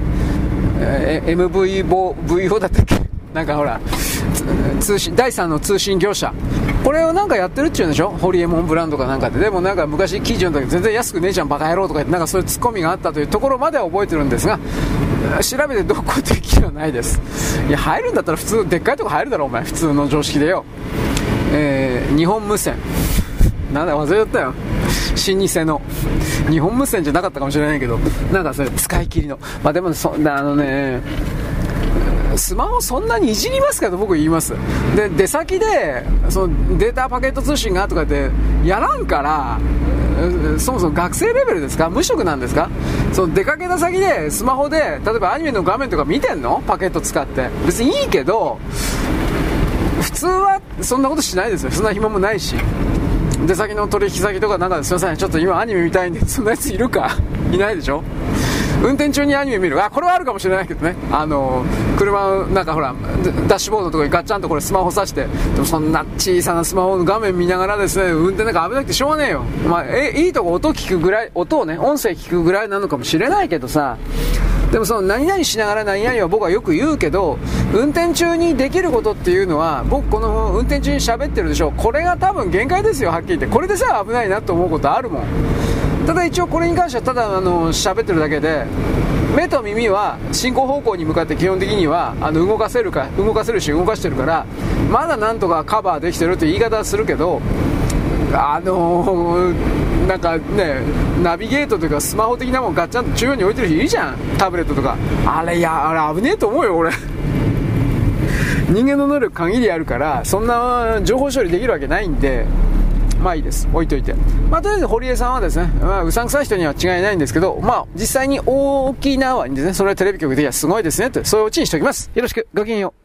え MVO だったっけ？なんかほら通信第3の通信業者。これをなんかやってるっちゅうんでしょ？ホリエモンブランドかなんかで。でもなんか昔記事の時全然安くねえじゃんバカ野郎とか言ってなんかそういうツッコミがあったというところまでは覚えてるんですが調べてどこできはないです。いや入るんだったら普通でっかいとこ入るだろお前。普通の常識でよ。えー、日本無線。なんだ忘れちゃったよ。新偽の日本無線じゃなかったかもしれないけどなんかそれ使い切りの。まあでもそんなあのねスマホそんなにいじりますかと僕言います。で出先でそのデータパケット通信がとかってやらんからそもそも学生レベルですか？無職なんですか？その出かけた先でスマホで例えばアニメの画面とか見てんの？パケット使って。別にいいけど普通はそんなことしないですよ。そんな暇もないし。出先の取引先とかなんかすいませんちょっと今アニメ見たいんで そんなやついるか？いないでしょ？運転中にアニメ見る。あこれはあるかもしれないけどね。あの車なんかほらダッシュボードとかにガッチャンとこれスマホさして。でもそんな小さなスマホの画面見ながらですね運転なんか危なくてしょうがねえよ、まあ、えいいとこ音聞くぐらい音をね音声聞くぐらいなのかもしれないけどさ。でもその何々しながら何々は僕はよく言うけど運転中にできることっていうのは僕この運転中に喋ってるでしょこれが多分限界ですよはっきり言って。これでさえ危ないなと思うことあるもん。ただ一応これに関してはただあの喋ってるだけで目と耳は進行方向に向かって基本的にはあの動かせるか動かせるし動かしてるからまだなんとかカバーできてるという言い方はするけどあのー、なんかね、ナビゲートというかスマホ的なもんガッチャンと中央に置いてる人いるじゃん、タブレットとか。あれ、いや、あれ危ねえと思うよ、俺。人間の能力限りあるから、そんな情報処理できるわけないんで、まあいいです。置いといて。まあとりあえず堀江さんはですね、まあうさんくさい人には違いないんですけど、まあ実際に沖縄にですね、それはテレビ局ではすごいですねと、そういうオチにしておきます。よろしく、ごきげんよう。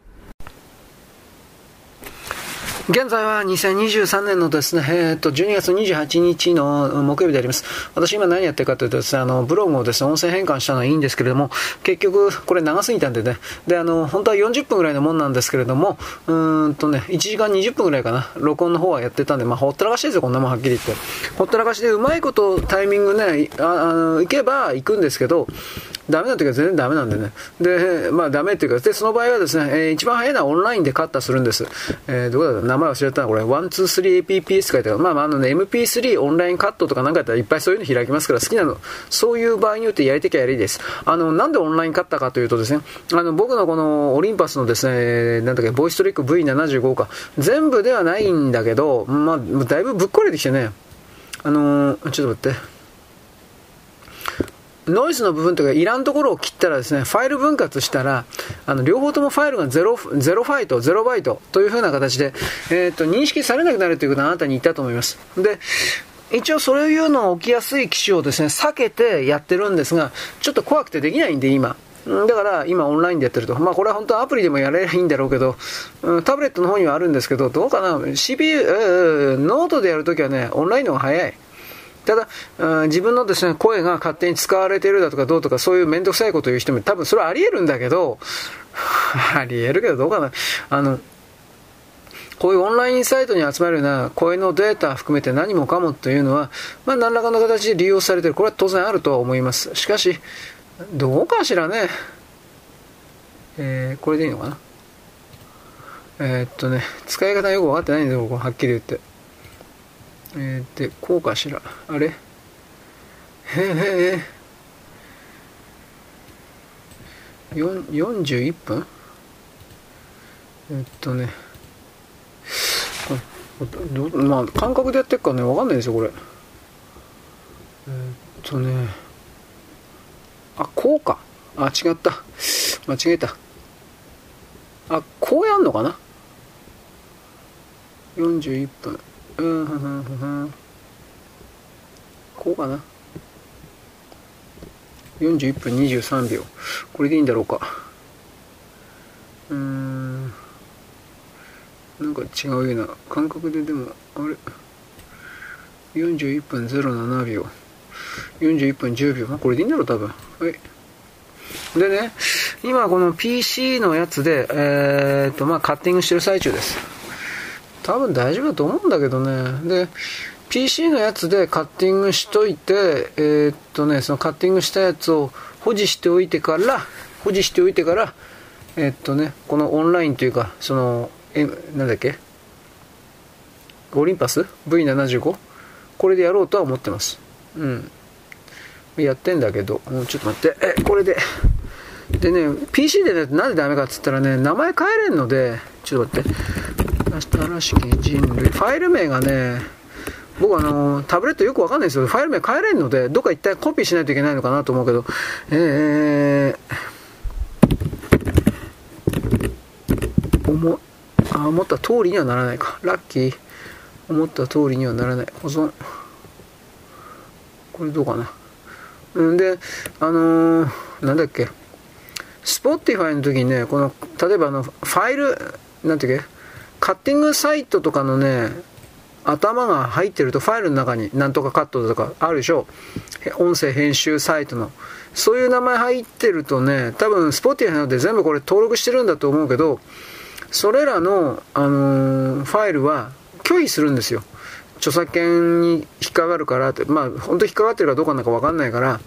現在は2023年のですね、えー、っと、12月28日の木曜日であります。私今何やってるかというとですね、あの、ブログをですね、音声変換したのはいいんですけれども、結局、これ長すぎたんでね、で、あの、本当は40分ぐらいのもんなんですけれども、うーんとね、1時間20分ぐらいかな、録音の方はやってたんで、まあ、ほったらかしですよ、こんなもんはっきり言って。ほったらかしでうまいことタイミングね、ああの、行けば行くんですけど、ダメな時は全然ダメなんでね。で、まあダメっていうか、で、その場合はですね、えー、一番早いのはオンラインでカッターするんです。えー、どこだった名前忘れちゃったな、これ。123APPS 書いてある。まあまああのね、MP3 オンラインカットとかなんかやったらいっぱいそういうの開きますから、好きなの。そういう場合によってやりてきゃやりです。あの、なんでオンラインカッターかというとですね、あの、僕のこのオリンパスのですね、なんだっけ、ボイストリック V75 か、全部ではないんだけど、まあ、だいぶぶっ壊れてきてね、あのー、ちょっと待って。ノイズの部分というか、いらんところを切ったらですね、ファイル分割したら、あの、両方ともファイルが0、0ファイト、0バイトという風な形で、えっ、と、認識されなくなるということはあなたに言ったと思います。で、一応そういうのを起きやすい機種をですね、避けてやってるんですが、ちょっと怖くてできないんで、今。だから今オンラインでやってると。まあこれは本当はアプリでもやればいいんだろうけど、タブレットの方にはあるんですけど、どうかな ?CPU、ノートでやるときはね、オンラインの方が早い。ただ、自分のですね、声が勝手に使われているだとかどうとか、そういう面倒くさいことを言う人も多分それはあり得るんだけど、あり得るけどどうかな。あの、こういうオンラインサイトに集まるような声のデータ含めて何もかもというのは、まあ何らかの形で利用されている。これは当然あるとは思います。しかし、どうかしらね。えー、これでいいのかな。えー、っとね、使い方よく分かってないんだよ、はっきり言って。えー、で、こうかしら？あれ？へえ、41分えっとね、まあ、感覚でやってるかね、わかんないですよ、これ。えー、っとね、あ、こうか。あ、違った。間違えた。あ、こうやんのかな ?41 分。うん、ふんふん。こうかな。41分23秒。これでいいんだろうか。うーん。なんか違うような。感覚ででも、あれ ?41 分07秒。41分10秒。まあ、これでいいんだろう、多分。はい。でね、今この PC のやつで、えー、っと、まあ、カッティングしてる最中です。多分大丈夫だと思うんだけどね。で、PC のやつでカッティングしといて、えー、っとね、そのカッティングしたやつを保持しておいてから、保持しておいてから、えー、っとね、このオンラインというか、その、え、なんだっけ？オリンパス ?V75? これでやろうとは思ってます。うん。やってんだけど、もうちょっと待って、え、これで、でね、PC でね、なんでダメかっつったらね、名前変えれんので、ちょっと待って、新しき人類。ファイル名がね、僕あの、タブレットよくわかんないですよ。ファイル名変えれんので、どっか一体コピーしないといけないのかなと思うけど、えー、思、あ、思った通りにはならないか。ラッキー。思った通りにはならない。保存。これどうかな。うんで、あのー、なんだっけ。スポッティファイの時にね、この、例えばあの、ファイル、なんていうっけカッティングサイトとかのね、頭が入ってるとファイルの中になんとかカットとかあるでしょ音声編集サイトの。そういう名前入ってるとね、多分 Spotify なので全部これ登録してるんだと思うけど、それらの、あのー、ファイルは拒否するんですよ。著作権に引っかかるからって、まあ本当引っかかってるかどうかなんかわかんないから、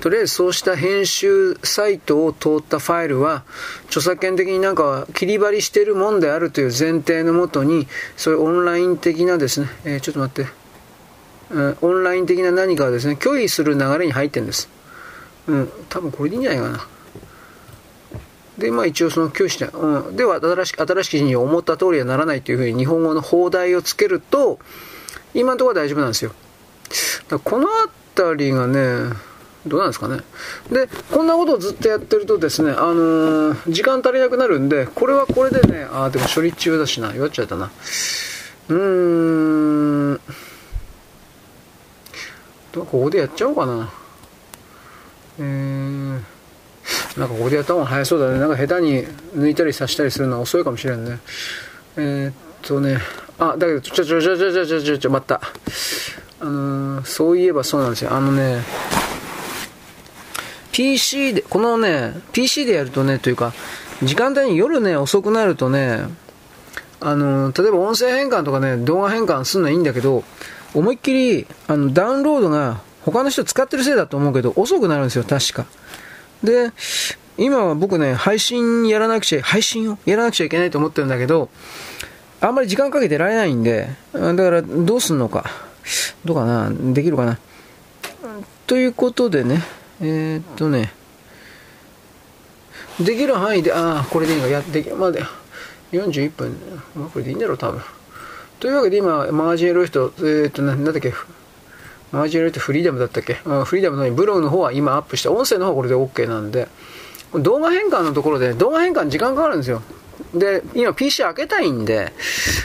とりあえずそうした編集サイトを通ったファイルは、著作権的になんか切り張りしてるもんであるという前提のもとに、そういうオンライン的なですね、えー、ちょっと待って、うん、オンライン的な何かをですね、拒否する流れに入ってるんです。うん、多分これでいいんじゃないかな。で、まあ一応その拒否して、うん、では新しく、新しき記事に思った通りはならないというふうに日本語の放題をつけると、今のところは大丈夫なんですよ。このあたりがね、どうなんですかね。で、こんなことをずっとやってるとですね、あのー、時間足りなくなるんで、これはこれでね、あ、でも処理中だしな、弱っちゃったな。うーん。ここでやっちゃおうかな。えー、なんかここでやった方が早そうだね。なんか下手に抜いたり刺したりするのは遅いかもしれんね。えー、っとね、あ、だけど、ちょちょちょちょちょちょちょちょ、待った。あのー、そういえばそうなんですよ。あのね、PC で、このね、PC でやるとね、というか、時間帯に夜ね、遅くなるとね、あの、例えば音声変換とかね、動画変換するのはいいんだけど、思いっきり、あの、ダウンロードが他の人使ってるせいだと思うけど、遅くなるんですよ、確か。で、今は僕ね、配信やらなくちゃ、配信をやらなくちゃいけないと思ってるんだけど、あんまり時間かけてられないんで、だからどうすんのか。どうかなできるかなということでね、えー、っとね、できる範囲で、ああ、これでいいのか、やってき、まで、41分、まあ、これでいいんだろう、多分。というわけで今、マージエロイト、えー、っと、なんだっけ、マージエロイトフリーダムだったっけ、うん、フリーダムのブログの方は今アップして、音声の方はこれで OK なんで、動画変換のところで、動画変換時間かかるんですよ。で、今 PC 開けたいんで、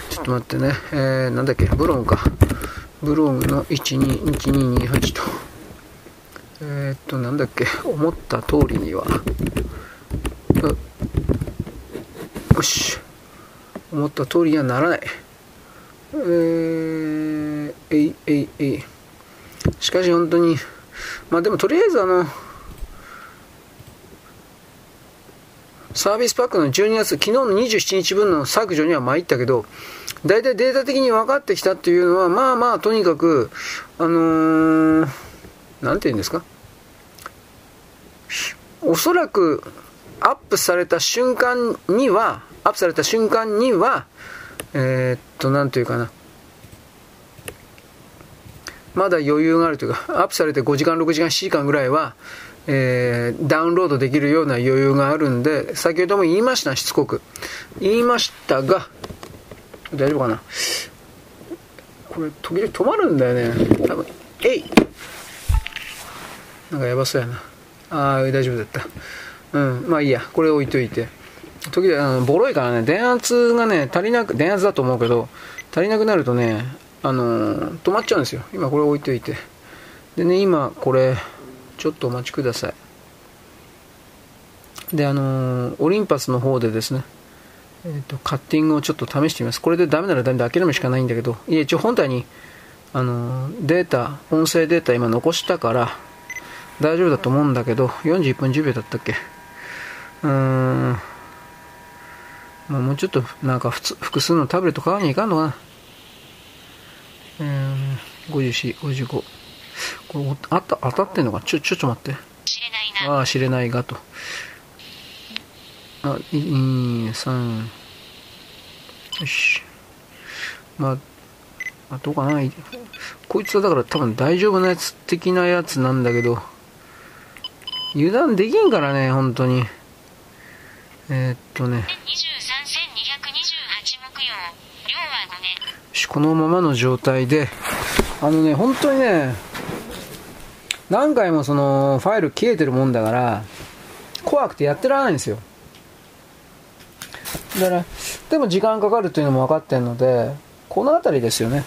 ちょっと待ってね、えー、なんだっけ、ブログか。ブログの121228と。えー、っと、なんだっけ、思った通りには。よし。思った通りにはならない。えー、えい、えい、えい。しかし本当に、まあでもとりあえずあの、サービスパックの12月、昨日の27日分の削除には参ったけど、大体データ的に分かってきたっていうのは、まあまあ、とにかく、あのー、なんて言うんですか？おそらく、アップされた瞬間には、アップされた瞬間には、えー、っと、なんというかな。まだ余裕があるというか、アップされて5時間、6時間、7時間ぐらいは、えー、ダウンロードできるような余裕があるんで、先ほども言いました、しつこく。言いましたが、大丈夫かなこれ、時々止まるんだよね。多分、えいなんかやばそうやな。ああ、大丈夫だった。うん、まあいいや、これ置いといて。時々、あの、ボロいからね、電圧がね、足りなく、電圧だと思うけど、足りなくなるとね、あのー、止まっちゃうんですよ。今これ置いといて。でね、今これ、ちょっとお待ちください。で、あのー、オリンパスの方でですね、えーと、カッティングをちょっと試してみます。これでダメならダメで諦めるしかないんだけど、いや、一応本体に、あの、データ、音声データ今残したから、大丈夫だと思うんだけど、41分10秒だったっけ？うーん、まあ、もうちょっとなんか複数のタブレット買わにいかんのかな？うん、54、55。これあった当たってんのか？ちょ、ちょっと待って。知れないな。ああ、知れないがと。あ、2、3。よし。まあ、あどうかな。こいつはだから多分大丈夫なやつ的なやつなんだけど、油断できんからね、本当に。えー、っとね。このままの状態で、あのね、本当にね、何回もそのファイル消えてるもんだから、怖くてやってられないんですよ。だから、でも時間かかるというのも分かってるので、この辺りですよね。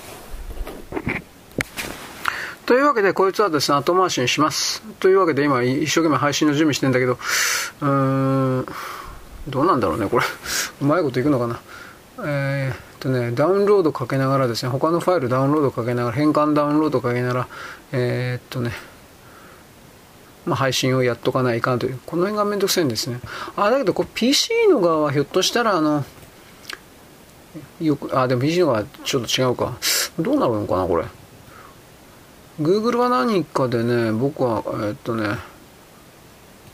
というわけで、こいつはですね、後回しにします。というわけで、今、一生懸命配信の準備してんだけど、うーん、どうなんだろうね、これ。うまいこといくのかな。えーとね、ダウンロードかけながらですね、他のファイルダウンロードかけながら、変換ダウンロードかけながら、えー、っとね、まあ、配信をやっとかないかんという、この辺がめんどくさいんですね。あ、だけど、こ PC の側はひょっとしたら、あの、よく、あ、でも PC の側はちょっと違うか。どうなるのかな、これ。Google は何かでね、僕は、え、っとね、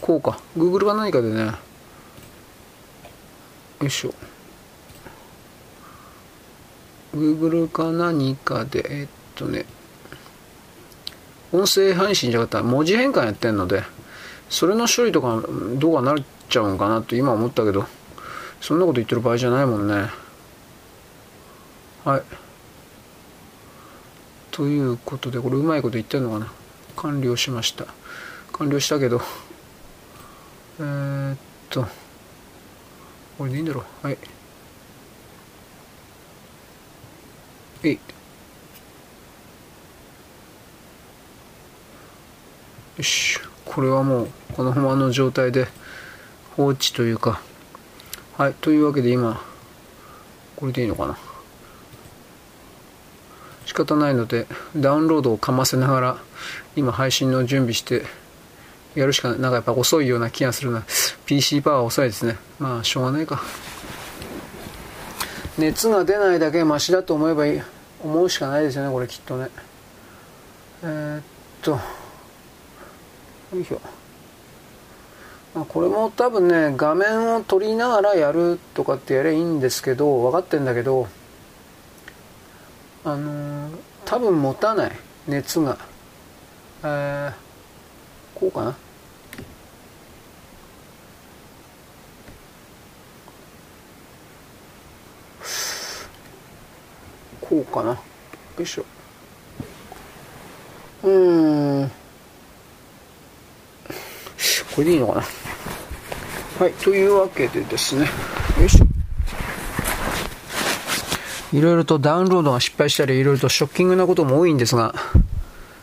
こうか。Google は何かでね、よいしょ。Google か何かで、えっとね、音声配信じゃなかったら文字変換やってんので、それの処理とかどうかなっちゃうんかなと今思ったけど、そんなこと言ってる場合じゃないもんね。はい。ということで、これうまいこと言ってんのかな？完了しました。完了したけど、えー、っと、これでいいんだろう？はい。8よしこれはもうこのままの状態で放置というかはいというわけで今これでいいのかな？仕方ないのでダウンロードをかませながら今配信の準備してやるしかない。なんかやっぱ遅いような気がするな。PC パワー遅いですね。まあしょうがないか。熱が出ないだけマシだと思えばいい。思うしかないですよねこれきっとね。えー、っと。よいしょ。まあ、これも多分ね画面を撮りながらやるとかってやればいいんですけど分かってんだけどあのー、多分持たない。熱が。えー、こうかな。こうかな。よいしょ。うん。これでいいのかな。はいというわけでですね。よいしょ。いろいろとダウンロードが失敗したりいろいろとショッキングなことも多いんですが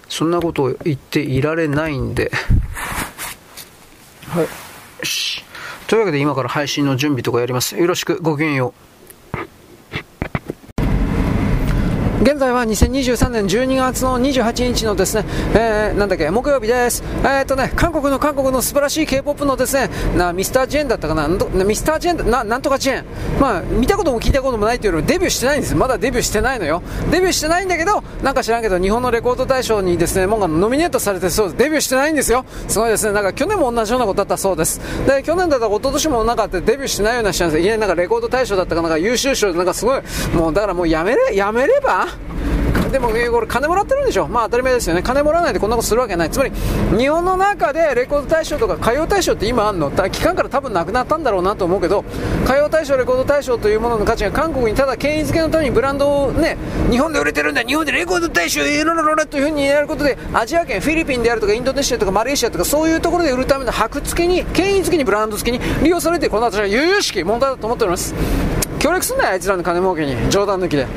そんなことを言っていられないんで。はい。よし。というわけで今から配信の準備とかやります。よろしく。ごきげんよう現在は2023年12月の28日のですね、えー、なんだっけ、木曜日です。えー、っとね、韓国の韓国の素晴らしい K-POP のですね、な、ミスター・ジェーンだったかな、ミスター・ジェーンな、なんとかジェーン。まあ、見たことも聞いたこともないというよりデビューしてないんです。まだデビューしてないのよ。デビューしてないんだけど、なんか知らんけど、日本のレコード大賞にですね、もうノミネートされてそうです。デビューしてないんですよ。すごいですね。なんか去年も同じようなことだったそうです。で、去年だったら一昨年もなんかってデビューしてないような人なんですいきなんかレコード大賞だったかなんか優秀賞なんかすごい、もうだからもうやめれ、やめればでも、えー、これ金もらってるんでしょ？まあ当たり前ですよね。金もらわないでこんなことするわけない。つまり、日本の中でレコード大賞とか歌謡大賞って今あんの？期間から多分なくなったんだろうなと思うけど、歌謡大賞、レコード大賞というものの価値が韓国にただ権威づけのためにブランドをね、日本で売れてるんだ、日本でレコード大賞、いろいろというふうにやることで、アジア圏、フィリピンであるとか、インドネシアとかマレーシアとか、そういうところで売るための箔付けに、権威付けにブランド付けに利用されて、この私は悠々しき問題だと思っております。協力すんなよ、あいつらの金儲けに。冗談抜きで。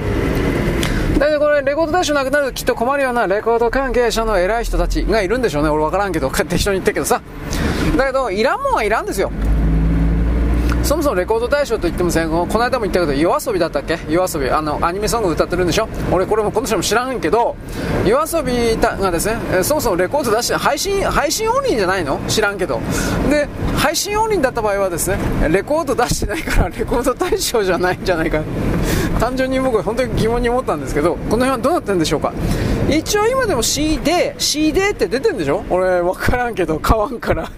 だけどこれ、レコード大賞なくなるときっと困るようなレコード関係者の偉い人たちがいるんでしょうね。俺分からんけど、適当に言ってるけどさ。だけど、いらんもんはいらんですよ。そもそもレコード大賞といってもこの間も言ったけど、夜遊びだったっけ？夜遊び。あの、アニメソング歌ってるんでしょ？俺これもこの人も知らんけど、夜遊びがですね、そもそもレコード出して、配信、配信オンリーじゃないの？知らんけど。で、配信オンリーだった場合はですね、レコード出してないから、レコード大賞じゃないんじゃないか。単純に僕は本当に疑問に思ったんですけど、この辺はどうなってるんでしょうか？一応今でも CD、CD って出てるんでしょ？俺分からんけど、買わんから。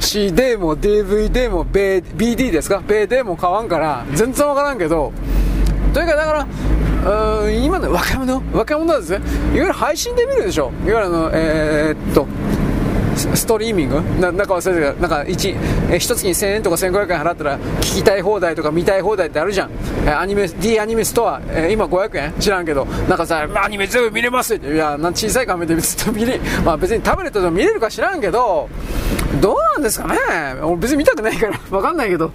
CD も DVD も BD ですか ?BD も買わんから全然わからんけどというかだからうん今の若者？若者はですねいわゆる配信で見るでしょ？いわゆるあのえー、っとストリーミング？ななんか忘れたなんか1え一月に1000円とか1500円払ったら聞きたい放題とか見たい放題ってあるじゃん、えアニメ D アニメストア、え今500円？知らんけど。なんかさアニメ全部見れますって。いやな小さい画面で別に見れ、まあ、別にタブレットでも見れるか知らんけどどうなんですかね？俺別に見たくないから 分かんないけど。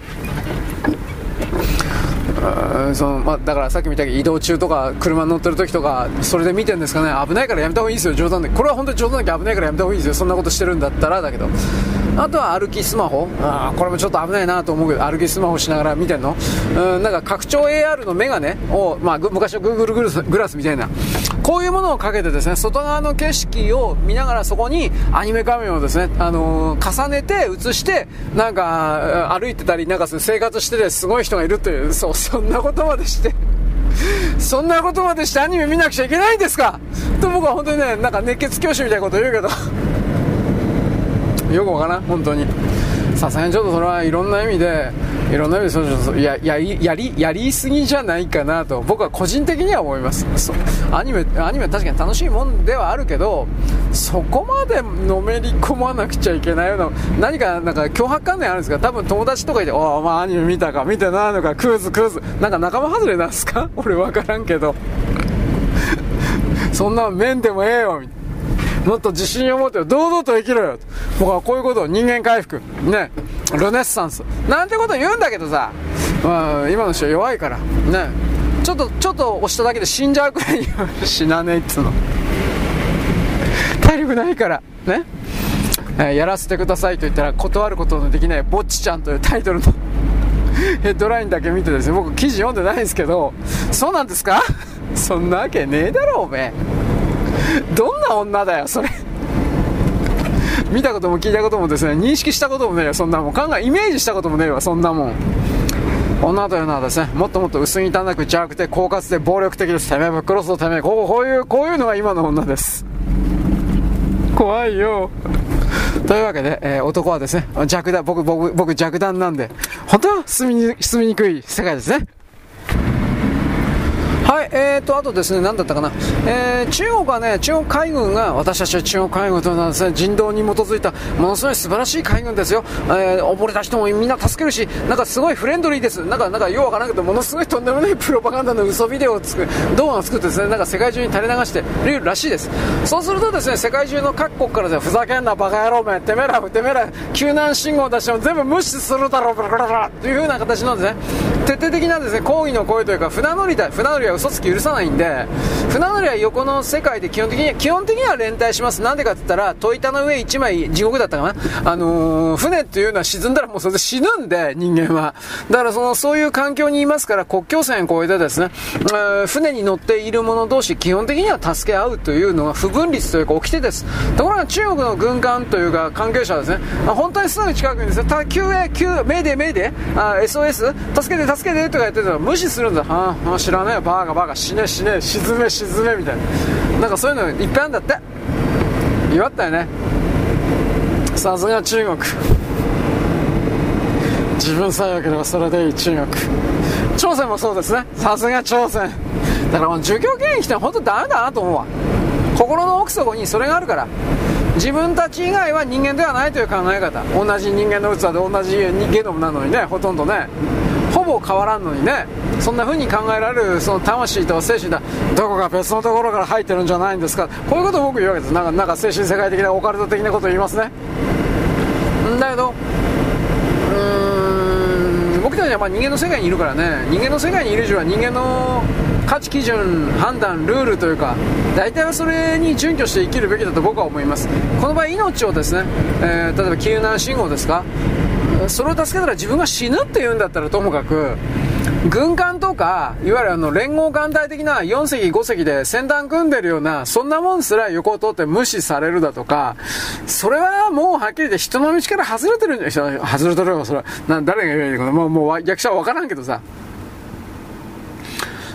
そのまあ、だからさっき見たけど移動中とか車乗ってる時とかそれで見てるんですかね？危ないからやめた方がいいですよ冗談で。これは本当に冗談だけ危ないからやめた方がいいですよ。そんなことしてるんだったらだけど。あとは歩きスマホ。あこれもちょっと危ないなと思うけど歩きスマホしながら見てんの。うんなんか拡張 AR のメガネを、まあ、昔の Google グラスみたいな。こういうものをかけてですね外側の景色を見ながらそこにアニメ画面をですね、あのー、重ねて映してなんか歩いてたりなんか生活しててすごい人がいるというそうそんなことまでして そんなことまでしてアニメ見なくちゃいけないんですか？と僕は本当にねなんか熱血教師みたいなこと言うけどよくわからん。本当に。さすがにちょっとそれはいろんな意味でいろんな意味でそうやややりやりすぎじゃないかなと。僕は個人的には思います。アニメアニメは確かに楽しいもんではあるけどそこまでのめり込まなくちゃいけないような何かなんか脅迫観念あるんですか？多分友達とかいて「おお前アニメ見たか？見てないのか？クーズクーズ」なんか仲間外れなんすか？俺分からんけど。そんな面でもええよみたいな。もっと自信を持って堂々と生きろよ。僕はこういうことを人間回復ねルネッサンス。なんてこと言うんだけどさ、まあ、今の人弱いから。ね。ちょっとちょっと押しただけで死んじゃうくらい死なねえっつうの。体力ないから。ね、え、やらせてくださいと言ったら断ることのできない「ぼっちちゃん」というタイトルの ヘッドラインだけ見てですね。僕記事読んでないんですけど。そうなんですか？そんなわけねえだろおめえ。どんな女だよ、それ。見たことも聞いたこともですね、認識したこともねえよ、そんなもん。考え、イメージしたこともねえわ、そんなもん。女というのはですね、もっともっと薄汚く邪悪で狡猾で暴力的です。てめえぶっ殺すぞ、てめえ。こうこういう、こういうのが今の女です。怖いよというわけで、えー、男はですね弱弾僕僕僕弱弾なんで本当は住みに住みにくい世界ですねはい、えーと、あとですね、何だったかな、えー、中国はね、中国海軍が、私たちは中国海軍というのはですね、人道に基づいた、ものすごい素晴らしい海軍ですよ。えー、溺れた人もみんな助けるし、なんかすごいフレンドリーです。なんか、なんか、ようわからなくて、ものすごいとんでもないプロパガンダの嘘ビデオを作る、動画を作ってですね、なんか世界中に垂れ流してるらしいです。そうするとですね、世界中の各国からで、ふざけんな、バカ野郎め、てめえら、てめえら、救難信号出しても全部無視するだろう、ブラブラブラというふうな形なんですね。徹底的なですね、抗議の声というか、船乗りだ、船乗りは嘘つき許さないんで船乗りは横の世界で基本的には基本的には連帯します。なんでかって言ったら戸板の上1枚地獄だったかな。あのー、船っていうのは沈んだらもうそれで死ぬんで人間は。だからそのそういう環境にいますから国境線を越えてですね、えー、船に乗っている者同士基本的には助け合うというのが不分率というか起きてです。ところが中国の軍艦というか関係者はですね、本当にすぐ近くにですねた救援救命で命であ SOS 助けて助けてとか言ってたら無視するんだ。はあ、知らねえバーガバーガ死ね死ね沈め沈めみたいな。なんかそういうのいっぱいあるんだって。言わったよね。さすが中国。自分さえ良ければそれでいい中国。朝鮮もそうですね。さすが朝鮮。だからもう儒教権益って本当ダメだなと思うわ。心の奥底にそれがあるから。自分たち以外は人間ではないという考え方。同じ人間の器で同じゲノムなのにねほとんどね。ほぼ変わらんのにね。そんな風に考えられるその魂と精神だ。どこか別のところから入ってるんじゃないんですか。こういうことを僕言うわけです。なんかなんか精神世界的なオカルト的なことを言いますね。だけどうーん僕たちはま人間の世界にいるからね。人間の世界にいる以上は人間の価値基準、判断、ルールというか大体はそれに準拠して生きるべきだと僕は思います。この場合命をですね、えー、例えば救難信号ですか。それを助けたら自分が死ぬって言うんだったらともかく軍艦とか、いわゆるあの連合艦隊的な4隻5隻で先端組んでるような、そんなもんすら横を通って無視されるだとか、それはもうはっきり言って人の道から外れてるんじゃ外れてるよ、それは。な誰が言えるかもう、もう役者は分からんけどさ。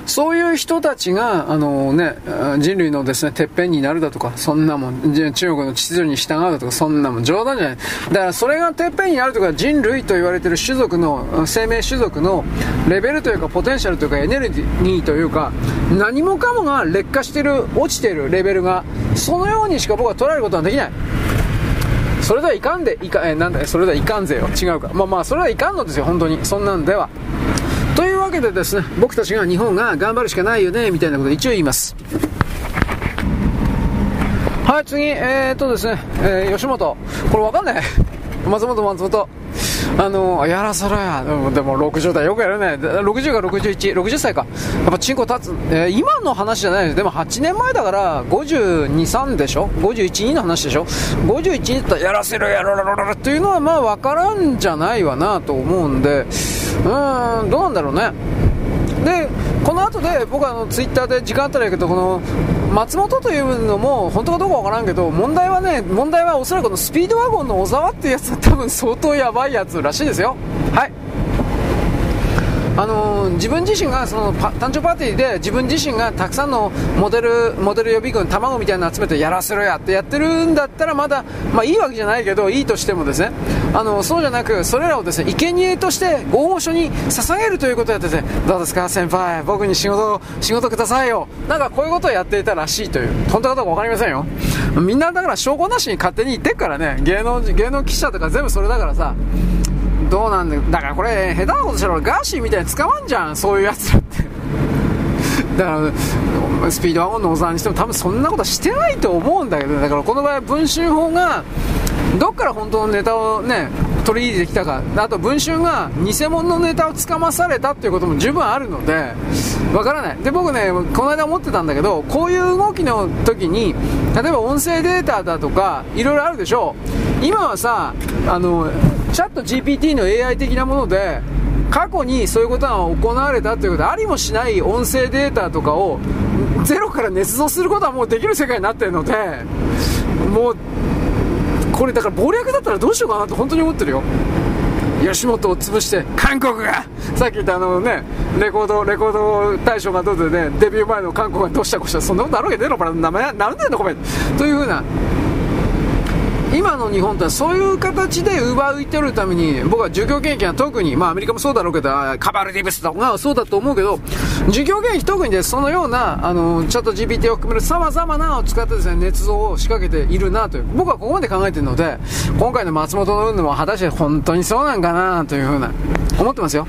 そういう人たちが、あのね、人類のですね、てっぺんになるだとか、そんなもん、中国の秩序に従うだとか、そんなもん冗談じゃない。だからそれがてっぺんになるとか、人類と言われている種族の、生命種族のレベルというか、ポテンシャルというか、エネルギーというか、何もかもが劣化してる、落ちてるレベルが、そのようにしか僕は捉えることはできない。それではいかんで、いか、えなんだそれではいかんぜよ。違うか。まあまあ、それはいかんのですよ、本当に。そんなんでは。というわけでですね、僕たちが日本が頑張るしかないよね、みたいなことを一応言います。はい、次、えー、っとですね、えー、吉本。これわかんない。松本松本。あのやらせろや、でも60代よくやるね、60か61、60歳か、やっぱチンコ立つ、えー、今の話じゃないです、でも8年前だから、52、3でしょ、51、2の話でしょ、51 2だったらやらせろやろろろろっていうのは、まあ分からんじゃないわなと思うんで、うーん、どうなんだろうね。でこの後で僕はあのツイッターで時間あったらやけどこの松本というのも本当かどうかわからんけど問題はね問題はおそらくこのスピードワゴンの小沢っていうやつは多分相当やばいやつらしいですよ。はい。あの、自分自身がその誕生パーティーで自分自身がたくさんのモデルモデル予備軍卵みたいなの集めてやらせろやってやってるんだったらまだ、まあ、いいわけじゃないけどいいとしてもですね。あのそうじゃなくそれらをですね生贄として合法書に捧げるということをやっててどうですか先輩僕に仕事仕事くださいよ。なんかこういうことをやっていたらしいという。本当かどうか分かりませんよ。みんなだから証拠なしに勝手に言ってっからね。芸能芸能記者とか全部それだからさ。どうなんだだからこれ下手なことしたらガーシーみたいに捕まんじゃん。そういうやつらって。だからスピードワゴンの小沢にしても多分そんなことしてないと思うんだけどだからこの場合文春法がどっから本当のネタをね取り入れてきたか。あと文春が偽物のネタをつかまされたっていうことも十分あるのでわからない。で僕ねこの間思ってたんだけどこういう動きの時に例えば音声データだとかいろいろあるでしょ。う今はさあのチャット GPT の AI 的なもので過去にそういうことが行われたということでありもしない音声データとかをゼロから捏造することはもうできる世界になってるのでもうこれだから謀略だったらどうしようかなと本当に思ってるよ。吉本を潰して韓国がさっき言ったあのねレコードレコード大賞がどうでねデビュー前の韓国がどうしたこうしたそんなことあるわけねえのかな名前なんでんのごめんというふうな今の日本ってそういう形で奪い取るために、僕は儒教権益は特に、まあアメリカもそうだろうけど、カバルディブスとかそうだと思うけど、儒教権益特にでそのような、あの、チャット GPT を含める様々なを使ってですね、捏造を仕掛けているなという、僕はここまで考えてるので、今回の松本の運動も果たして本当にそうなんかなというふうな、思ってますよ。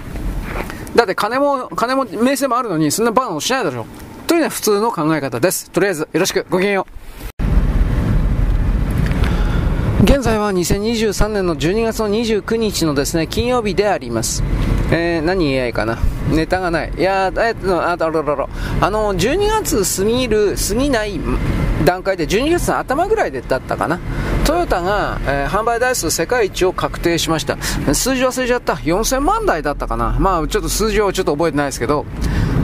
だって金も、金も名声もあるのに、そんなバカなことしないでしょ。というのは普通の考え方です。とりあえず、よろしく、ごきげんよう。現在は2023年の12月の29日のですね、金曜日であります。えー、何言えばいかな？ネタがない。いやー、えっと、あ、ろろろ。あの、12月過ぎる、過ぎない段階で、12月の頭ぐらいでだったかな？トヨタが、えー、販売台数世界一を確定しました。数字忘れちゃった。4000万台だったかな？まあ、ちょっと数字をちょっと覚えてないですけど、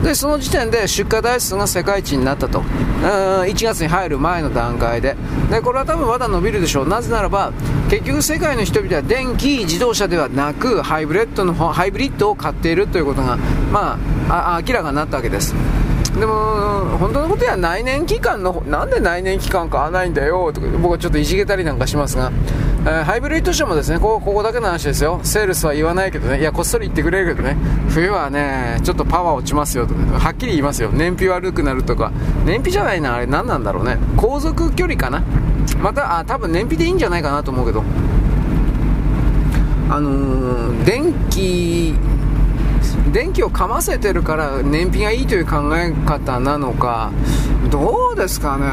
で、その時点で出荷台数が世界一になったと。1月に入る前の段階で。で、これは多分まだ伸びるでしょう。なぜならば、結局世界の人々は電気自動車ではなく、ハイブレッドの、ハイブリッドを買っているということが、まあ、明らかになったわけです。でも、本当のことは内燃機関の、なんで内燃機関買わないんだよとか、僕はちょっといじけたりなんかしますが、えー、ハイブリッド車もですね、ここここだけの話ですよ。セールスは言わないけどね、いや、こっそり言ってくれるけどね、冬はね、ちょっとパワー落ちますよとか、はっきり言いますよ。燃費悪くなるとか、燃費じゃないな、あれ何なんだろうね。航続距離かな。また、あ、多分燃費でいいんじゃないかなと思うけど。あのー、電気、電気をかませてるから燃費がいいという考え方なのか、どうですかね。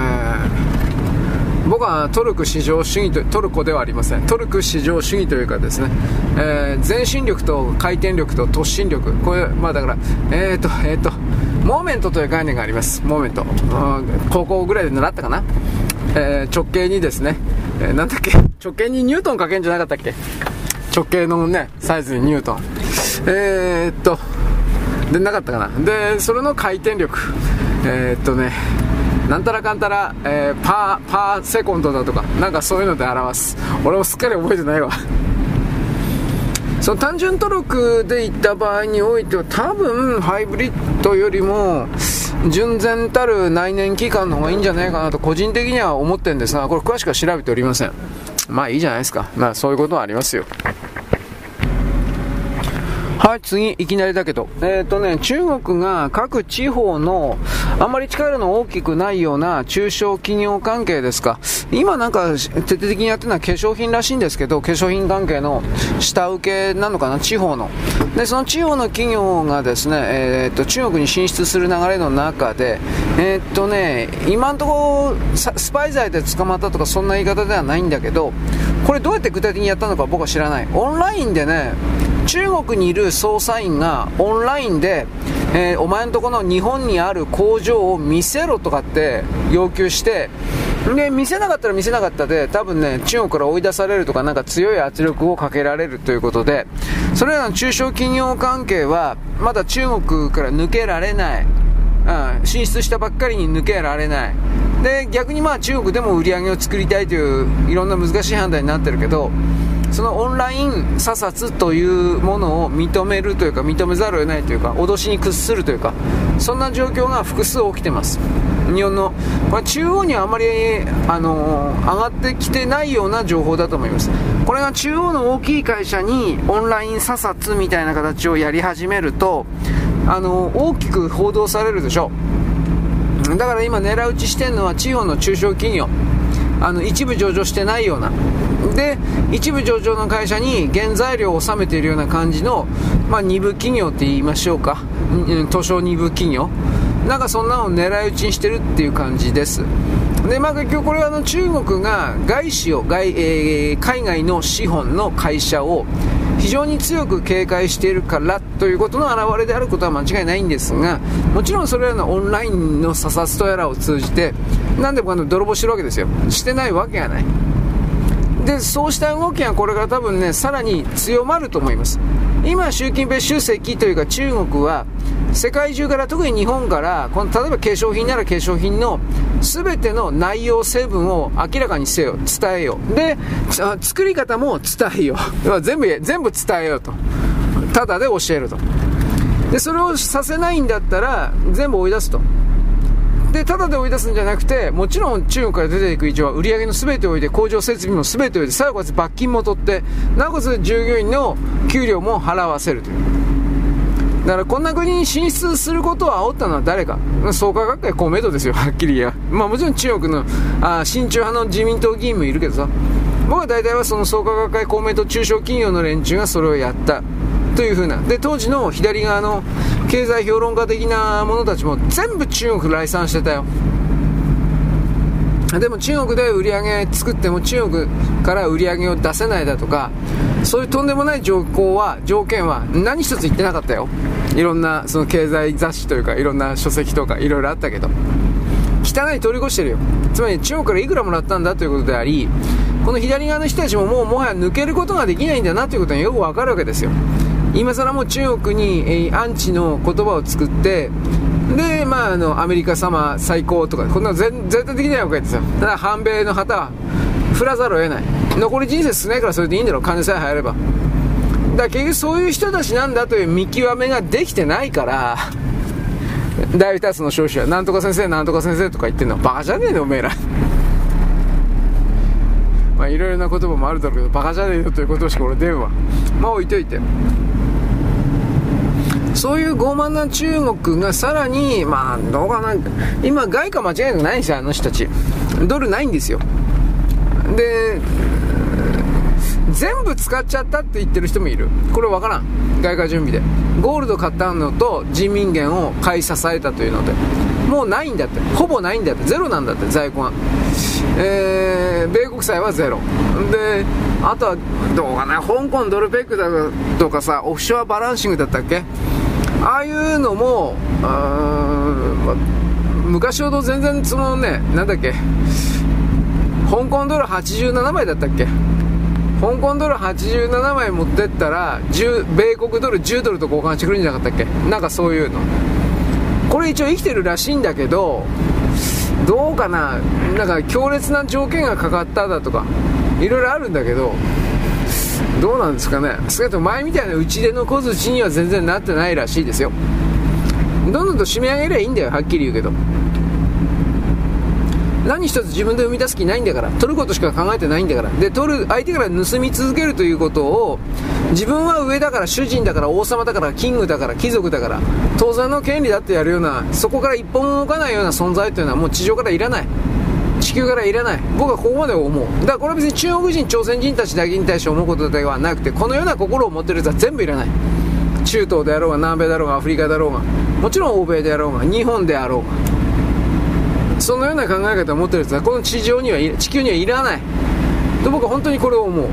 僕はトルク至上主義と、トルコではありません。トルク至上主義というかですね、えー、前進力と回転力と突進力。これ、まあだから、えっ、ー、と、えっ、ー、と、モーメントという概念があります。モーメント。高校ぐらいで習ったかな。えー、直径にですね、えー、なんだっけ、直径にニュートンかけんじゃなかったっけ直径のね、サイズにニュートン。えー、っと、で、なかったかな。で、それの回転力。えー、っとね、なんたらかんたら、えー、パー、パーセコンドだとか、なんかそういうので表す。俺もすっかり覚えてないわ。その単純トルクでいった場合においては、多分ハイブリッドよりも、純然たる内燃機関の方がいいんじゃないかなと個人的には思ってるんですが、これ詳しくは調べておりません。まあいいじゃないですか。まあそういうことはありますよ。はい、次、いきなりだけど。えっ、ー、とね、中国が各地方の、あまり力の大きくないような中小企業関係ですか。今なんか、徹底的にやってるのは化粧品らしいんですけど、化粧品関係の下請けなのかな、地方の。で、その地方の企業がですね、えっ、ー、と、中国に進出する流れの中で、えっ、ー、とね、今んところ、スパイ罪で捕まったとか、そんな言い方ではないんだけど、これどうやって具体的にやったのか僕は知らない。オンラインでね、中国にいる捜査員がオンラインで、えー、お前のとこの日本にある工場を見せろとかって要求して、で、見せなかったら見せなかったで、多分ね、中国から追い出されるとか、なんか強い圧力をかけられるということで、それらの中小企業関係は、まだ中国から抜けられない。うん、進出したばっかりに抜けられない。で、逆にまあ中国でも売り上げを作りたいという、いろんな難しい判断になってるけど、そのオンライン査察というものを認めるというか認めざるを得ないというか脅しに屈するというかそんな状況が複数起きてます。日本のこれ中央にはあまり、あの、上がってきてないような情報だと思います。これが中央の大きい会社にオンライン査察みたいな形をやり始めると、あの、大きく報道されるでしょう。だから今狙い撃ちしてるのは地方の中小企業。あの一部上場してないような。で一部上場の会社に原材料を納めているような感じの、まあ、二部企業って言いましょうか。図書二部企業。なんかそんなのを狙い撃ちにしてるっていう感じです。で、まあ、結局これはあの中国が外資を外、えー、海外の資本の会社を非常に強く警戒しているからということの表れであることは間違いないんですがもちろんそれらのオンラインの査察とやらを通じて何でもあの泥棒してるわけですよ。してないわけがない。でそうした動きがこれから多分ねさらに強まると思います。今習近平主席というか中国は世界中から特に日本からこの例えば化粧品なら化粧品の全ての内容成分を明らかにせよ伝えよで作り方も伝えよ 全部全部伝えようと。ただで教えると。でそれをさせないんだったら全部追い出すと。で、ただで追い出すんじゃなくて、もちろん中国から出ていく以上は売り上げの全てを置いて、工場設備も全てを置いて、最後は罰金も取って、なおかつ従業員の給料も払わせるという。だからこんな国に進出することを煽ったのは誰か創価学会公明党ですよ、はっきり言えば。まあもちろん中国の、あ親中派の自民党議員もいるけどさ。僕は大体はその創価学会公明党中小企業の連中がそれをやった。というふうな。で、当時の左側の経済評論家的な者たちも全部中国来賛してたよ。でも中国で売り上げ作っても中国から売り上げを出せないだとか、そういうとんでもない条項は、条件は何一つ言ってなかったよ。いろんなその経済雑誌というか、いろんな書籍とかいろいろあったけど。汚い通り越してるよ。つまり中国からいくらもらったんだということであり、この左側の人たちももうもはや抜けることができないんだなということがよくわかるわけですよ。今更もう中国に、えー、アンチの言葉を作って、で、まあ、あの、アメリカ様最高とか、こんなの絶対的にはわけですよ。ただ、反米の旗は振らざるを得ない。残り人生少ないからそれでいいんだろう、金さえ入れば。だから結局そういう人たちなんだという見極めができてないから、大二つの少子は、なんとか先生、なんとか先生とか言ってんの、バカじゃねえの、おめえら。まあ、いろいろな言葉もあるだろうけど、バカじゃねえよということしか俺出んわ。まあ、置いといて。そういう傲慢な中国がさらに、まあ、どうかな、今、外貨間違いなくないんですよ、あの人たち。ドルないんですよ。で、全部使っちゃったって言ってる人もいる。これわからん。外貨準備で。ゴールド買ったのと人民元を買い支えたというので。もうないんだって。ほぼないんだって。ゼロなんだって、在庫が。えー、米国債はゼロ。で、あとは、どうかな、香港ドルペックだとかさ、オフショアバランシングだったっけ？ああいうのも、あ昔ほど全然そのね、なんだっけ、香港ドル87枚だったっけ？香港ドル87枚持ってったら米国ドル10ドルと交換してくるんじゃなかったっけ？なんかそういうの。これ一応生きてるらしいんだけどどうかな？なんか強烈な条件がかかっただとかいろいろあるんだけどどうなんですかね。少なくとも前みたいな打ち出の小槌には全然なってないらしいですよ。どんどんと締め上げりゃいいんだよ。はっきり言うけど。何一つ自分で生み出す気ないんだから。取ることしか考えてないんだから。で取る相手から盗み続けるということを自分は上だから主人だから王様だからキングだから貴族だから当然の権利だってやるようなそこから一歩も動かないような存在というのはもう地上からいらない。地球からいらない。僕はここまで思う。だからこれは別に中国人朝鮮人たちだけに対して思うことではなくてこのような心を持ってるやつは全部いらない。中東であろうが南米だろうがアフリカだろうがもちろん欧米であろうが日本であろうが。そのような考え方を持ってるやつはこの地上には地球にはいらない。と僕は本当にこれを思う。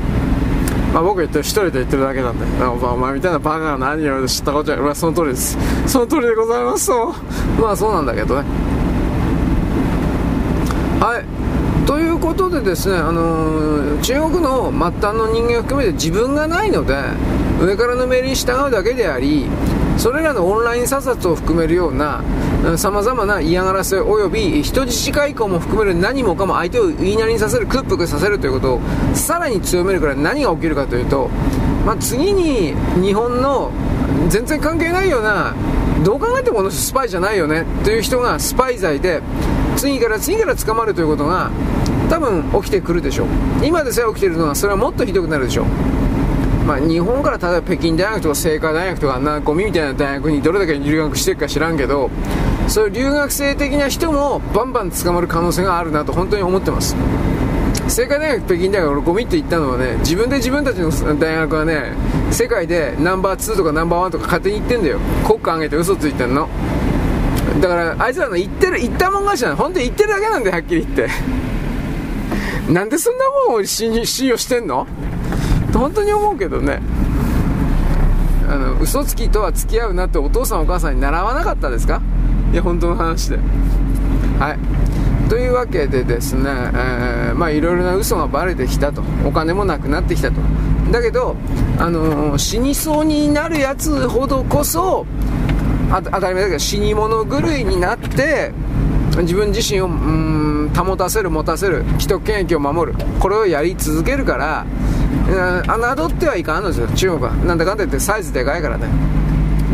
まあ僕言って一人で言ってるだけなんで。お前みたいなバカが何を知ったことじゃまあその通りです。その通りでございますとまあそうなんだけどねはいということでですね、あのー、中国の末端の人間を含めて自分がないので上からの命令に従うだけでありそれらのオンライン査察を含めるようなさまざまな嫌がらせ及び人質解雇も含める何もかも相手を言いなりにさせる屈服させるということをさらに強めるから何が起きるかというと、まあ、次に日本の全然関係ないようなどう考えてもこのスパイじゃないよねという人がスパイ罪で次から次から捕まるということが多分起きてくるでしょう。今でさえ起きてるのはそれはもっとひどくなるでしょう。まあ、日本から例えば北京大学とか清華大学とかあんなゴミみたいな大学にどれだけ留学してるか知らんけどそういう留学生的な人もバンバン捕まる可能性があるなと本当に思ってます。清華大学北京大学俺ゴミって言ったのはね自分で自分たちの大学はね世界でナンバー2とかナンバーワンとか勝手に言ってんだよ。国家挙げて嘘ついてんの。だからあいつらの言ってる言ったもん勝ちなの。本当に言ってるだけなんだよはっきり言って。なんでそんなもんを信用してんの？本当に思うけどね。あの嘘つきとは付き合うなってお父さんお母さんに習わなかったですか？いや本当の話で。はい。というわけでですね、えー、まあいろいろな嘘がバレてきたと。お金もなくなってきたと。だけど、あのー、死にそうになるやつほどこそ当たり前だけど死に物狂いになって自分自身をうん保たせる持たせる既得権益を守る。これをやり続けるから侮ってはいかんのですよ中国は。なんだかんだ言ってサイズでかいからね。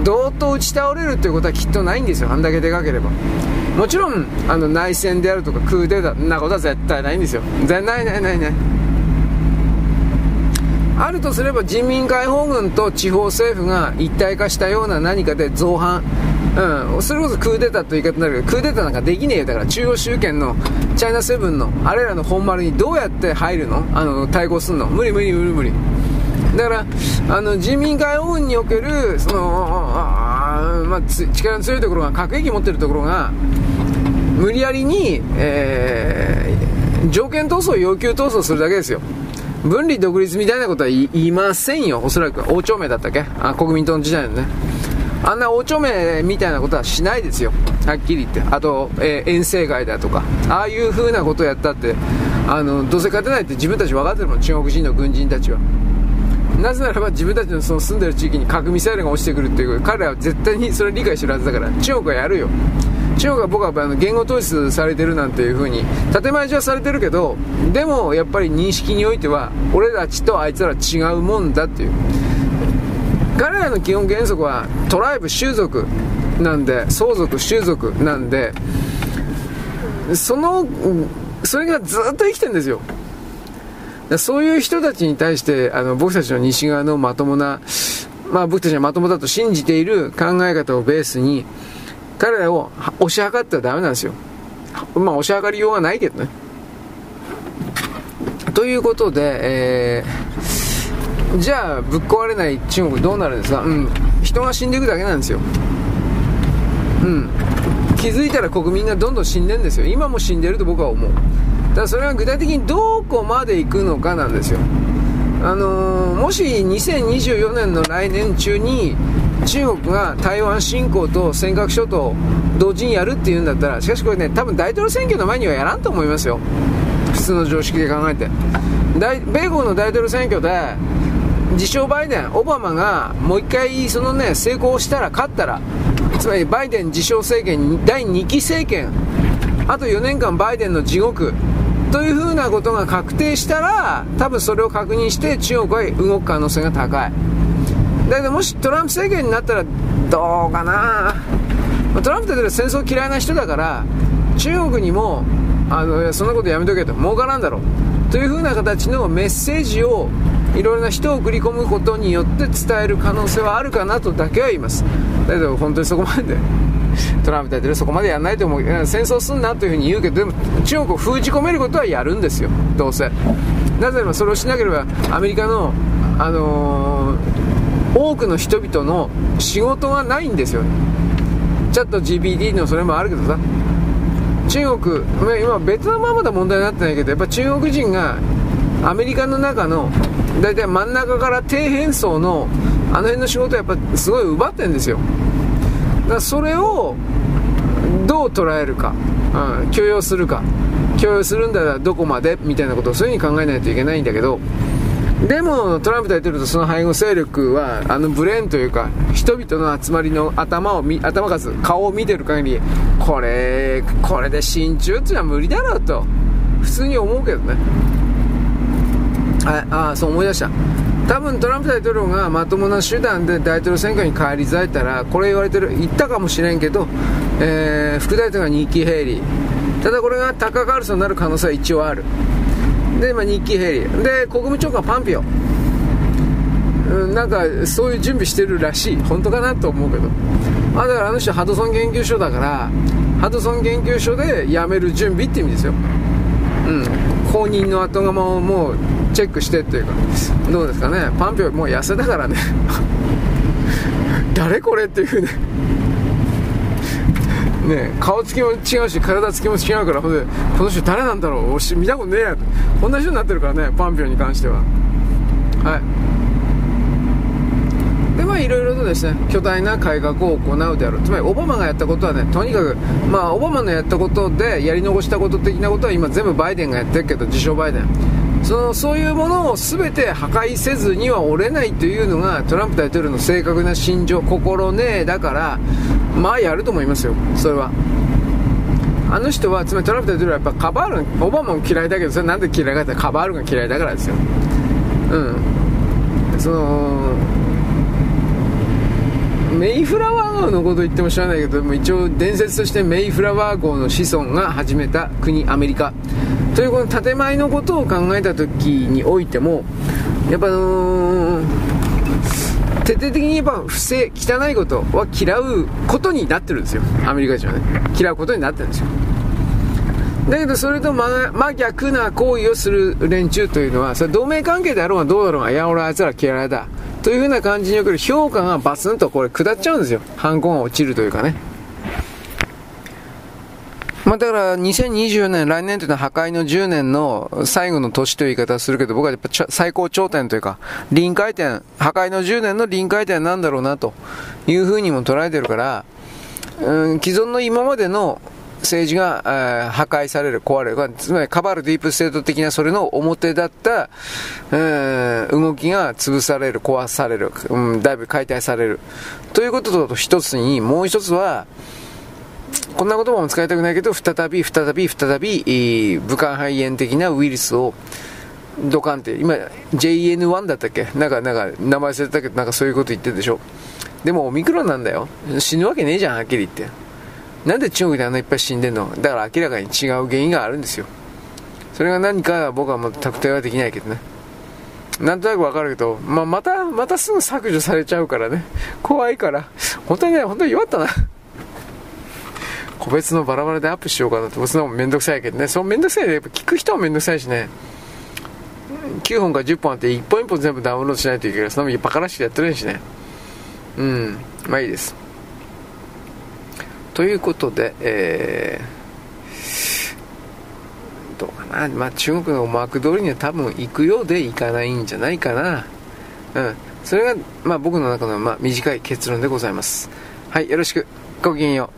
どーっと打ち倒れるっていうことはきっとないんですよあんだけでかければ。もちろんあの内戦であるとかクーデターなことは絶対ないんですよ。絶対ないないない。あるとすれば人民解放軍と地方政府が一体化したような何かで造反。うん、それこそクーデターという言い方になるけどクーデターなんかできねえよ。だから中央集権のチャイナセブンのあれらの本丸にどうやって入るの？あの対抗するの？無理無理無理無理。だからあの人民解放軍におけるそのあ、まあ、力の強いところが核兵器持ってるところが無理やりに、えー、条件闘争要求闘争するだけですよ。分離独立みたいなことは言いませんよ。おそらく。王朝名だったっけ？あ国民党の時代のね。あんなおちょめみたいなことはしないですよ、はっきり言って、あと、えー、遠征外だとか、ああいう風なことをやったって、あのどうせ勝てないって自分たち分かってるもん、中国人の軍人たちは。なぜならば自分たちのその住んでる地域に核ミサイルが落ちてくるっていう。彼らは絶対にそれ理解してるはずだから。中国はやるよ。中国は僕はあの言語統一されてるなんていう風に。建前上はされてるけどでもやっぱり認識においては俺たちとあいつら違うもんだっていう。彼らの基本原則はトライブ種族なんで相続種族なんでそのそれがずっと生きてるんですよ。そういう人たちに対してあの僕たちの西側のまともな、まあ、僕たちはまともだと信じている考え方をベースに彼らを押し量ってはダメなんですよ。まあ押し量りようがないけどね。ということで、えーじゃあぶっ壊れない中国どうなるんですか？うん。人が死んでいくだけなんですよ。うん。気づいたら国民がどんどん死んでるんですよ。今も死んでると僕は思う。ただそれは具体的にどこまで行くのかなんですよ。あのー、もし2024年の来年中に中国が台湾侵攻と尖閣諸島同時にやるっていうんだったらしかしこれね多分大統領選挙の前にはやらんと思いますよ。普通の常識で考えて。米国の大統領選挙で自称バイデン、オバマがもう一回そのね、成功したら、勝ったら、つまりバイデン自称政権、第2期政権、あと4年間バイデンの地獄、というふうなことが確定したら、多分それを確認して中国は動く可能性が高い。だけどもしトランプ政権になったらどうかなトランプって戦争嫌いな人だから中国にもあのそんなことやめとけと儲からんだろうというふうな形のメッセージをいろいろな人を送り込むことによって伝える可能性はあるかなとだけは言います。だけど本当にそこまで トランプ大統領そこまでやらないと思う。戦争すんなというふうに言うけどでも中国を封じ込めることはやるんですよ。どうせ。なぜならそれをしなければアメリカのあのー、多くの人々の仕事がないんですよ。チャット GPT のそれもあるけどさ。中国今ベトナムはまだ問題になってないけどやっぱ中国人がアメリカの中の大体真ん中から底辺層のあの辺の仕事をやっぱすごい奪ってるんですよ。だからそれをどう捉えるか、うん、許容するか許容するんだらどこまでみたいなことをそういう風に考えないといけないんだけどでもトランプ大統領とその背後勢力はあのブレーンというか人々の集まりの頭を頭数顔を見てる限りこれこれで親中っていうのは無理だろうと普通に思うけどね。ああそう思い出した。多分トランプ大統領がまともな手段で大統領選挙に返り咲いたらこれ言われてる言ったかもしれんけど、えー、副大統領がニッキー・ヘイリー。ただこれがタカ・カールソンになる可能性は一応ある。で、まあ、ニッキー・ヘイリー。で国務長官パンピオ。なんかそういう準備してるらしい。本当かなと思うけど。あだからあの人ハドソン研究所だからハドソン研究所で辞める準備って意味ですよ。うん。後任の後釜をもうチェックしてっていうかどうですかね。パンピョもう痩せたからね。誰これっていうね。ね顔つきも違うし体つきも違うからほんでこの人誰なんだろう。し見たことねえや。こんな人になってるからねパンピョンに関しては。はい。でまあいろいろとですね巨大な改革を行うである。つまりオバマがやったことはねとにかくまあオバマのやったことでやり残したこと的なことは今全部バイデンがやってるけど自称バイデン。そのそういうものを全て破壊せずには折れないというのがトランプ大統領の正確な心情心ねだからまあやると思いますよ。それは。あの人はつまりトランプ大統領はやっぱカバールオバマも嫌いだけどそれなんで嫌いかってカバールが嫌いだからですよ。うん。そのメイフラワー号のこと言っても知らないけど一応伝説としてメイフラワー号の子孫が始めた国アメリカ。というこの建前のことを考えた時においてもやっぱあのー、徹底的に言えば不正汚いことは嫌うことになってるんですよ。アメリカ人はね。嫌うことになってるんですよ。だけどそれと真逆な行為をする連中というのはそれ同盟関係であろうがどうだろうがいや俺あいつら嫌いだ。というふうな感じにおける評価がバツンとこれ下っちゃうんですよ。犯行が落ちるというかね。まあ、だから2024年、来年というのは破壊の10年の最後の年という言い方をするけど、僕はやっぱ最高頂点というか、臨界点、破壊の10年の臨界点なんだろうなというふうにも捉えてるから、うん、既存の今までの政治が、えー、破壊される、壊れる、つまりカバルディープステート的なそれの表だった、えー、動きが潰される、壊される、うん、だいぶ解体される。ということと一つに、もう一つは、こんな言葉も使いたくないけど、再び、再び、再び、武漢肺炎的なウイルスを、ドカンって、今、JN1 だったっけ？なんか、なんか、名前忘れたけど、なんかそういうこと言ってるでしょ。でも、オミクロンなんだよ。死ぬわけねえじゃん、はっきり言って。なんで中国であんないっぱい死んでんの？だから明らかに違う原因があるんですよ。それが何か僕はもう特定はできないけどね。なんとなくわかるけど、まあ、また、またすぐ削除されちゃうからね。怖いから。本当にね、本当に弱ったな。個別のバラバラでアップしようかなって、そんなもめんどくさいけどね、そうめんどくさいで、やっぱ聞く人はめんどくさいしね、9本か10本あって、1本1本全部ダウンロードしないといけない。そんなもんバカらしくやってるしね。うん、まあいいです。ということで、えー、どうかな、まあ、中国の思惑通りには多分行くようで行かないんじゃないかな。うん。それが、まあ、僕の中の、まあ、短い結論でございます。はい、よろしく。ごきげんよう。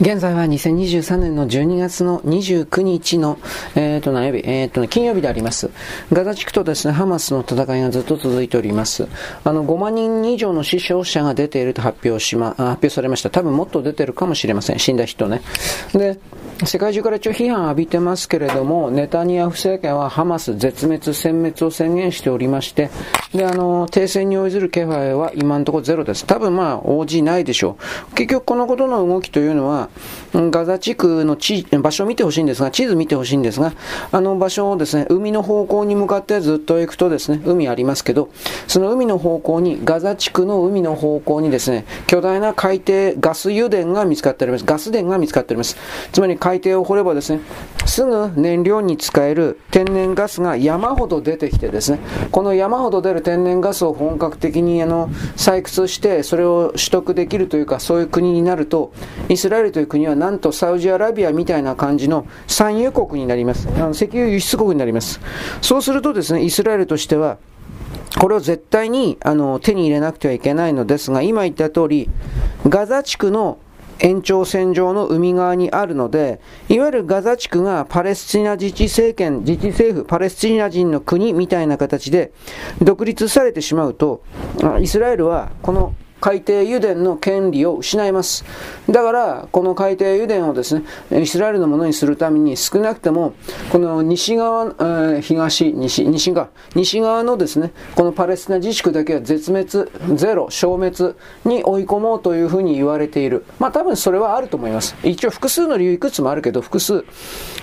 現在は2023年の12月の29日の、えっ、ー、と、何曜日、えっ、ー、とね、金曜日であります。ガザ地区とですね、ハマスの戦いがずっと続いております。あの、5万人以上の死傷者が出ていると発表しま、発表されました。多分もっと出てるかもしれません。死んだ人ね。で、世界中から一応批判を浴びてますけれども、ネタニヤフ政権はハマス絶滅、殲滅を宣言しておりまして、で、あの、停戦に応ずる気配は今のところゼロです。多分まあ、応じないでしょう。結局このことの動きというのは、ガザ地区の地場所を見てほしいんですが、地図見てほしいんですが、あの場所をですね、海の方向に向かってずっと行くとですね、海ありますけど、その海の方向に、ガザ地区の海の方向にですね、巨大な海底ガス油田が見つかっております。ガス田が見つかっております。つまり海底を掘ればですね、すぐ燃料に使える天然ガスが山ほど出てきてですね、この山ほど出る天然ガスを本格的にあの採掘して、それを取得できるというか、そういう国になると、イスラエルとという国はなんとサウジアラビアみたいな感じの産油国になります。あの石油輸出国になります。そうするとですね、イスラエルとしては、これを絶対にあの手に入れなくてはいけないのですが、今言った通り、ガザ地区の延長線上の海側にあるので、いわゆるガザ地区がパレスチナ自治政権、自治政府、パレスチナ人の国みたいな形で独立されてしまうと、イスラエルはこの海底油田の権利を失います。だから、この海底油田をですね、イスラエルのものにするために少なくても、この西側、えー、東、西、西側、西側のですね、このパレスチナ自治区だけは絶滅、ゼロ、消滅に追い込もうというふうに言われている。まあ多分それはあると思います。一応複数の理由いくつもあるけど、複数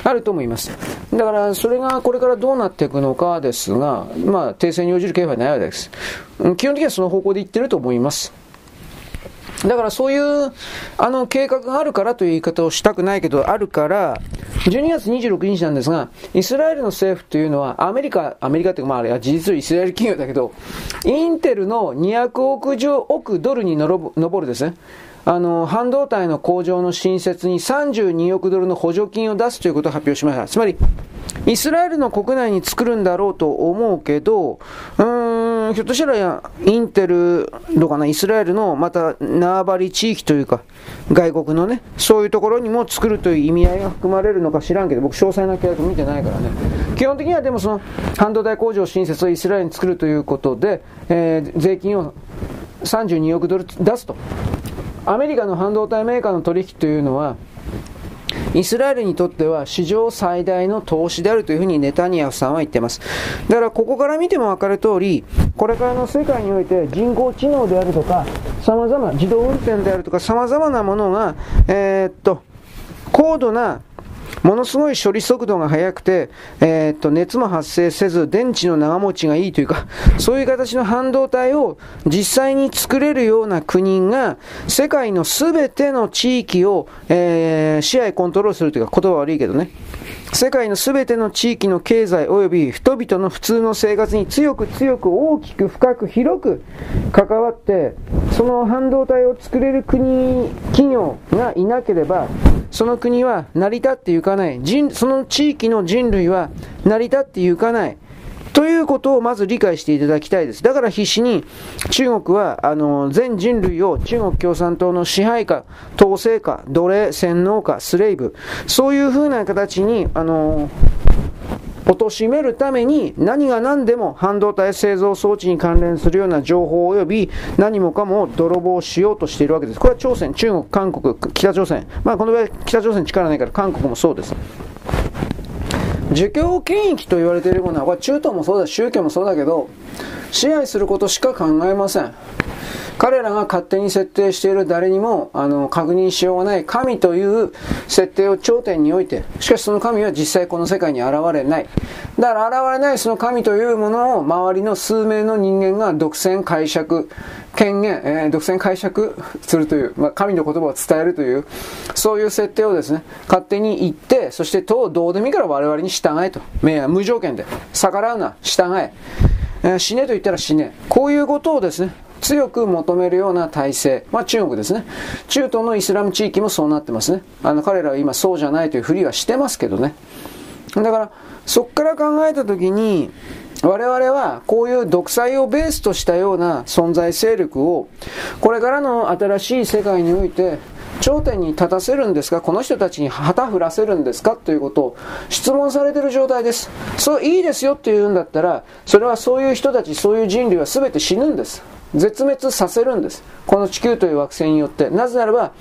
あると思います。だからそれがこれからどうなっていくのかですが、まあ停戦に応じる計画はないわけです。基本的にはその方向でいってると思います。だからそういう、あの、計画があるからという言い方をしたくないけど、あるから、12月26日なんですが、イスラエルの政府というのは、アメリカ、アメリカっていうか、まああれは事実イスラエル企業だけど、インテルの200億億ドルに上るですね。あの、半導体の工場の新設に32億ドルの補助金を出すということを発表しました。つまり、イスラエルの国内に作るんだろうと思うけど、うーん、ひょっとしたら、インテル、どうかな、イスラエルのまた縄張り地域というか、外国のね、そういうところにも作るという意味合いが含まれるのか知らんけど、僕、詳細な契約見てないからね。基本的にはでもその、半導体工場新設をイスラエルに作るということで、えー、税金を32億ドル出すと。アメリカの半導体メーカーの取引というのは、イスラエルにとっては史上最大の投資であるというふうにネタニヤフさんは言っています。だからここから見ても分かる通り、これからの世界において人工知能であるとか、様々自動運転であるとか、様々なものが、えー、っと、高度なものすごい処理速度が速くて、えー、っと、熱も発生せず、電池の長持ちがいいというか、そういう形の半導体を実際に作れるような国が、世界のすべての地域を、えー、支配コントロールするというか、言葉悪いけどね。世界の全ての地域の経済及び人々の普通の生活に強く強く大きく深く広く関わって、その半導体を作れる国、企業がいなければ、その国は成り立っていかない。その地域の人類は成り立っていかない。ということをまず理解していただきたいです。だから必死に中国はあの全人類を中国共産党の支配下、統制下、奴隷、洗脳下、スレイブ、そういう風な形にあの貶めるために何が何でも半導体製造装置に関連するような情報及び何もかも泥棒しようとしているわけです。これは朝鮮、中国、韓国、北朝鮮。まあこの場合北朝鮮力ないから韓国もそうです。儒教権益と言われているものは、これ中東もそうだ、宗教もそうだけど、支配することしか考えません。彼らが勝手に設定している誰にもあの確認しようがない神という設定を頂点において、しかしその神は実際この世界に現れない。だから現れないその神というものを周りの数名の人間が独占解釈、権限、えー、独占解釈するという、まあ、神の言葉を伝えるという、そういう設定をですね、勝手に言って、そして党をどうでもいいから我々に従えと。無条件で。逆らうな、従え。え、死ねと言ったら死ね。こういうことをですね、強く求めるような体制。まあ中国ですね。中東のイスラム地域もそうなってますね。あの彼らは今そうじゃないというふりはしてますけどね。だから、そこから考えたときに、我々はこういう独裁をベースとしたような存在勢力をこれからの新しい世界において頂点に立たせるんですか？この人たちに旗振らせるんですか？ということを質問されている状態です。そういいですよって言うんだったらそれはそういう人たちそういう人類は全て死ぬんです。絶滅させるんです。この地球という惑星によって。なぜならば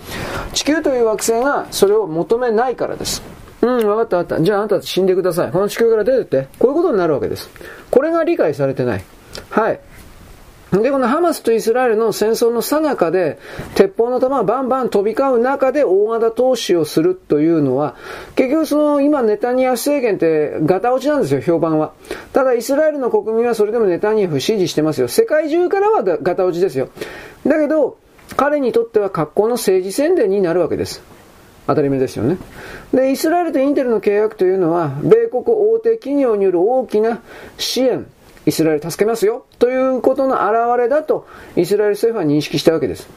地球という惑星がそれを求めないからです。うん、わかったわかった。じゃああなた死んでください。この地球から出てって。こういうことになるわけです。これが理解されてない。はい。で、このハマスとイスラエルの戦争の最中で、鉄砲の弾がバンバン飛び交う中で大型投資をするというのは、結局その今ネタニヤフ政権ってガタ落ちなんですよ、評判は。ただイスラエルの国民はそれでもネタニヤフ支持してますよ。世界中からはガタ落ちですよ。だけど、彼にとっては格好の政治宣伝になるわけです。当たり前ですよね。で、イスラエルとインテルの契約というのは、米国大手企業による大きな支援、イスラエル助けますよ、ということの表れだと、イスラエル政府は認識したわけです。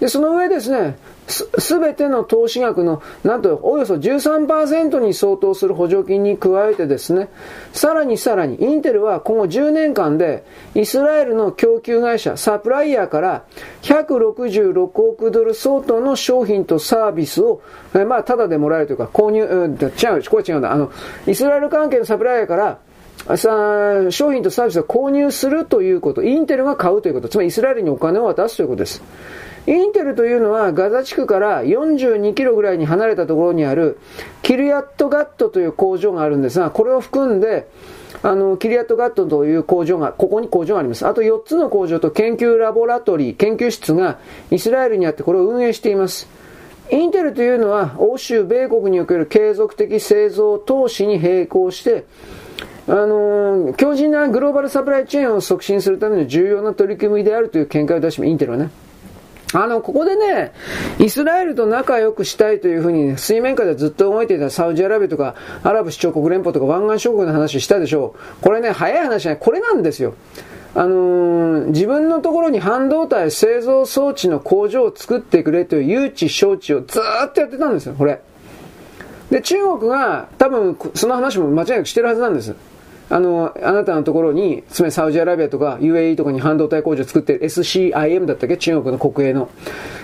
で、その上ですね、すべての投資額の、なんとおよそ13%に相当する補助金に加えてですね、さらにさらに、インテルは今後10年間で、イスラエルの供給会社、サプライヤーから166億ドル相当の商品とサービスを、えまあ、ただでもらえるというか、購入、うん、違う、これ違うんだ。あの、イスラエル関係のサプライヤーから、商品とサービスを購入するということ、インテルが買うということ、つまりイスラエルにお金を渡すということです。インテルというのはガザ地区から42キロぐらいに離れたところにあるキルヤットガットという工場があるんですが、これを含んで、あの、キリアットガットという工場が、ここに工場があります。あと4つの工場と研究ラボラトリー、研究室がイスラエルにあってこれを運営しています。インテルというのは欧州、米国における継続的製造投資に並行して、あのー、強靭なグローバルサプライチェーンを促進するための重要な取り組みであるという見解を出しインテルはね。あの、ここでね、イスラエルと仲良くしたいというふうに、水面下でずっと動いていたサウジアラビアとか、アラブ首長国連邦とか湾岸諸国の話したでしょう。これね、早い話じゃない、これなんですよ。あのー、自分のところに半導体製造装置の工場を作ってくれという誘致招致をずっとやってたんですよ、これ。で、中国が多分その話も間違いなくしてるはずなんです。あの、あなたのところに、つまりサウジアラビアとか UAE とかに半導体工場作ってる SCIM だったっけ？中国の国営の。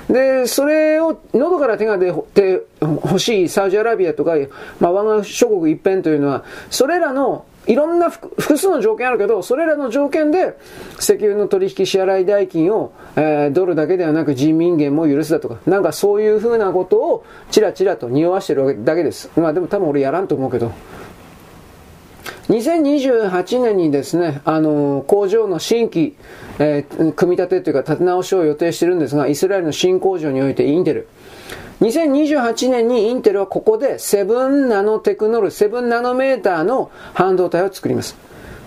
で、それを喉から手が出て欲しいサウジアラビアとか、まあ、湾岸諸国一辺というのは、それらのいろんな複数の条件あるけど、それらの条件で石油の取引支払い代金を、えー、ドルだけではなく人民元も許すだとか、なんかそういうふうなことをちらちらと匂わしてるだけです。まあでも多分俺やらんと思うけど。2028年にですね、あの、工場の新規、えー、組み立てというか立て直しを予定してるんですが、イスラエルの新工場においてインテル。2028年にインテルはここで7ナノテクノロジー、7ナノメーターの半導体を作ります。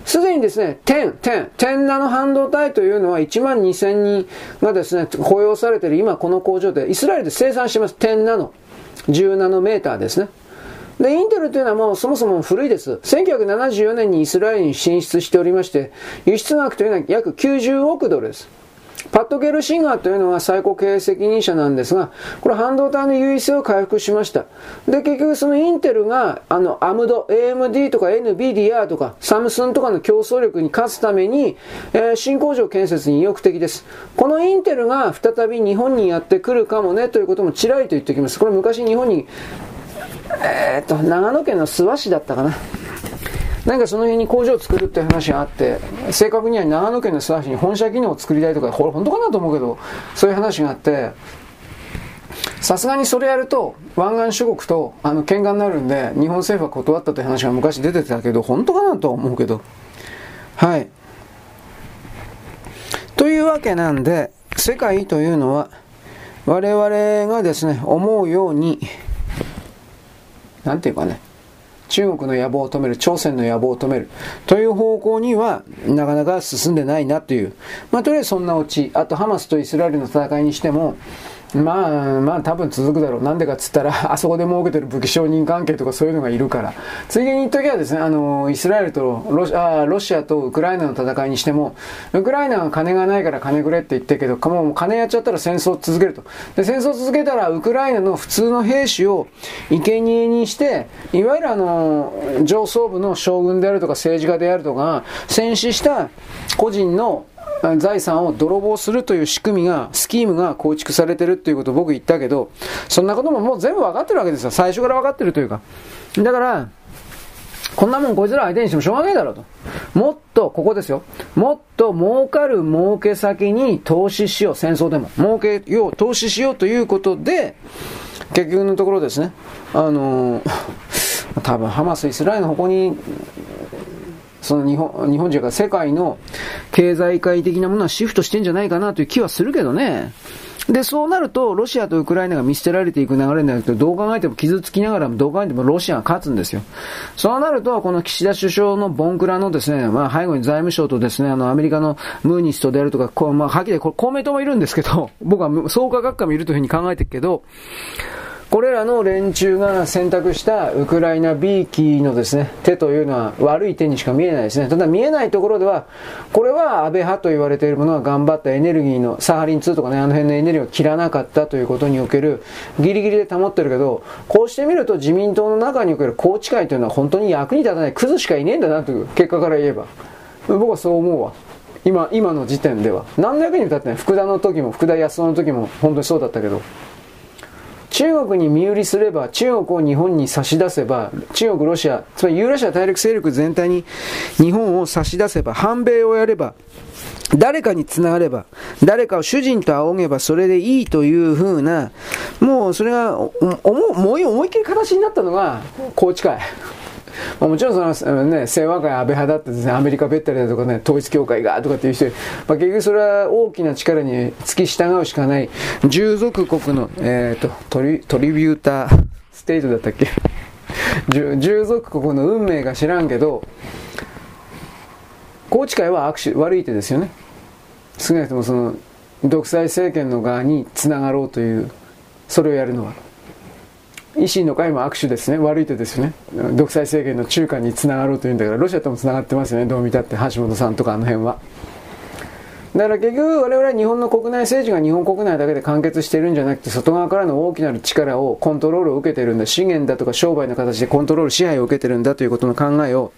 すでにですね、10、10、10ナノ半導体というのは1万2000人がですね、雇用されている今この工場でイスラエルで生産してます。10ナノ。10ナノメーターですね。で、インテルというのはもうそもそも古いです。1974年にイスラエルに進出しておりまして、輸出額というのは約90億ドルです。パッド・ゲルシンガーというのが最高経営責任者なんですが、これ半導体の優位性を回復しました。で、結局そのインテルが、あの、アムド、AMD とか NVIDIA とか、サムスンとかの競争力に勝つために、えー、新工場建設に意欲的です。このインテルが再び日本にやってくるかもねということもちらりと言っておきます。これ昔日本にえー、っと、長野県の諏訪市だったかな。なんかその辺に工場を作るって話があって、正確には長野県の諏訪市に本社機能を作りたいとか、これ本当かなと思うけど、そういう話があって、さすがにそれやると、湾岸諸国とあの喧嘩になるんで、日本政府は断ったという話が昔出てたけど、本当かなと思うけど。はい。というわけなんで、世界というのは、我々がですね、思うように、なんていうかね、中国の野望を止める、朝鮮の野望を止める、という方向には、なかなか進んでないなという。まあ、とりあえずそんなオチ。あと、ハマスとイスラエルの戦いにしても、まあ、まあ多分続くだろう。なんでかっつったら、あそこで設けてる武器承認関係とかそういうのがいるから。ついでに言っときはですね、あの、イスラエルとロシあロシアとウクライナの戦いにしても、ウクライナは金がないから金くれって言ってるけど、もう金やっちゃったら戦争続けると。で、戦争続けたら、ウクライナの普通の兵士を生贄にして、いわゆるあの、上層部の将軍であるとか政治家であるとか、戦死した個人の財産を泥棒するという仕組みが、スキームが構築されてるっていうことを僕言ったけど、そんなことももう全部分かってるわけですよ。最初から分かってるというか。だから、こんなもんこいつら相手にしてもしょうがないだろうと。もっと、ここですよ。もっと儲かる儲け先に投資しよう。戦争でも。儲けよう、投資しようということで、結局のところですね。あのー、多分ハマス、イスラエルの方向にその日本、日本人が世界の経済界的なものはシフトしてんじゃないかなという気はするけどね。で、そうなると、ロシアとウクライナが見捨てられていく流れになると、どう考えても傷つきながらも、どう考えてもロシアが勝つんですよ。そうなると、この岸田首相のボンクラのですね、まあ、背後に財務省とですね、あの、アメリカのムーニストであるとか、こう、まあ、はっきり公明党もいるんですけど、僕は創価学科もいるというふうに考えてるけど、これらの連中が選択したウクライナ B 機のですね、手というのは悪い手にしか見えないですね。ただ見えないところでは、これは安倍派と言われているものが頑張ったエネルギーの、サハリン2とかね、あの辺のエネルギーを切らなかったということにおける、ギリギリで保ってるけど、こうしてみると自民党の中における宏池会というのは本当に役に立たないクズしかいねえんだなという結果から言えば。僕はそう思うわ。今、今の時点では。何の役に立ってない福田の時も、福田康夫の時も本当にそうだったけど。中国に身売りすれば、中国を日本に差し出せば、中国、ロシア、つまりユーラシア大陸勢力全体に日本を差し出せば、反米をやれば、誰かにつながれば、誰かを主人と仰げばそれでいいというふうな、もうそれが、思い思いっきり形になったのが、宏池会。まあ、もちろんその、ね、清和会安倍派だってですね、アメリカべったりだとかね、統一教会がとかっていう人、まあ、結局それは大きな力に付き従うしかない、従属国の、え、ー、とトリ、トリビューターステートだったっけ？従属国の運命が知らんけど、宏池会は握手、悪い手ですよね。少なくともその、独裁政権の側につながろうという、それをやるのは。維新の会も握手ですね。悪い手ですよね。独裁政権の中間につながろうというんだから、ロシアともつながってますよね。どう見たって、橋本さんとかあの辺は。だから結局我々は日本の国内政治が日本国内だけで完結してるんじゃなくて外側からの大きなる力をコントロールを受けてるんだ資源だとか商売の形でコントロール支配を受けてるんだということの考えを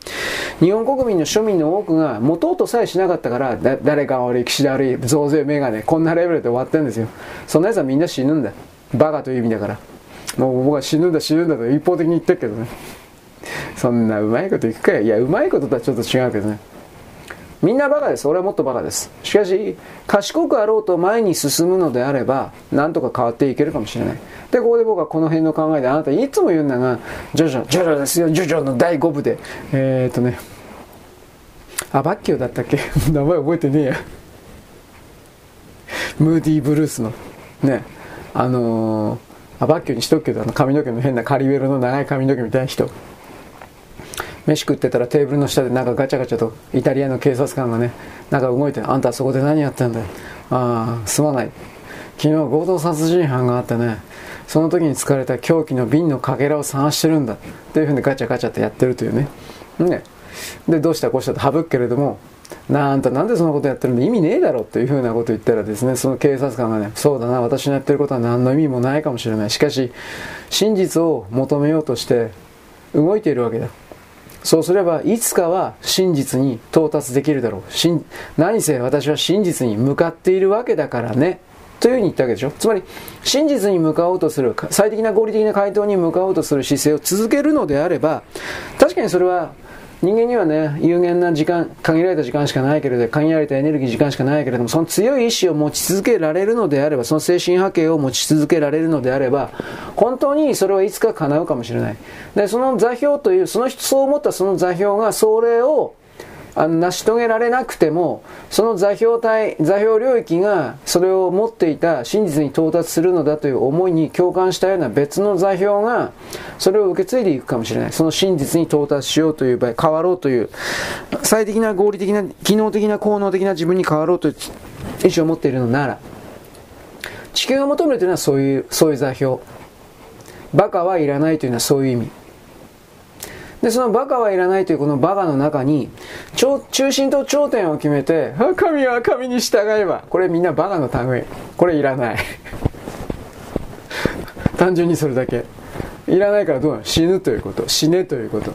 日本国民の庶民の多くが持とうとさえしなかったから誰か悪い岸田悪い増税メガネこんなレベルで終わってるんですよそんな奴はみんな死ぬんだバカという意味だからもう僕は死ぬんだ死ぬんだと一方的に言ってるけどね。そんなうまいこといくかよ。いやうまいこととはちょっと違うけどね。みんなバカです。俺はもっとバカです。しかし賢くあろうと前に進むのであればなんとか変わっていけるかもしれない。でここで僕はこの辺の考えであなたいつも言うんだがジョジョジョジョですよ。ジョジョの第5部で。えー、っとね。あバッキオだったっけ？名前覚えてねえや。ムーディーブルースの。ね。あのー、アバッキョにしとくけどあの髪の毛の変なカリウェルの長い髪の毛みたいな人。飯食ってたらテーブルの下でなんかガチャガチャとイタリアの警察官がねなんか動いてあんたそこで何やってんだよ。ああすまない。昨日強盗殺人犯があってねその時に使われた凶器の瓶のかけらを探してるんだ。っていうふうにガチャガチャってやってるというね。ね。でどうしたこうしたと省くけれどもなんとなんでそんなことやってるんだ意味ねえだろっていうふうなこと言ったらですねその警察官がねそうだな私のやってることは何の意味もないかもしれない。しかし真実を求めようとして動いているわけだ。そうすればいつかは真実に到達できるだろう。し何せ私は真実に向かっているわけだからね。というふうに言ったわけでしょ。つまり真実に向かおうとする最適な合理的な回答に向かおうとする姿勢を続けるのであれば確かにそれは人間にはね、有限な時間、限られた時間しかないけれど、限られたエネルギー時間しかないけれども、その強い意志を持ち続けられるのであれば、その精神波形を持ち続けられるのであれば、本当にそれはいつか叶うかもしれない。で、その座標という、その人、そう思ったその座標が、それをあの成し遂げられなくてもその座標体座標領域がそれを持っていた真実に到達するのだという思いに共感したような別の座標がそれを受け継いでいくかもしれない。その真実に到達しようという場合変わろうという最適な合理的な機能的な効能的な自分に変わろうという意思を持っているのなら地球が求めるというのはそういうそういう座標。バカはいらないというのはそういう意味。で、そのバカはいらないというこのバカの中に、中心と頂点を決めて、神は神に従えば。これみんなバカの類。これいらない。単純にそれだけ。いらないからどうなの？死ぬということ。死ねということ。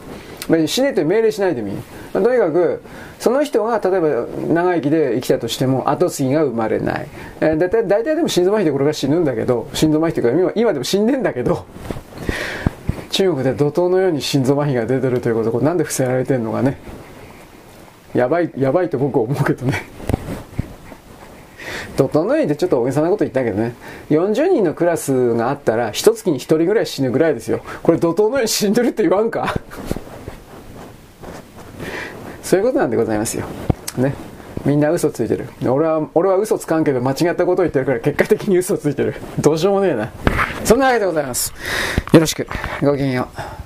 死ねと命令しないでもいい。とにかく、その人が例えば長生きで生きたとしても後継ぎが生まれない。えー、だいたい大体でも心臓麻痺でこれが死ぬんだけど、心臓麻痺というか今今でも死んでんだけど、中国で怒涛のように心臓麻痺が出てるということをなんで伏せられてるのかね。やばいやばいと僕は思うけどね。怒涛のようにってちょっと大げさなこと言ったけどね。40人のクラスがあったら一月に1人ぐらい死ぬぐらいですよ。これ怒涛のように死んでるって言わんか？そういうことなんでございますよ。ね。みんな嘘ついてる。俺は俺は嘘つかんけど間違ったことを言ってるから結果的に嘘ついてる。どうしようもねえな。そんなわけでございます。よろしく。ごきげんよう。